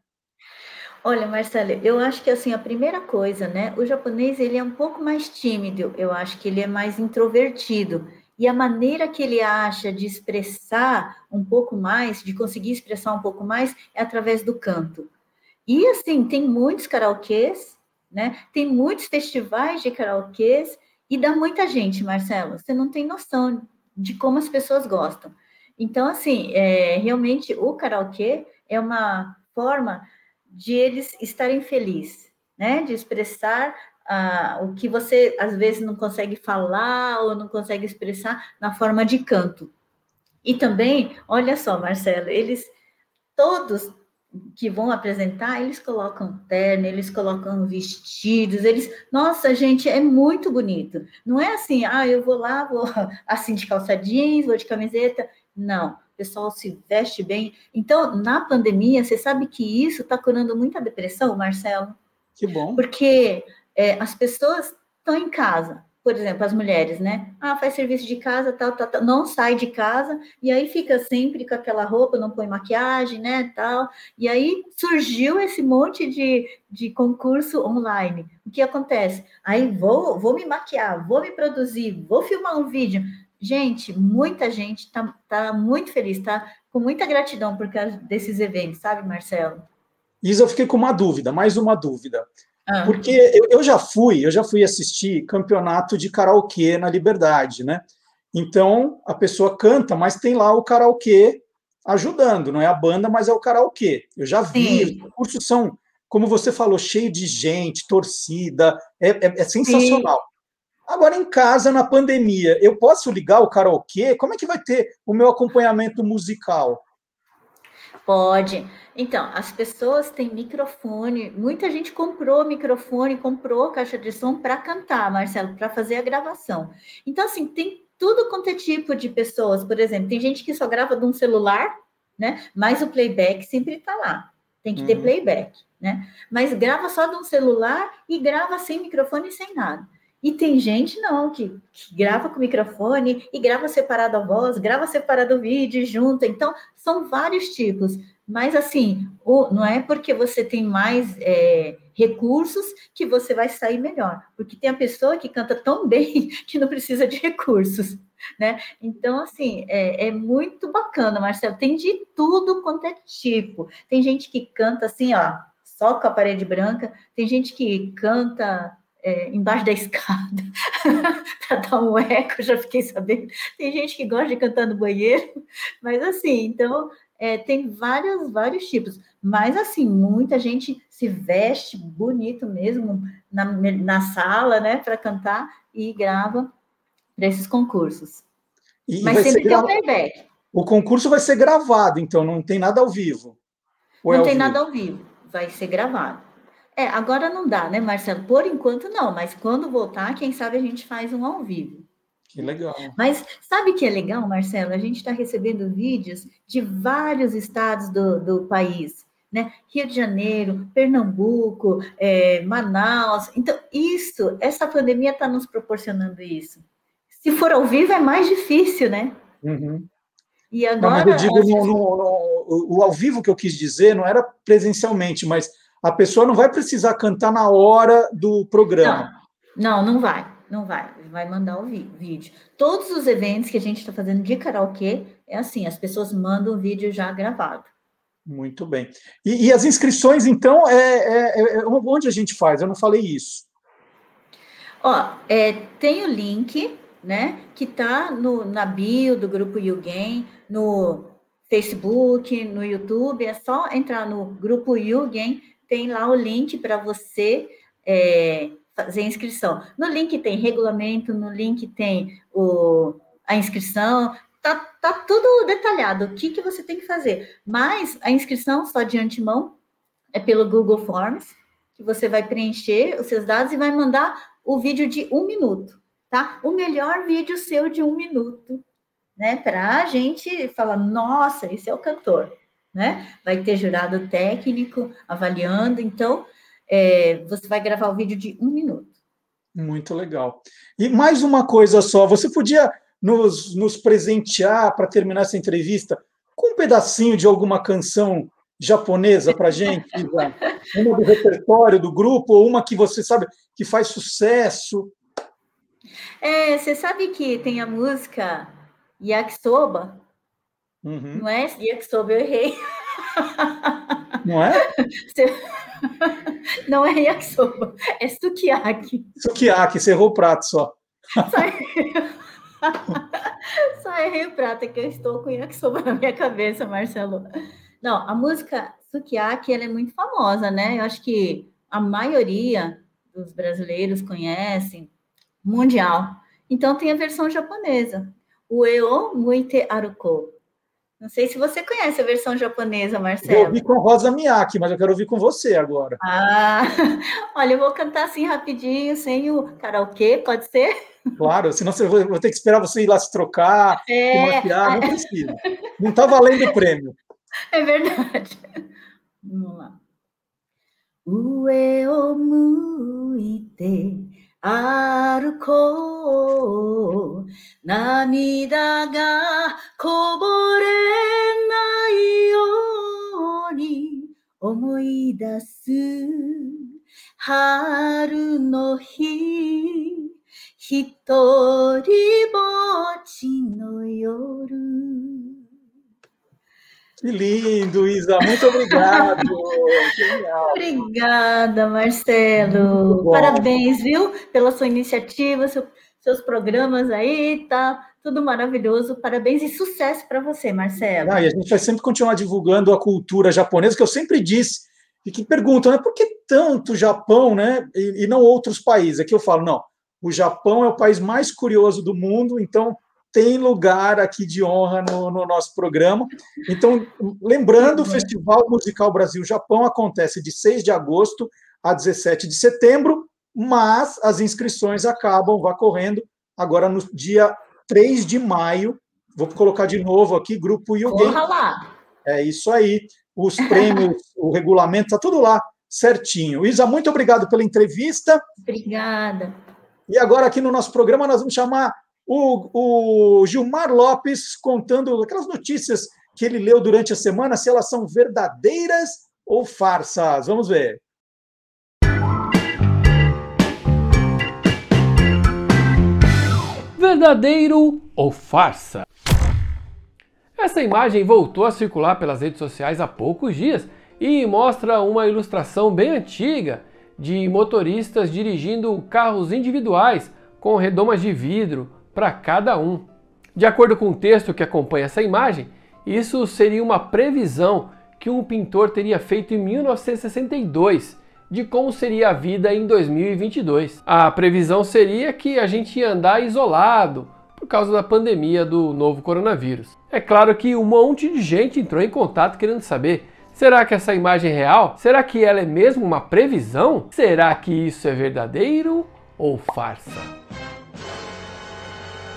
Olha, Marcelo, eu acho que assim a primeira coisa, né? O japonês ele é um pouco mais tímido. Eu acho que ele é mais introvertido e a maneira que ele acha de expressar um pouco mais, de conseguir expressar um pouco mais, é através do canto. E assim tem muitos karaokês, né? Tem muitos festivais de karaokês e dá muita gente, Marcelo. Você não tem noção de como as pessoas gostam. Então, assim, é, realmente o karaokê é uma forma de eles estarem felizes, né? De expressar ah, o que você às vezes não consegue falar ou não consegue expressar na forma de canto. E também, olha só, Marcelo, eles todos que vão apresentar, eles colocam terno, eles colocam vestidos, eles, nossa, gente, é muito bonito. Não é assim, ah, eu vou lá, vou assim de calça jeans, vou de camiseta. Não, o pessoal se veste bem. Então, na pandemia, você sabe que isso está curando muita depressão, Marcelo? Que bom. Porque é, as pessoas estão em casa, por exemplo, as mulheres, né? Ah, faz serviço de casa, tal, tal, tal, não sai de casa, e aí fica sempre com aquela roupa, não põe maquiagem, né, tal. E aí surgiu esse monte de, de concurso online. O que acontece? Aí vou, vou me maquiar, vou me produzir, vou filmar um vídeo. Gente, muita gente tá, tá muito feliz, tá com muita gratidão por causa desses eventos, sabe, Marcelo? Isa, eu fiquei com uma dúvida, mais uma dúvida. Ah. Porque eu, eu, já fui, eu já fui assistir campeonato de karaokê na Liberdade, né? Então a pessoa canta, mas tem lá o karaokê ajudando, não é a banda, mas é o karaokê. Eu já vi, Sim. os cursos são, como você falou, cheio de gente, torcida, é, é, é sensacional. Sim. Agora, em casa, na pandemia, eu posso ligar o karaokê? Como é que vai ter o meu acompanhamento musical? Pode. Então, as pessoas têm microfone. Muita gente comprou microfone, comprou caixa de som para cantar, Marcelo, para fazer a gravação. Então, assim, tem tudo quanto é tipo de pessoas. Por exemplo, tem gente que só grava de um celular, né? Mas o playback sempre está lá. Tem que ter uhum. playback, né? Mas grava só de um celular e grava sem microfone e sem nada. E tem gente não que, que, grava com microfone e grava separado a voz, grava separado o vídeo junto. Então, são vários tipos. Mas assim, o, não é porque você tem mais é, recursos que você vai sair melhor. Porque tem a pessoa que canta tão bem que não precisa de recursos. Né? Então, assim, é, é muito bacana, Marcelo. Tem de tudo quanto é tipo. Tem gente que canta assim, ó, só com a parede branca, tem gente que canta é, embaixo da escada para dar um eco, já fiquei sabendo. Tem gente que gosta de cantar no banheiro, mas assim, então é, tem vários, vários tipos. Mas assim, muita gente se veste bonito mesmo na, na sala, né, para cantar e grava para esses concursos. E, mas sempre tem o playback. O concurso vai ser gravado, então não tem nada ao vivo. Ou não é tem vivo? nada ao vivo, vai ser gravado. É, agora não dá, né, Marcelo? Por enquanto não, mas quando voltar, quem sabe a gente faz um ao vivo. Que legal. Mas sabe que é legal, Marcelo? A gente está recebendo vídeos de vários estados do, do país, né? Rio de Janeiro, Pernambuco, é, Manaus. Então, isso, essa pandemia está nos proporcionando isso. Se for ao vivo, é mais difícil, né? Uhum. E agora. Não, mas eu digo, no, no, no, o ao vivo que eu quis dizer não era presencialmente, mas a pessoa não vai precisar cantar na hora do programa. Não, não, não vai, não vai. Vai mandar o vídeo. Todos os eventos que a gente está fazendo de karaokê é assim, as pessoas mandam o vídeo já gravado. Muito bem. E, e as inscrições, então, é, é, é, onde a gente faz? Eu não falei isso. Ó, é, tem o link, né, que tá no, na bio do grupo YouGain, no Facebook, no YouTube, é só entrar no grupo YouGain tem lá o link para você é, fazer inscrição. No link tem regulamento, no link tem o, a inscrição, tá, tá tudo detalhado, o que, que você tem que fazer. Mas a inscrição, só de antemão, é pelo Google Forms, que você vai preencher os seus dados e vai mandar o vídeo de um minuto, tá? O melhor vídeo seu de um minuto, né? Para a gente falar, nossa, esse é o cantor né? Vai ter jurado técnico avaliando, então é, você vai gravar o vídeo de um minuto. Muito legal. E mais uma coisa só, você podia nos, nos presentear para terminar essa entrevista com um pedacinho de alguma canção japonesa para gente, uma do repertório do grupo ou uma que você sabe que faz sucesso. É, você sabe que tem a música Yakisoba, Uhum. Não é yakisoba, eu errei. Não é? Não é yakisoba, é sukiyaki. Sukiyaki, você errou o prato só. Só errei, só errei o prato, é que eu estou com yakisoba na minha cabeça, Marcelo. Não, a música sukiyaki, ela é muito famosa, né? Eu acho que a maioria dos brasileiros conhecem, mundial. Então tem a versão japonesa. O Eo Muite Aruko. Não sei se você conhece a versão japonesa, Marcelo. Eu ouvi com Rosa Miyake, mas eu quero ouvir com você agora. Ah, olha, eu vou cantar assim rapidinho, sem o karaokê, pode ser? Claro, senão eu vou ter que esperar você ir lá se trocar, é, se maquiar, não precisa. Não está valendo o prêmio. É verdade. Vamos lá. Ue o muite 歩こう涙がこぼれないように思い出す春の日。一人ぼっちの夜。Que lindo, Isa. Muito obrigado. Obrigada, Marcelo. Parabéns, viu, pela sua iniciativa, seu, seus programas aí, tá tudo maravilhoso. Parabéns e sucesso para você, Marcelo. Ah, e a gente vai sempre continuar divulgando a cultura japonesa, que eu sempre disse, e que perguntam, né, por que tanto Japão, né, e, e não outros países? Aqui eu falo, não, O Japão é o país mais curioso do mundo, então tem lugar aqui de honra no, no nosso programa. Então, lembrando, o Festival Musical Brasil-Japão acontece de 6 de agosto a 17 de setembro, mas as inscrições acabam, vá correndo, agora no dia 3 de maio. Vou colocar de novo aqui, Grupo Yugen. Corra lá! É isso aí. Os prêmios, o regulamento, está tudo lá certinho. Isa, muito obrigado pela entrevista. Obrigada. E agora, aqui no nosso programa, nós vamos chamar o, o Gilmar Lopes contando aquelas notícias que ele leu durante a semana, se elas são verdadeiras ou farsas. Vamos ver. Verdadeiro ou farsa? Essa imagem voltou a circular pelas redes sociais há poucos dias e mostra uma ilustração bem antiga de motoristas dirigindo carros individuais com redomas de vidro para cada um. De acordo com o texto que acompanha essa imagem, isso seria uma previsão que um pintor teria feito em 1962 de como seria a vida em 2022. A previsão seria que a gente ia andar isolado por causa da pandemia do novo coronavírus. É claro que um monte de gente entrou em contato querendo saber Será que essa imagem é real? Será que ela é mesmo uma previsão? Será que isso é verdadeiro ou farsa?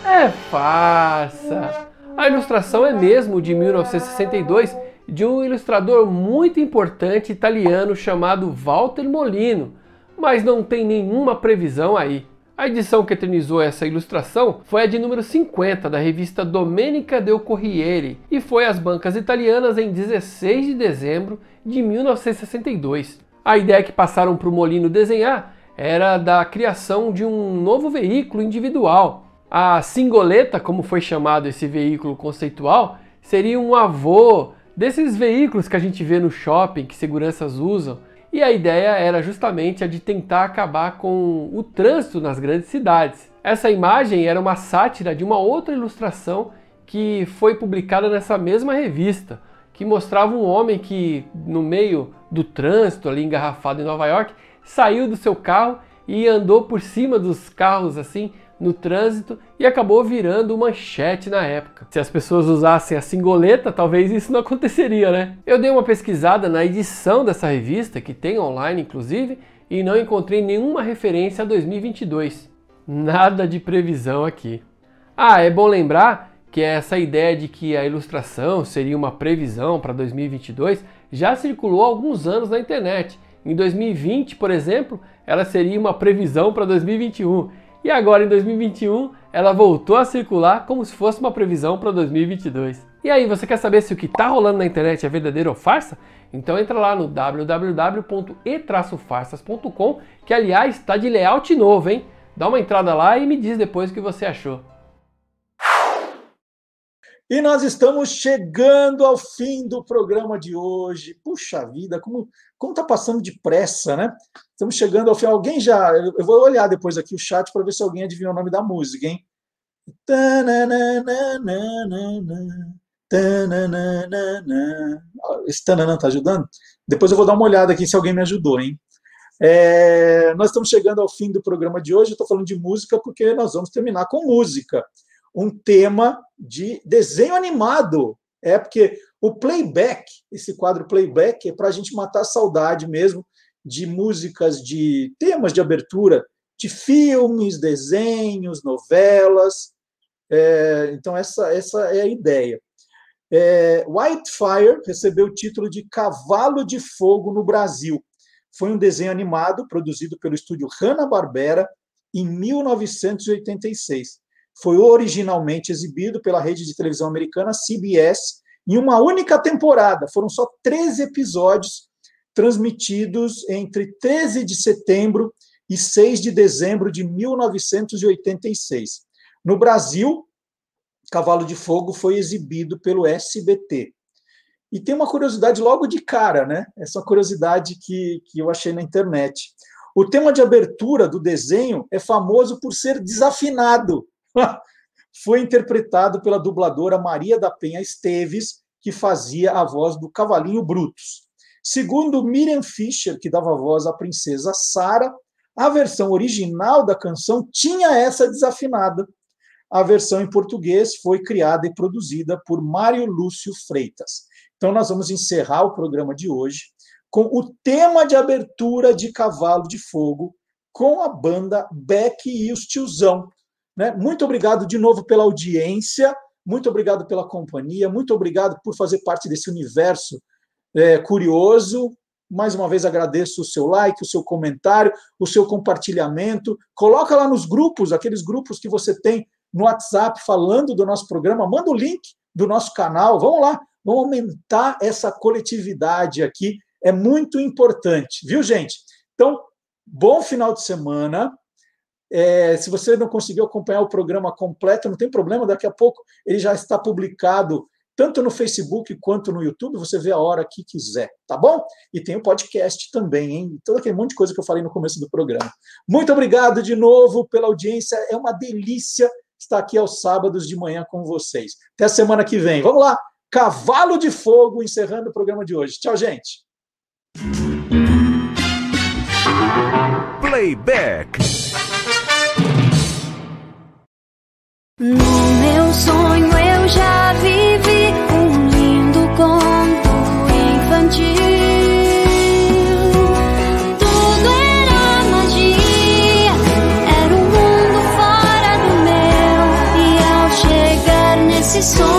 É farsa! A ilustração é mesmo de 1962 de um ilustrador muito importante italiano chamado Walter Molino, mas não tem nenhuma previsão aí. A edição que eternizou essa ilustração foi a de número 50 da revista Domenica del Corriere e foi às bancas italianas em 16 de dezembro de 1962. A ideia que passaram para o Molino desenhar era da criação de um novo veículo individual. A singoleta, como foi chamado esse veículo conceitual, seria um avô desses veículos que a gente vê no shopping que seguranças usam e a ideia era justamente a de tentar acabar com o trânsito nas grandes cidades. Essa imagem era uma sátira de uma outra ilustração que foi publicada nessa mesma revista, que mostrava um homem que, no meio do trânsito, ali engarrafado em Nova York, saiu do seu carro e andou por cima dos carros assim, no trânsito e acabou virando manchete na época. Se as pessoas usassem a singoleta, talvez isso não aconteceria, né? Eu dei uma pesquisada na edição dessa revista, que tem online inclusive, e não encontrei nenhuma referência a 2022. Nada de previsão aqui. Ah, é bom lembrar que essa ideia de que a ilustração seria uma previsão para 2022 já circulou há alguns anos na internet. Em 2020, por exemplo, ela seria uma previsão para 2021 e agora em 2021 ela voltou a circular como se fosse uma previsão para 2022. E aí, você quer saber se o que está rolando na internet é verdadeiro ou farsa? Então entra lá no www.e-farsas.com, que aliás está de layout novo, hein? Dá uma entrada lá e me diz depois o que você achou. E nós estamos chegando ao fim do programa de hoje. Puxa vida, como como está passando depressa, né? Estamos chegando ao fim. Alguém já. Eu vou olhar depois aqui o chat para ver se alguém adivinhou o nome da música, hein? Esse tananã está ajudando? Depois eu vou dar uma olhada aqui se alguém me ajudou, hein? É, nós estamos chegando ao fim do programa de hoje. Estou falando de música porque nós vamos terminar com música um tema de desenho animado. É porque o playback, esse quadro playback, é para a gente matar a saudade mesmo de músicas de temas de abertura de filmes, desenhos, novelas. É, então, essa, essa é a ideia. É, Whitefire recebeu o título de Cavalo de Fogo no Brasil. Foi um desenho animado produzido pelo estúdio Hanna-Barbera em 1986 foi originalmente exibido pela rede de televisão americana CBS em uma única temporada. Foram só 13 episódios transmitidos entre 13 de setembro e 6 de dezembro de 1986. No Brasil, Cavalo de Fogo foi exibido pelo SBT. E tem uma curiosidade logo de cara, né? Essa curiosidade que, que eu achei na internet. O tema de abertura do desenho é famoso por ser desafinado. foi interpretado pela dubladora Maria da Penha Esteves, que fazia a voz do Cavalinho Brutus. Segundo Miriam Fischer, que dava voz à princesa Sara, A versão original da canção tinha essa desafinada. A versão em português foi criada e produzida por Mário Lúcio Freitas. Então, nós vamos encerrar o programa de hoje com o tema de abertura de Cavalo de Fogo, com a banda Beck e os Tiozão. Né? Muito obrigado de novo pela audiência, muito obrigado pela companhia, muito obrigado por fazer parte desse universo é, curioso. Mais uma vez agradeço o seu like, o seu comentário, o seu compartilhamento. Coloca lá nos grupos, aqueles grupos que você tem no WhatsApp falando do nosso programa, manda o link do nosso canal. Vamos lá, vamos aumentar essa coletividade aqui. É muito importante, viu, gente? Então, bom final de semana. É, se você não conseguiu acompanhar o programa completo, não tem problema, daqui a pouco ele já está publicado tanto no Facebook quanto no YouTube, você vê a hora que quiser, tá bom? E tem o podcast também, hein? Todo aquele monte de coisa que eu falei no começo do programa. Muito obrigado de novo pela audiência, é uma delícia estar aqui aos sábados de manhã com vocês. Até a semana que vem. Vamos lá, Cavalo de Fogo, encerrando o programa de hoje. Tchau, gente. Playback. No meu sonho eu já vivi um lindo conto infantil. Tudo era magia, era um mundo fora do meu. E ao chegar nesse sonho